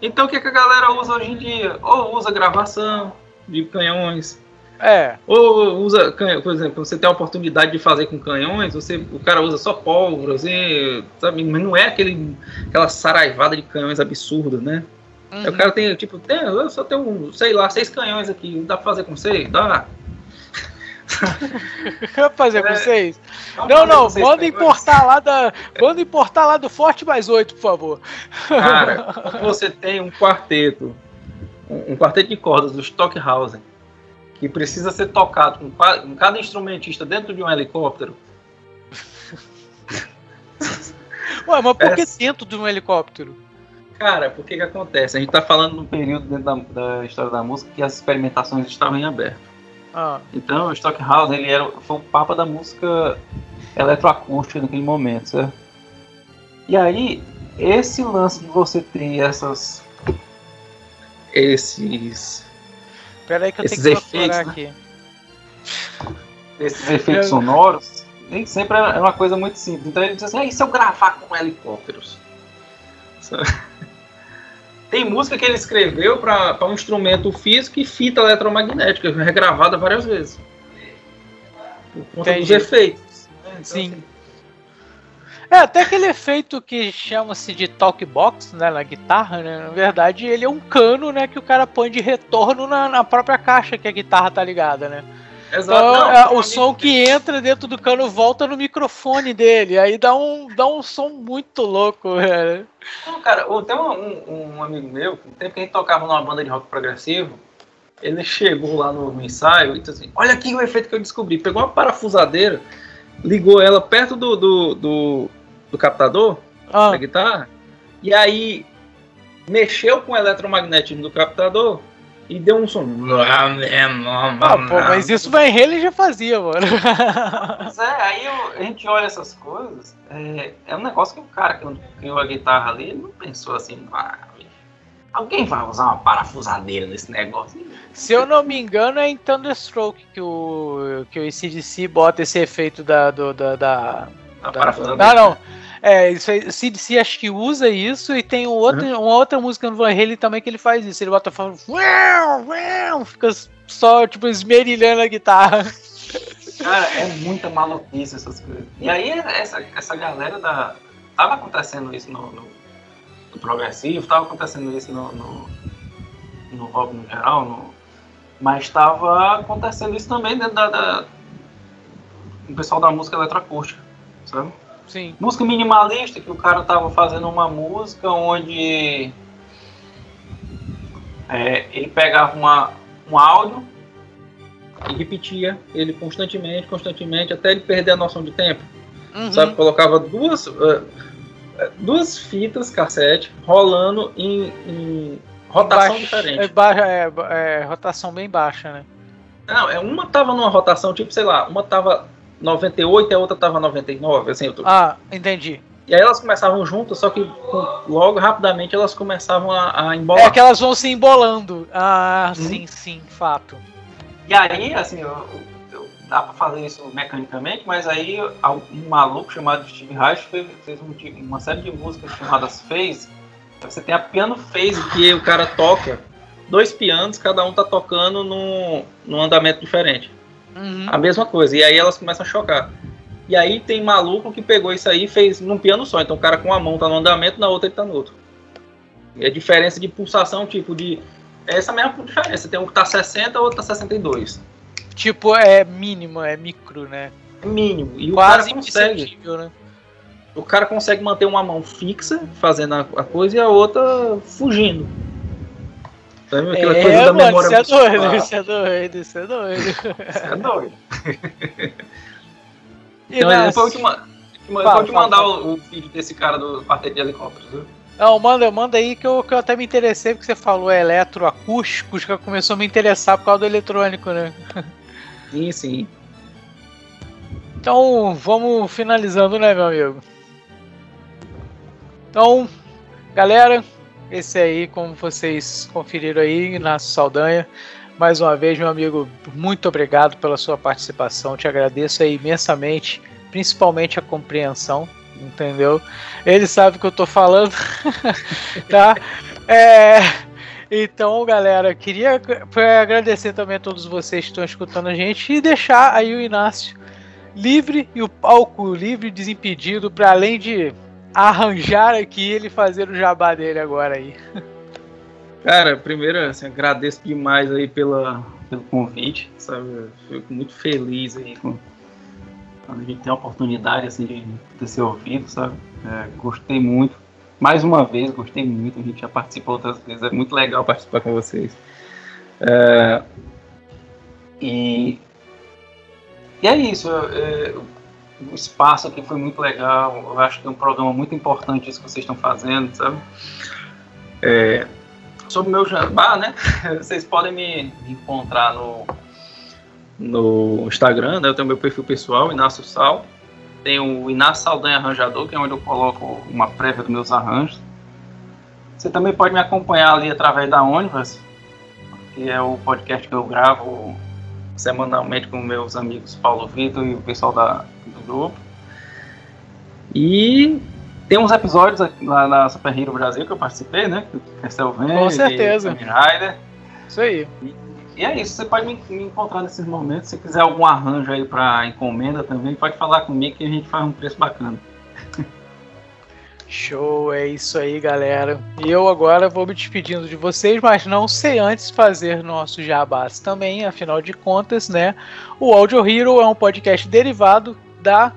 Então o que, que a galera usa hoje em dia? Ou usa gravação de canhões, é. Ou usa, por exemplo, você tem a oportunidade de fazer com canhões, você, o cara usa só pólvora, assim, sabe? Mas não é aquele, aquela saraivada de canhões absurda, né? Uhum. O cara tem, tipo, tem, eu só tenho, sei lá, seis canhões aqui, dá pra fazer com seis? Dá. <laughs> fazer com seis? Não, não, manda importar lá da. Manda importar lá do Forte mais oito, por favor. Cara, <laughs> você tem um quarteto, um, um quarteto de cordas do Stockhausen que precisa ser tocado com, com cada instrumentista dentro de um helicóptero. Ué, mas por que dentro de um helicóptero? Cara, por que que acontece? A gente tá falando num período dentro da, da história da música que as experimentações estavam em aberto. Ah. Então, o Stockhausen, ele era, foi o papa da música eletroacústica naquele momento, certo? E aí, esse lance de você ter essas esses Espera aí que eu Esses tenho que efeitos, né? aqui. Esses efeitos sonoros, nem sempre é uma coisa muito simples. Então ele diz assim, ah, e se eu gravar com helicópteros? <laughs> Tem música que ele escreveu para um instrumento físico e fita eletromagnética, regravada várias vezes. Por conta Entendi. dos efeitos. Então, Sim. Assim, é, até aquele efeito que chama-se de talkbox, né, na guitarra, né, na verdade ele é um cano, né, que o cara põe de retorno na, na própria caixa que a guitarra tá ligada, né. Exato. Então, não, é, o som que entra dentro do cano volta no microfone dele, aí dá um, dá um som muito louco, <laughs> velho. Não, cara, tem um, um, um, amigo meu, no tempo que a gente tocava numa banda de rock progressivo, ele chegou lá no, no ensaio e disse assim, olha aqui o efeito que eu descobri, pegou uma parafusadeira, ligou ela perto do, do, do do captador ah. da guitarra, e aí mexeu com o eletromagnetismo do captador e deu um som. Ah, pô, mas isso o Van Halen já fazia, mano. Mas é, aí eu, a gente olha essas coisas, é, é, um negócio que o cara que criou a guitarra ali não pensou assim, ah, alguém vai usar uma parafusadeira nesse negócio. Se eu não me engano, é em Thunderstroke que o, que o ACDC bota esse efeito da. Do, da, da, da, da, não, não. É, isso aí, CDC acho que usa isso e tem um outro, uhum. uma outra música no Van Halen também que ele faz isso. Ele bota falando. Fica só, tipo, esmerilhando a guitarra. Cara, é muita maluquice essas coisas. E aí, essa, essa galera da. Tava acontecendo isso no, no, no progressivo, tava acontecendo isso no, no, no rock no geral, no, mas estava acontecendo isso também dentro da, da, do pessoal da música eletroacústica, sabe? Sim. Música minimalista, que o cara tava fazendo uma música onde é, ele pegava uma, um áudio e repetia ele constantemente, constantemente, até ele perder a noção de tempo. Uhum. Sabe? Colocava duas, uh, duas fitas cassete rolando em, em rotação baixa, diferente. É, baixa, é, é, rotação bem baixa, né? Não, é, uma tava numa rotação, tipo, sei lá, uma tava 98 e a outra tava 99, assim. Eu tô... Ah, entendi. E aí elas começavam juntas, só que logo, rapidamente, elas começavam a, a embolar. É que elas vão se embolando. Ah, uhum. sim, sim, fato. E aí, assim, eu, dá pra fazer isso mecanicamente, mas aí um maluco chamado Steve Reich fez, fez um, uma série de músicas chamadas Phase. Você tem a piano phase, que o cara toca dois pianos, cada um tá tocando num, num andamento diferente. Uhum. A mesma coisa. E aí elas começam a chocar. E aí tem maluco que pegou isso aí e fez num piano só. Então o cara com uma mão tá no andamento, na outra ele tá no outro. E a diferença de pulsação, tipo, de. É essa mesma diferença. Tem um que tá 60, o outro tá 62. Tipo, é mínimo, é micro, né? Mínimo. E Quase o cara consegue. Né? O cara consegue manter uma mão fixa, fazendo a, a coisa, e a outra fugindo. Sabe? Aquela é, coisa da memória isso é doido, isso é doido, <laughs> isso é doido. Isso é doido. então, nas... depois eu vou te, mandar o, o, vídeo desse cara do quarteto de helicópteros, viu? Não, manda, manda aí que eu, que eu até me interessei, porque você falou eletroacústico, já começou a me interessar por causa do eletrônico, né? <laughs> Sim, sim. Então, vamos finalizando, né, meu amigo? Então, galera, esse aí, como vocês conferiram aí, Inácio Saldanha. Mais uma vez, meu amigo, muito obrigado pela sua participação. Te agradeço aí imensamente, principalmente a compreensão, entendeu? Ele sabe o que eu tô falando, <laughs> tá? É, então, galera, queria agradecer também a todos vocês que estão escutando a gente e deixar aí o Inácio livre e o palco livre, desimpedido, para além de arranjar aqui ele fazer o jabá dele agora aí. Cara, primeiro, assim, agradeço demais aí pela, pelo convite, sabe? Fico muito feliz aí com, quando a gente tem a oportunidade assim, de ter ser ouvido, sabe? É, gostei muito. Mais uma vez, gostei muito. A gente já participou outras vezes, é muito legal participar com vocês. É, e, e é isso. É, o espaço aqui foi muito legal. Eu acho que é um programa muito importante isso que vocês estão fazendo, sabe? É, sobre o meu jabá, né? <laughs> Vocês podem me encontrar no, no Instagram, né? Eu tenho meu perfil pessoal, Inácio Sal. Tem o Inácio Saldanha Arranjador, que é onde eu coloco uma prévia dos meus arranjos. Você também pode me acompanhar ali através da Onivas, que é o podcast que eu gravo semanalmente com meus amigos Paulo Vitor e o pessoal da, do grupo. E tem uns episódios lá na Super Hero Brasil que eu participei, né? Castlevania, com certeza. Rider. Isso aí. E, e, é isso, você pode me, me, encontrar nesses momentos. Se quiser algum arranjo aí para encomenda também, pode falar comigo que a gente faz um preço bacana. Show, é isso aí, galera. E eu agora vou me despedindo de vocês, mas não sei antes fazer nosso jabás também, afinal de contas, né? O Audio Hero é um podcast derivado da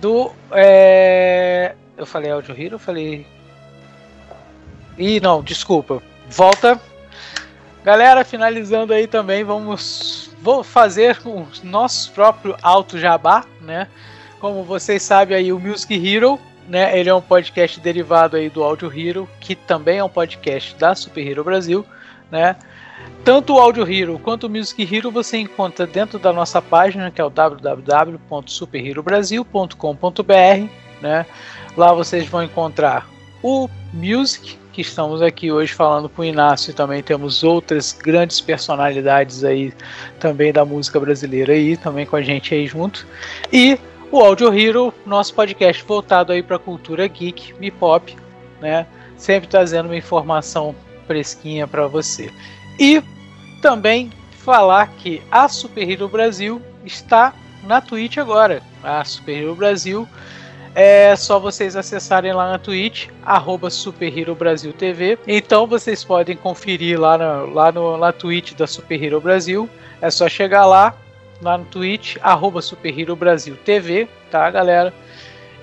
do é... eu falei Audio Hero, eu falei Ih, não, desculpa. Volta. Galera, finalizando aí também, vamos vou fazer o nosso próprio auto jabá, né? Como vocês sabem aí, o Music Hero né? Ele é um podcast derivado aí do Audio Hero, que também é um podcast da Super Hero Brasil, né? Tanto o Audio Hero quanto o Music Hero você encontra dentro da nossa página, que é o www.superherobrasil.com.br, né? Lá vocês vão encontrar o Music, que estamos aqui hoje falando com o Inácio, também temos outras grandes personalidades aí também da música brasileira aí, também com a gente aí junto. E o Audio Hero, nosso podcast voltado aí para cultura geek, me pop, né? Sempre trazendo uma informação fresquinha para você. E também falar que a Super Hero Brasil está na Twitch agora. A Super Hero Brasil é só vocês acessarem lá na Twitch, arroba Super Hero Brasil TV. Então vocês podem conferir lá, na, lá no, na Twitch da Super Hero Brasil. É só chegar lá, lá no Twitch, arroba Super Hero Brasil TV, tá, galera?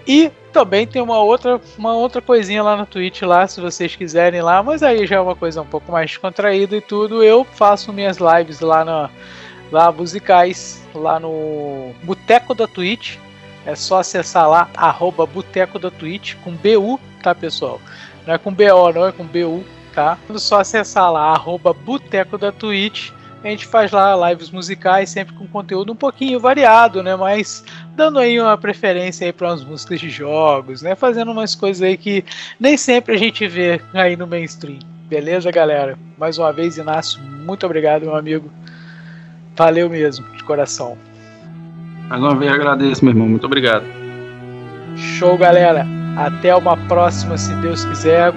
E também tem uma outra, uma outra coisinha lá no Twitch lá, se vocês quiserem lá, mas aí já é uma coisa um pouco mais descontraída e tudo. Eu faço minhas lives lá na lá musicais, lá no Boteco da Twitch. É só acessar lá, arroba Boteco da Twitch, com BU, tá pessoal? Não é com BO, não, é com BU, tá? É só acessar lá, arroba Boteco da Twitch a gente faz lá lives musicais, sempre com conteúdo um pouquinho variado, né? Mas dando aí uma preferência aí para umas músicas de jogos, né? Fazendo umas coisas aí que nem sempre a gente vê aí no mainstream. Beleza, galera? Mais uma vez, Inácio, muito obrigado, meu amigo. Valeu mesmo, de coração. Mais uma vez agradeço, meu irmão. Muito obrigado. Show, galera. Até uma próxima, se Deus quiser.